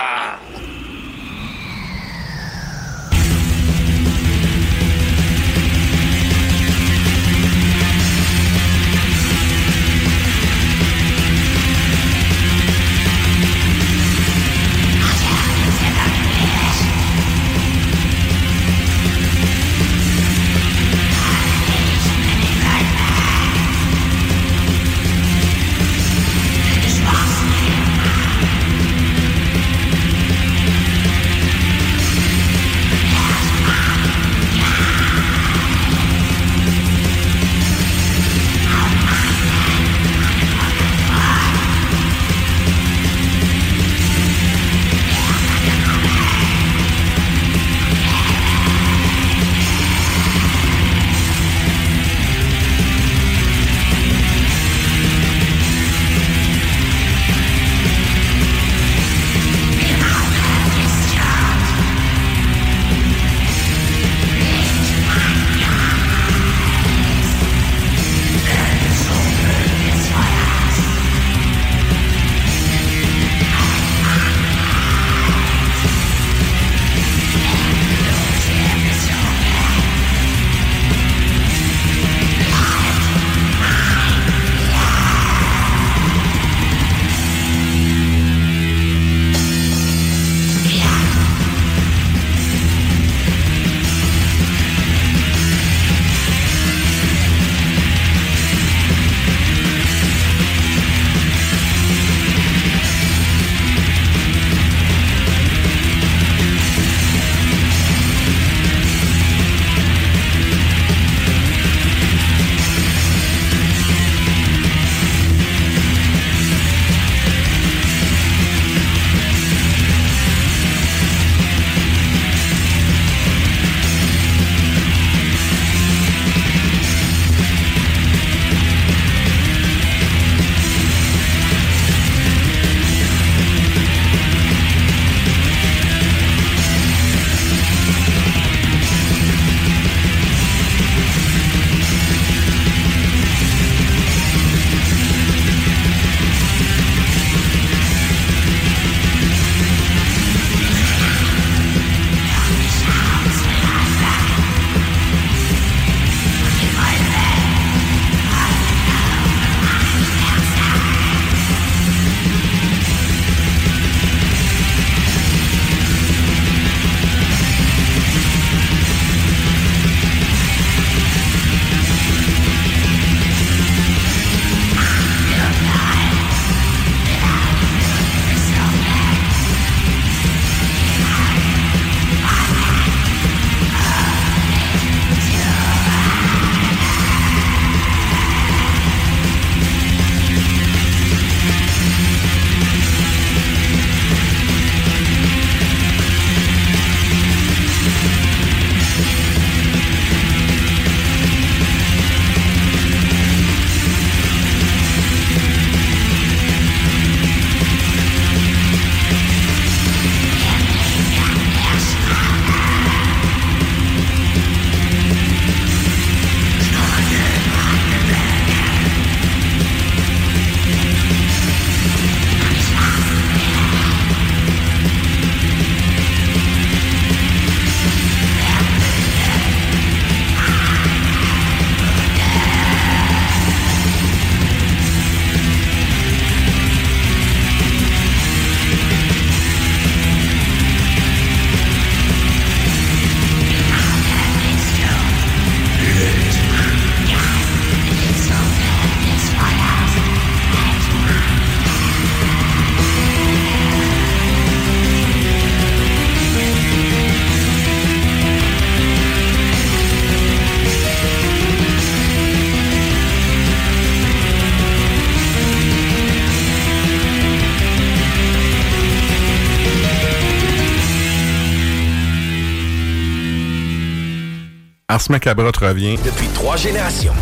Ars Macabra te revient. Depuis trois générations.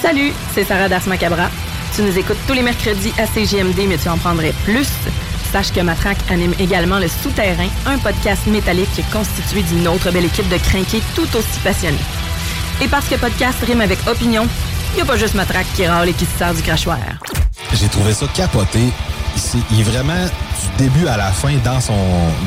Salut, c'est Sarah d'Ars Macabra. Tu nous écoutes tous les mercredis à CGMD, mais tu en prendrais plus. Sache que Matraque anime également Le Souterrain, un podcast métallique constitué d'une autre belle équipe de crinqués tout aussi passionnés. Et parce que podcast rime avec opinion, il n'y a pas juste Matraque qui râle et qui se sert du crachoir. J'ai trouvé ça capoté. Il est vraiment début à la fin dans son,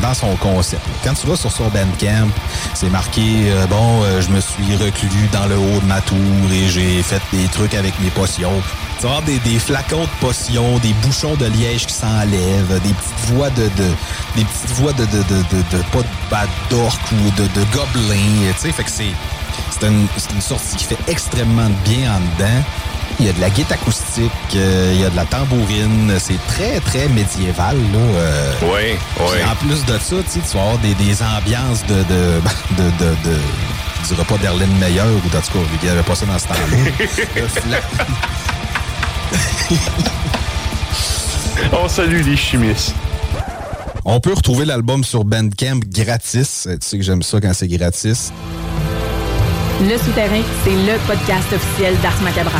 dans son concept. Quand tu vas sur son Bandcamp, c'est marqué euh, bon, euh, je me suis reclus dans le haut de ma tour et j'ai fait des trucs avec mes potions. Tu vas des, flacons de potions, des bouchons de liège qui s'enlèvent, des petites voix de, de des petites voix de, de, de, de, de- pas de bad d'orque ou de, de gobelins. Tu sais, c'est c'est une, une sortie qui fait extrêmement bien en dedans. Il y a de la guitare acoustique, euh, il y a de la tambourine. C'est très, très médiéval. Là, oui, oui. En plus de ça, tu vas avoir des, des ambiances de, de, de, de, de- je dirais pas d'Erlène Meyer ou en tout cas, il n'y avait pas ça dans ce temps-là. On salue les chimistes. On peut retrouver l'album sur Bandcamp gratis. Tu sais que j'aime ça quand c'est gratis. Le Souterrain, c'est le podcast officiel d'Ars Macabra.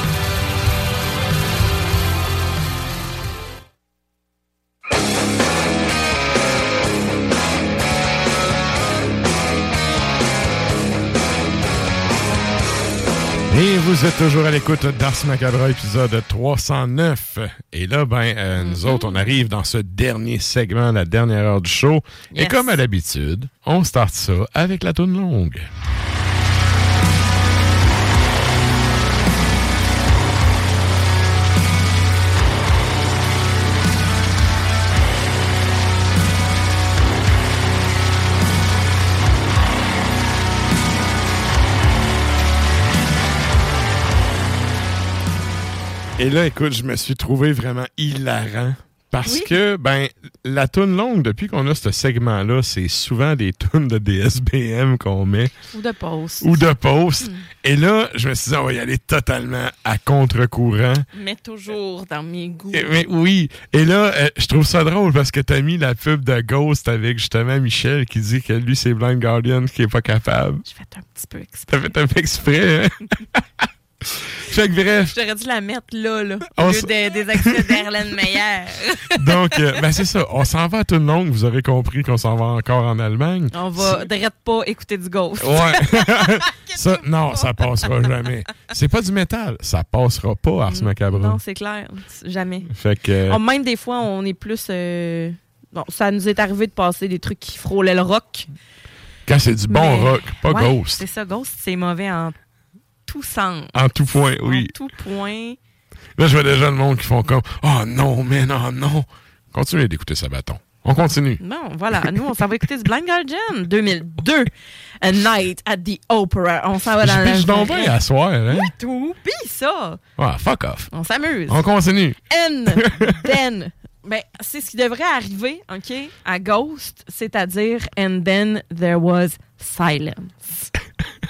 Vous êtes toujours à l'écoute d'Ars Macabre, épisode 309. Et là, ben, euh, nous autres, on arrive dans ce dernier segment, la dernière heure du show. Et comme à l'habitude, on start ça avec la toune longue. Et là, écoute, je me suis trouvé vraiment hilarant. Parce Oui. que, ben, la toune longue, depuis qu'on a ce segment-là, c'est souvent des tunes de DSBM qu'on met Ou de post. ou de post. Et là, je me suis dit, on va y aller totalement à contre-courant. Mais toujours dans mes goûts. Et- mais oui. Et là, euh, je trouve ça drôle parce que t'as mis la pub de Ghost avec justement Michel qui dit que lui, c'est Blind Guardian qui est pas capable. J'ai fait un petit peu exprès. T'as fait un peu exprès, hein? fait que bref. J'aurais dû la mettre là, là. Au lieu s- des, extraits d'Erlen Meyer. Donc, euh, ben c'est ça. On s'en va à toute longue. Vous aurez compris qu'on s'en va encore en Allemagne. On va direct pas écouter du Ghost. Ouais. ça, non, ça passera jamais. C'est pas du métal. Ça passera pas, Ars Macabre. Non, c'est clair. Jamais. Fait que. euh, même des fois, on est plus. euh, Bon, ça nous est arrivé de passer des trucs qui frôlaient le rock. quand c'est du bon Mais- rock, pas Ouais, Ghost. C'est ça, Ghost, c'est mauvais en tout sens. En tout point, oui. En tout point. Là, je vois déjà le monde qui font comme Oh non, mais non, non. Continuez d'écouter Sabaton. On continue. Bon, voilà. Nous, on s'en va écouter du Blind Guardian 2002. A Night at the Opera. On s'en va dans Je la. pitch donc à soir, hein? Oui, tout. Pis ça. Ouais, fuck off. On s'amuse. On continue. And then. Ben, c'est ce qui devrait arriver, OK, à Ghost, c'est-à-dire And then there was silence.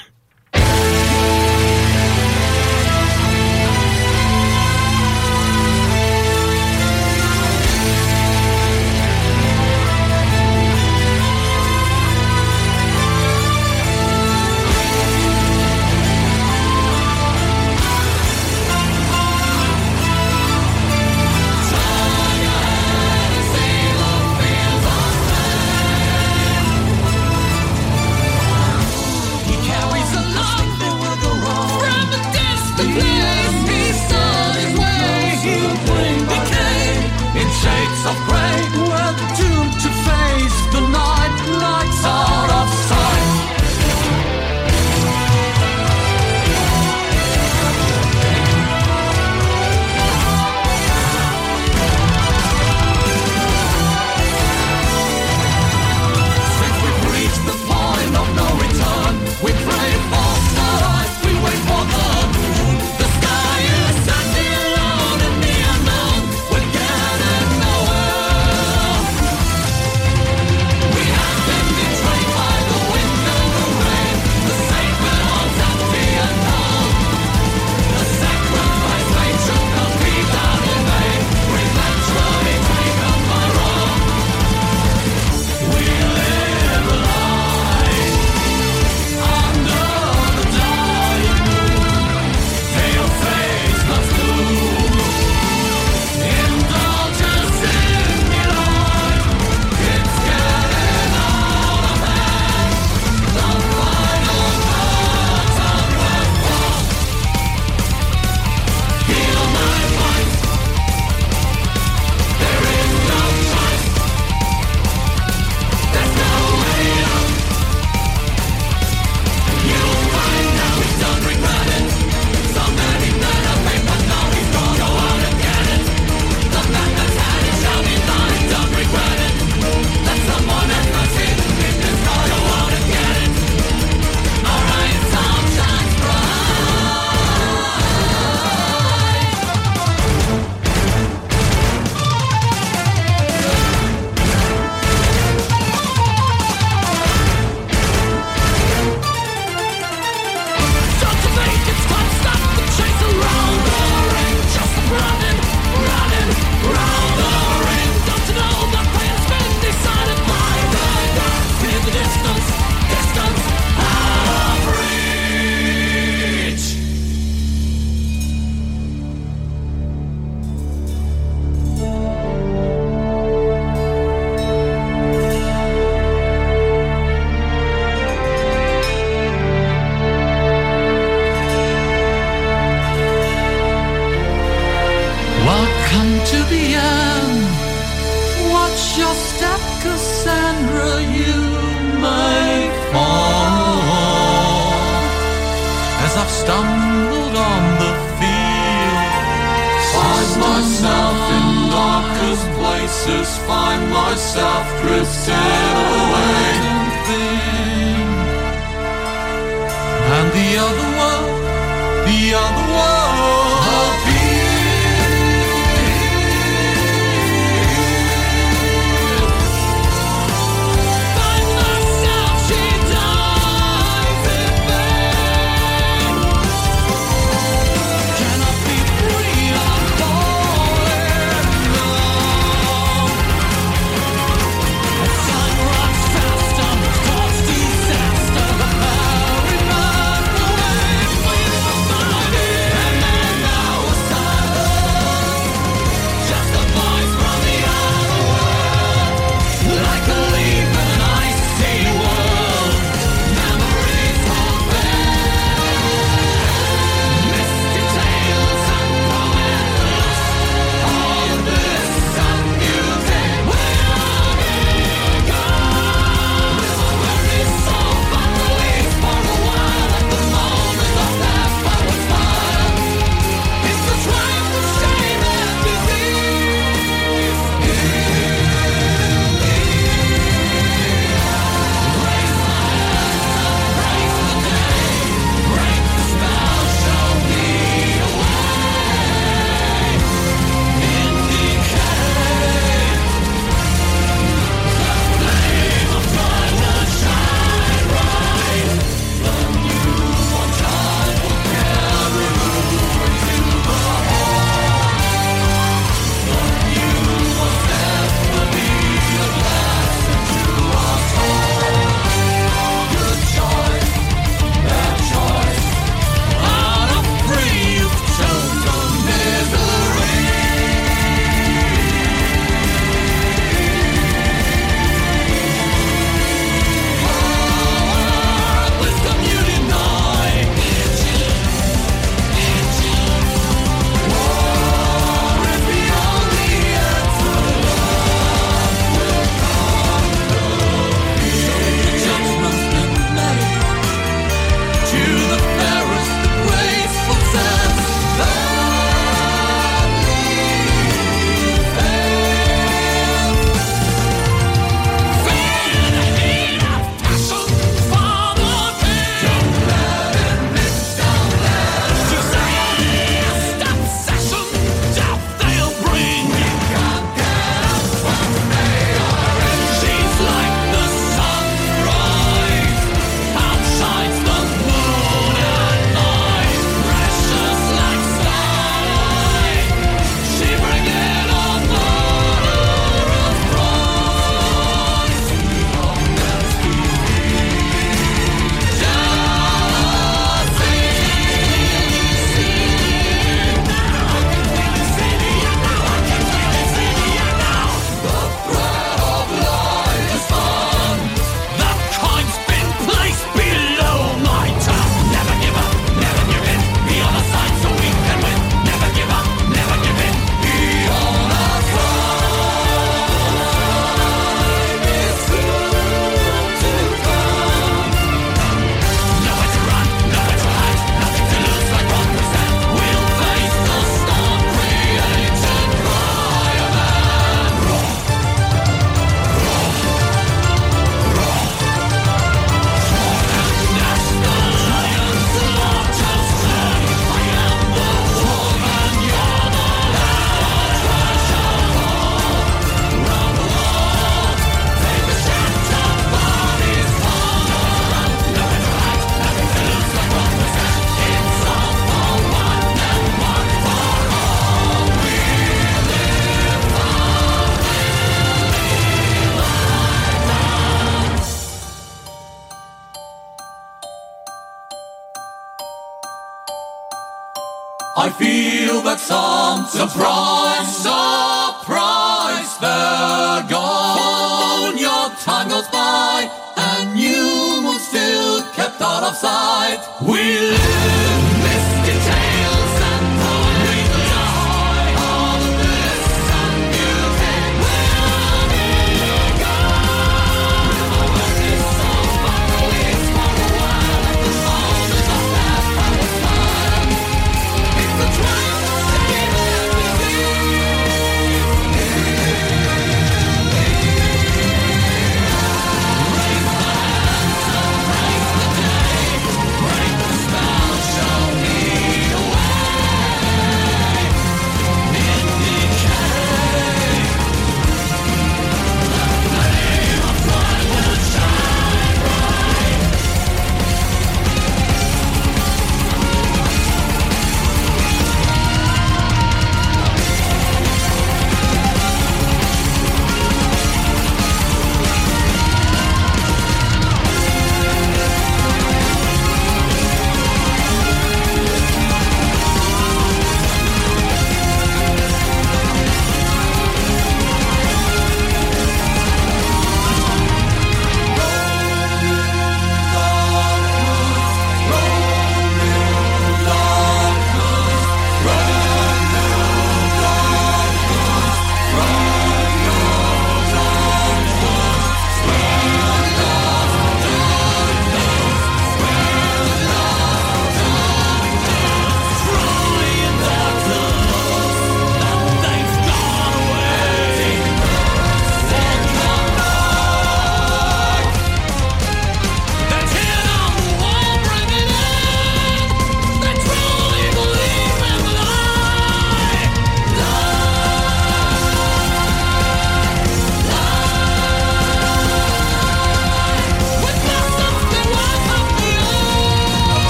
of grey,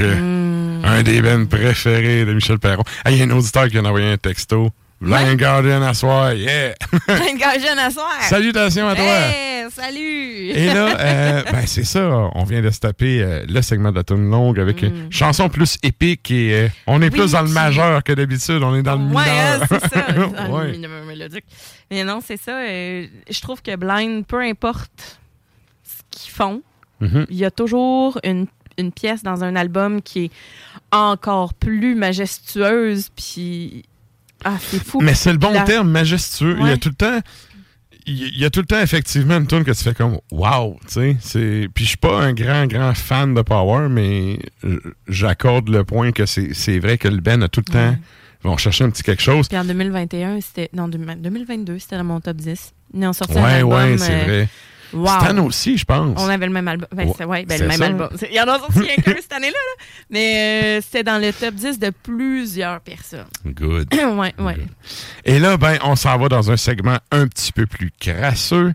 Un des bands préférés de Michel Perron. Il y a un auditeur qui vient d'envoyer un texto. Blind Guardian à soir, yeah! Gars jeune à soir. Salutations à toi. Hey, salut. Et là, euh, ben c'est ça, on vient de se taper euh, le segment de la tune longue avec une chanson plus épique et euh, on est. Oui, plus dans le majeur que d'habitude, on est dans le Ouais, hein, mineur. c'est ça. dans le Ouais. mineur mélodique. Mais non, c'est ça. je trouve que Blind, peu importe ce qu'ils font, Mhm. il y a toujours une, une pièce dans un album qui est encore plus majestueuse. Puis. Ah, c'est fou. Mais c'est le bon La- terme, majestueux. Il y a Ouais. tout le temps. Il y- a tout le temps effectivement une tune que tu fais comme wow, tu sais, puis je suis pas un grand grand fan de Power mais j'accorde le point que c'est vrai que le Ben a tout le temps ils vont chercher un petit quelque chose. Puis en 2021, c'était. Non, 2022, c'était dans mon top 10. Ils ont sorti un Ouais album. ouais, c'est euh, vrai. Wow. Stan aussi, je pense. On avait le même album. Ben, Ouais, c'est- ouais, ben, c'est le même ça. album. Il y en a sorti un cette année-là. là. Mais euh, c'était dans le top 10 de plusieurs personnes. Good. ouais, ouais. Et là, ben, on s'en va dans un segment un petit peu plus crasseux.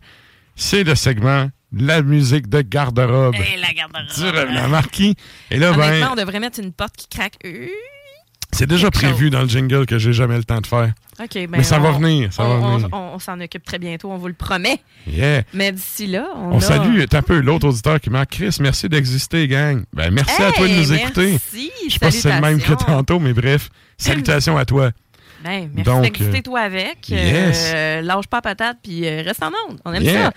C'est le segment de la musique de garde-robe Hey, la garde-robe. du Revenant Marquis. Et là, ben, on devrait mettre une porte qui craque. Euh, c'est déjà prévu dans le jingle que j'ai jamais le temps de faire. OK, ben Mais ça va venir, ça on, va venir. On, on s'en occupe très bientôt, on vous le promet. Yeah. Mais d'ici là, on, On a... salue un peu l'autre auditeur qui m'a Chris, merci d'exister, gang. Ben, merci à toi de nous écouter. merci, Je sais pas si c'est le même que tantôt, mais bref, salutations à toi. Ben, merci Donc, d'exister euh, toi avec. yes. Euh, lâche pas patate, puis euh, reste en onde. On aime Yeah. ça.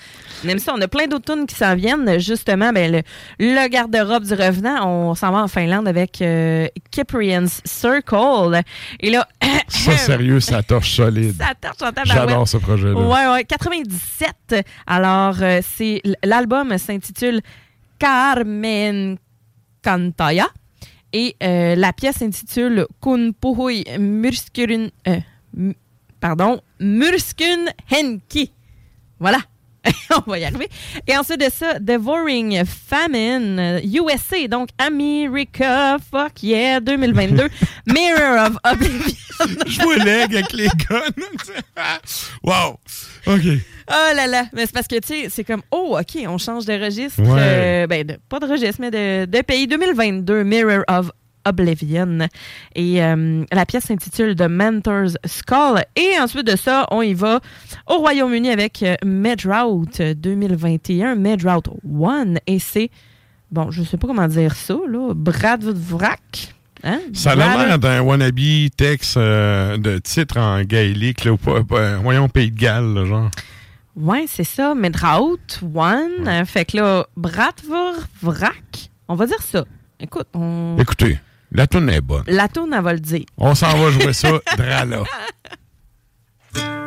On aime ça. On a plein d'autres tunes qui s'en viennent. Justement, ben, le, le garde-robe du revenant, on s'en va en Finlande avec euh, Cyprian's Circle. Et là, Ça, sérieux, ça torche solide. ça torche en. J'adore ce projet-là. Ouais, ouais, 97. Alors, c'est l'album s'intitule Carmen Cantaya et euh, la pièce s'intitule Kun Puhui euh, pardon, Murskun Henki. Voilà. On va y arriver. Et ensuite de ça, Devouring Famine, USA, donc America, fuck yeah, 2022, Mirror of Oblivion. Je vois l'aigle avec les guns. wow. OK. Oh là là, mais c'est parce que, tu sais, c'est comme, oh, OK, on change de registre. Ouais. euh, ben, de- pas de registre, mais de, de pays 2022, Mirror of Oblivion. Et euh, la pièce s'intitule The Mentor's Skull. Et ensuite de ça, on y va au Royaume-Uni avec euh, Medrout 2021, Medrout 1. Et c'est, bon, je sais pas comment dire ça, là, Bradvrak. Hein? Ça a l'air d'un wannabe texte euh, de titre en gaélique, là, ou pas, pas- voyons, Pays de Galles, là, genre. Ouais, c'est ça. Medraut, One. Euh, Fait que là, Bratvrak. On va dire ça. Écoute, on... Écoutez, la tourne est bonne. la tourne, elle va le dire. On s'en va jouer ça, drala.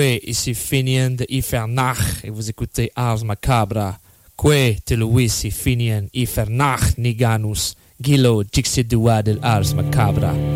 Quoi, ici Finian de Ifernach et vous écoutez Ars Macabra. Quoi, te Luis et Finian Ifernach Niganus. Gilo Dixidua del Ars Macabra.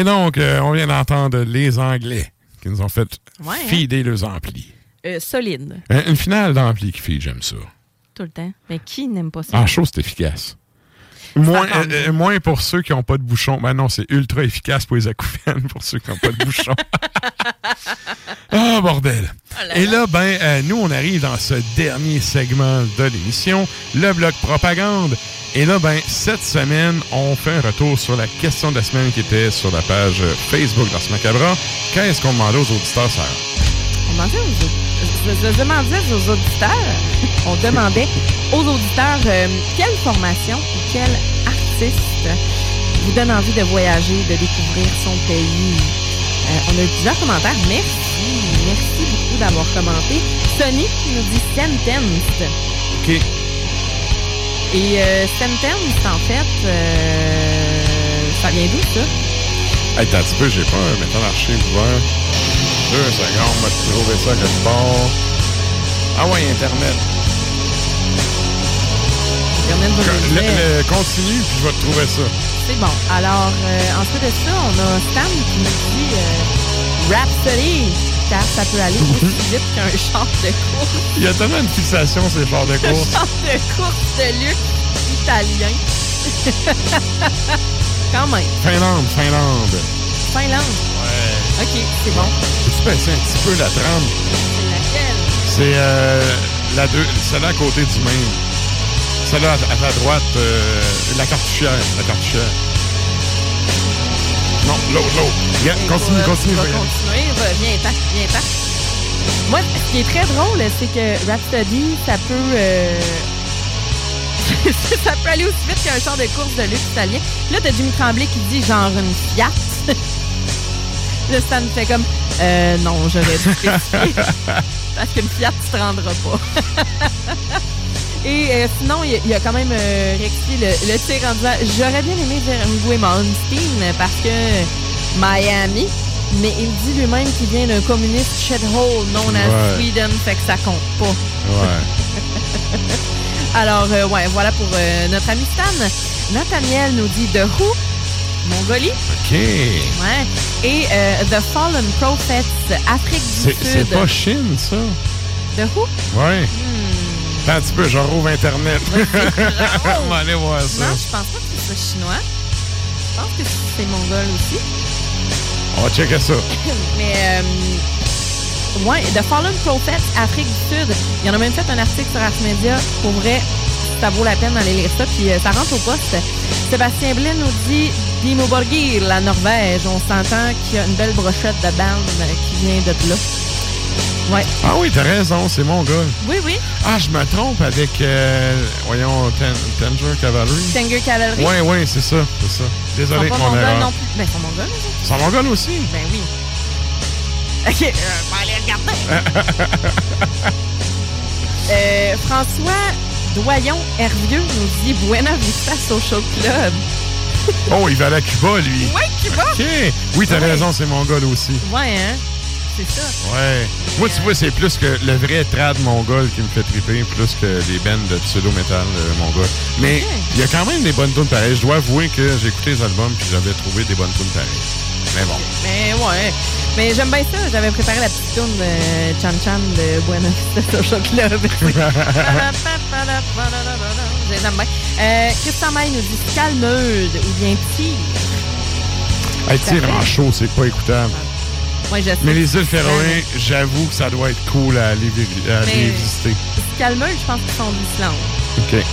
Et donc, euh, on vient d'entendre les Anglais qui nous ont fait Ouais, hein? fider leurs amplis. Euh, solide, Euh, Une finale d'ampli qui feed, j'aime ça. tout le temps. Mais qui n'aime pas ça? En chaud, c'est efficace. Moins, euh, moins pour ceux qui n'ont pas de bouchon. Ben non, c'est ultra efficace pour les acouphènes, pour ceux qui n'ont pas de bouchon. Ah, bordel. Et là, ben, nous, on arrive dans ce dernier segment de l'émission, le bloc propagande. Et là, ben, cette semaine, on fait un retour sur la question de la semaine qui était sur la page Facebook d'Ars Macabra. Qu'est-ce qu'on demandait aux auditeurs, Sarah? On demandait aux, aud- je- je demandais aux auditeurs, on demandait aux auditeurs euh, quelle formation ou quel artiste vous donne envie de voyager, de découvrir son pays? Euh, on a eu plusieurs commentaires. Merci. Merci beaucoup d'avoir commenté. Qui nous dit Sentence. OK. Et euh, Sentence, en fait, euh, ça vient d'où ça? Hey, t'as un petit peu, j'ai pas un métal archive ouvert. Deux secondes, moi, je trouver ça quelque part. Ah ouais, Internet. Internet Le- dire. le- continue, puis je vais te trouver ça. C'est bon. Alors, euh, ensuite de ça, on a Stan qui nous dit euh, Rhapsody. car ça peut aller aussi vite qu'un char de course. Il y a tellement une fixation, ces chars de Un course. char de course de luxe italien. Quand même. Finlande, Finlande. Finlande. Ouais. OK, c'est bon. Peux-tu baisser un petit peu la trame? C'est laquelle? C'est euh, la deux, celle-là à côté du même. Celle-là à, à ta droite, euh, la cartouchière. La cartouchière. L'autre, l'autre. Yeah, continue, va- continue. va continuer. Va- Viens, viens, t'en. Moi, ce qui est très drôle, c'est que Rhapsody, ça peut... euh, ça peut aller aussi vite qu'un char de course de luxe italien. Là, t'as Jimmy Tremblay qui dit genre une Fiat. Là, Stan fait comme euh, non, j'aurais dû. Parce qu'une Fiat, tu te rendras pas. Et euh, sinon, il y a- il a quand même euh, rectifié le, le tir en disant J'aurais bien aimé dire Ngwe Malmsteen parce que Miami, mais il dit lui-même qu'il vient d'un communiste shithole known as Ouais. Sweden, fait que ça compte pas. Ouais. Alors, euh, ouais, voilà pour euh, notre ami Stan. Nathaniel nous dit The Who, Mongolie. OK. Ouais. Et euh, The Fallen Prophets, Afrique C'est du c'est Sud. pas Chine, ça? The Who? Ouais. Hmm. Attends un petit peu, je rouvre Internet. On va aller voir ça. Non, je pense pas que ce soit chinois. Je pense que c'est mongol aussi. On va checker ça. Mais, euh, ouais, The Fallen Prophets, Afrique du Sud. Il y en a même fait un article sur Ars Media. Pour vrai, ça vaut la peine d'aller lire ça. Puis euh, ça rentre au poste. Sébastien Blin nous dit Dimo Borgir, la Norvège. On s'entend qu'il y a une belle brochette de bande qui vient de là. Ouais. Ah oui, t'as raison, c'est mon gars. Oui, oui. Ah, je me trompe avec, euh, voyons, Tanger Cavalry. Tanger Cavalry. Oui, oui, c'est ça, c'est ça. Désolé, mon erreur. non plus. Ben, ils sont mongols, autres. Ils sont mongols aussi? Ben oui. OK, euh, on va aller regarder. Euh, François Doyon Hervieux nous dit Buena Vista Social Club. oh, il va à Cuba, lui. Ouais, Cuba. OK. Oui, t'as raison, c'est mongol aussi. Ouais, hein? C'est ça. Ouais. Moi, tu vois, c'est plus que le vrai trad mongol qui me fait triper, plus que les bands de pseudo-metal euh, mongol. Mais il y a quand même des bonnes tunes pareilles. Je dois avouer que j'ai écouté les albums puis j'avais trouvé des bonnes tunes pareilles. Mais bon. Mais ouais. Mais j'aime bien ça. J'avais préparé la petite tune de Chan Chan de Buena Vista Social Club. J'aime bien. Euh, Christian May nous dit Calmeude ou bien Tire. Hey, tire en chaud, c'est pas écoutable. Ouais, je sais. Mais les îles Féroé, j'avoue que ça doit être cool à aller, à aller visiter. Calmeude, je pense qu'ils sont d'Islande. OK.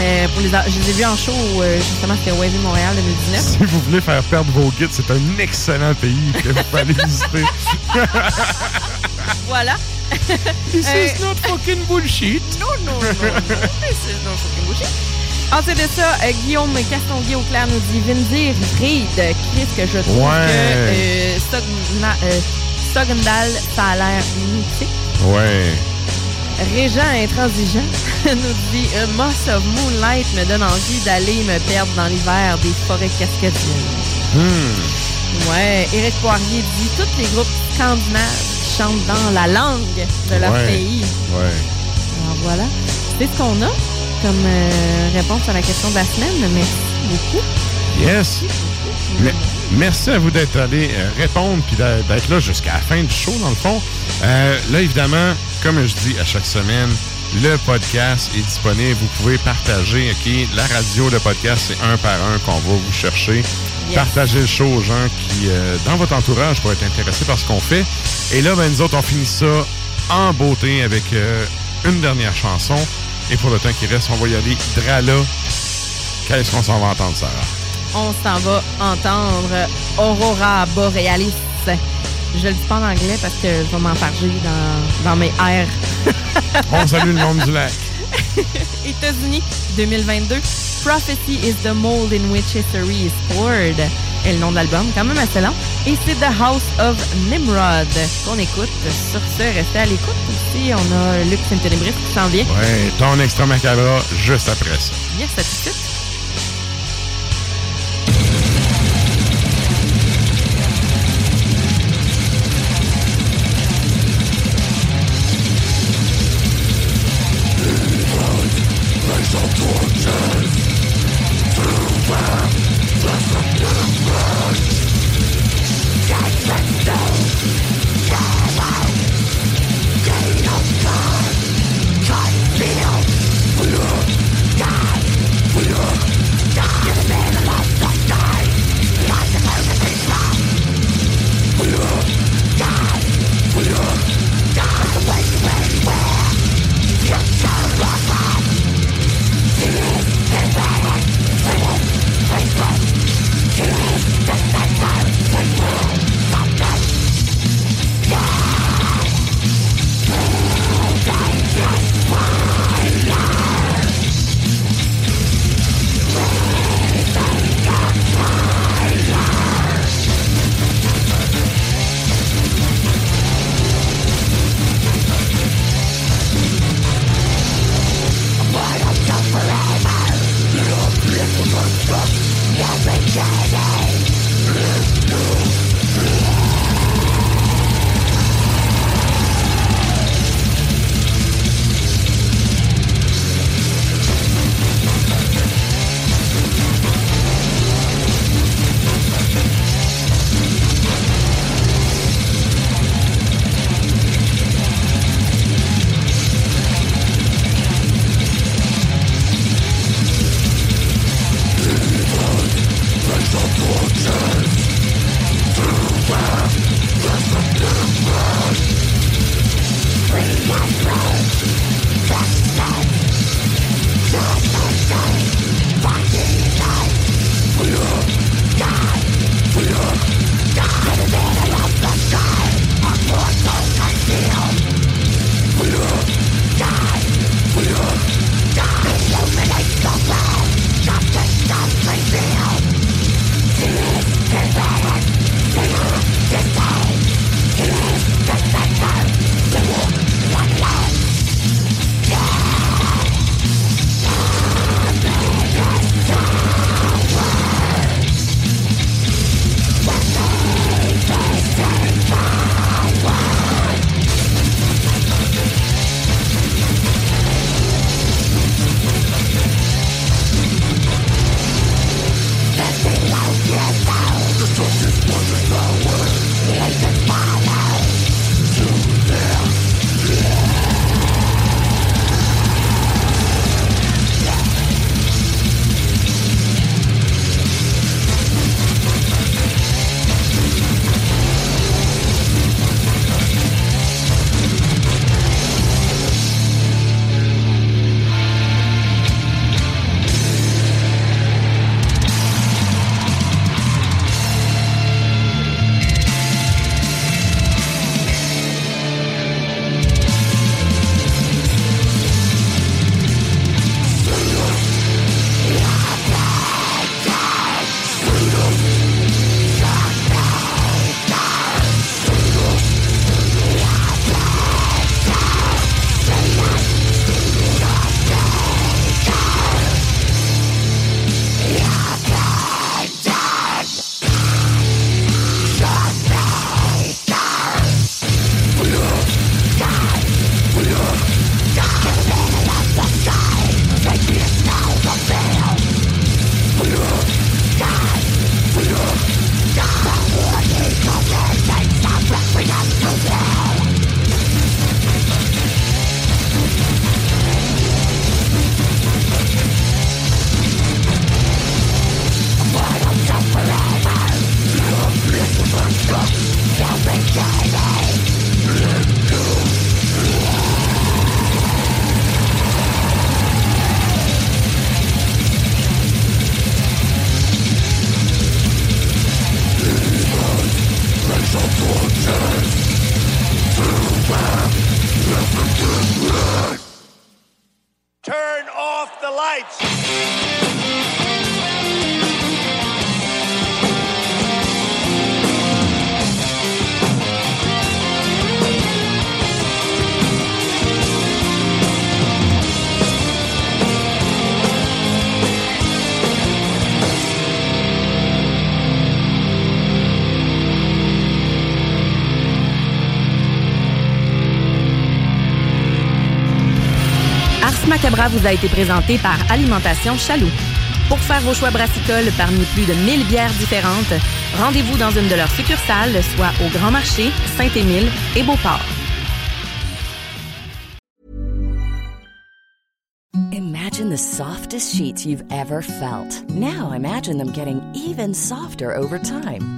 Euh, pour les, je les ai vus en show, euh, justement, c'était au Wavy Montréal 2019. Si vous voulez faire perdre vos guides, c'est un excellent pays que vous pouvez aller visiter. voilà. This Euh, is not fucking bullshit. Non, non, non, non. This is not fucking bullshit. Ensuite de ça, euh, Guillaume Castonguay Auclair nous dit Vindir Reed. Chris, que je trouve Ouais. que euh, Sogna- euh, ça a l'air mythique. Ouais. Régent intransigeant nous dit A Moss of Moonlight me donne envie d'aller me perdre dans l'hiver des forêts cascadiennes. Hmm. Ouais, Éric Poirier dit tous les groupes scandinaves qui chantent dans la langue de leur Ouais. pays. Ouais. Alors voilà. C'est ce qu'on a comme euh, réponse à la question de la semaine. Merci beaucoup. Yes. Mais- merci à vous d'être allé euh, répondre puis d'être là jusqu'à la fin du show, dans le fond. Euh, là, évidemment, comme je dis à chaque semaine, le podcast est disponible. Vous pouvez partager, OK? La radio, le podcast, c'est un par un qu'on va vous chercher. Yes. Partagez le show aux gens qui, euh, dans votre entourage, pourraient être intéressés par ce qu'on fait. Et là, ben, nous autres, on finit ça en beauté avec euh, une dernière chanson. Et pour le temps qui reste, on va y aller Drala. Qu'est-ce qu'on s'en va entendre, Sarah? On s'en va entendre Aurora Borealis. Je le dis pas en anglais parce que je vais m'enfarger dans, dans mes airs. On salue le monde du lac. États-Unis 2022. Prophecy is the mold in which history is poured. Et le nom de l'album, quand même assez long. Et c'est The House of Nimrod qu'on écoute. Sur ce, restez à l'écoute aussi. On a Luc Saint-Ténébris qui s'en vient. Ouais, ton extra macabre juste après ça. Yes, à tout de suite. Ars Macabra vous a été présenté par Alimentation Chaloux. Pour faire vos choix brassicoles parmi plus de 1000 bières différentes, rendez-vous dans une de leurs succursales, soit au Grand Marché, Saint-Émile et Beauport. Imagine the softest sheets you've ever felt. Now imagine them getting even softer over time.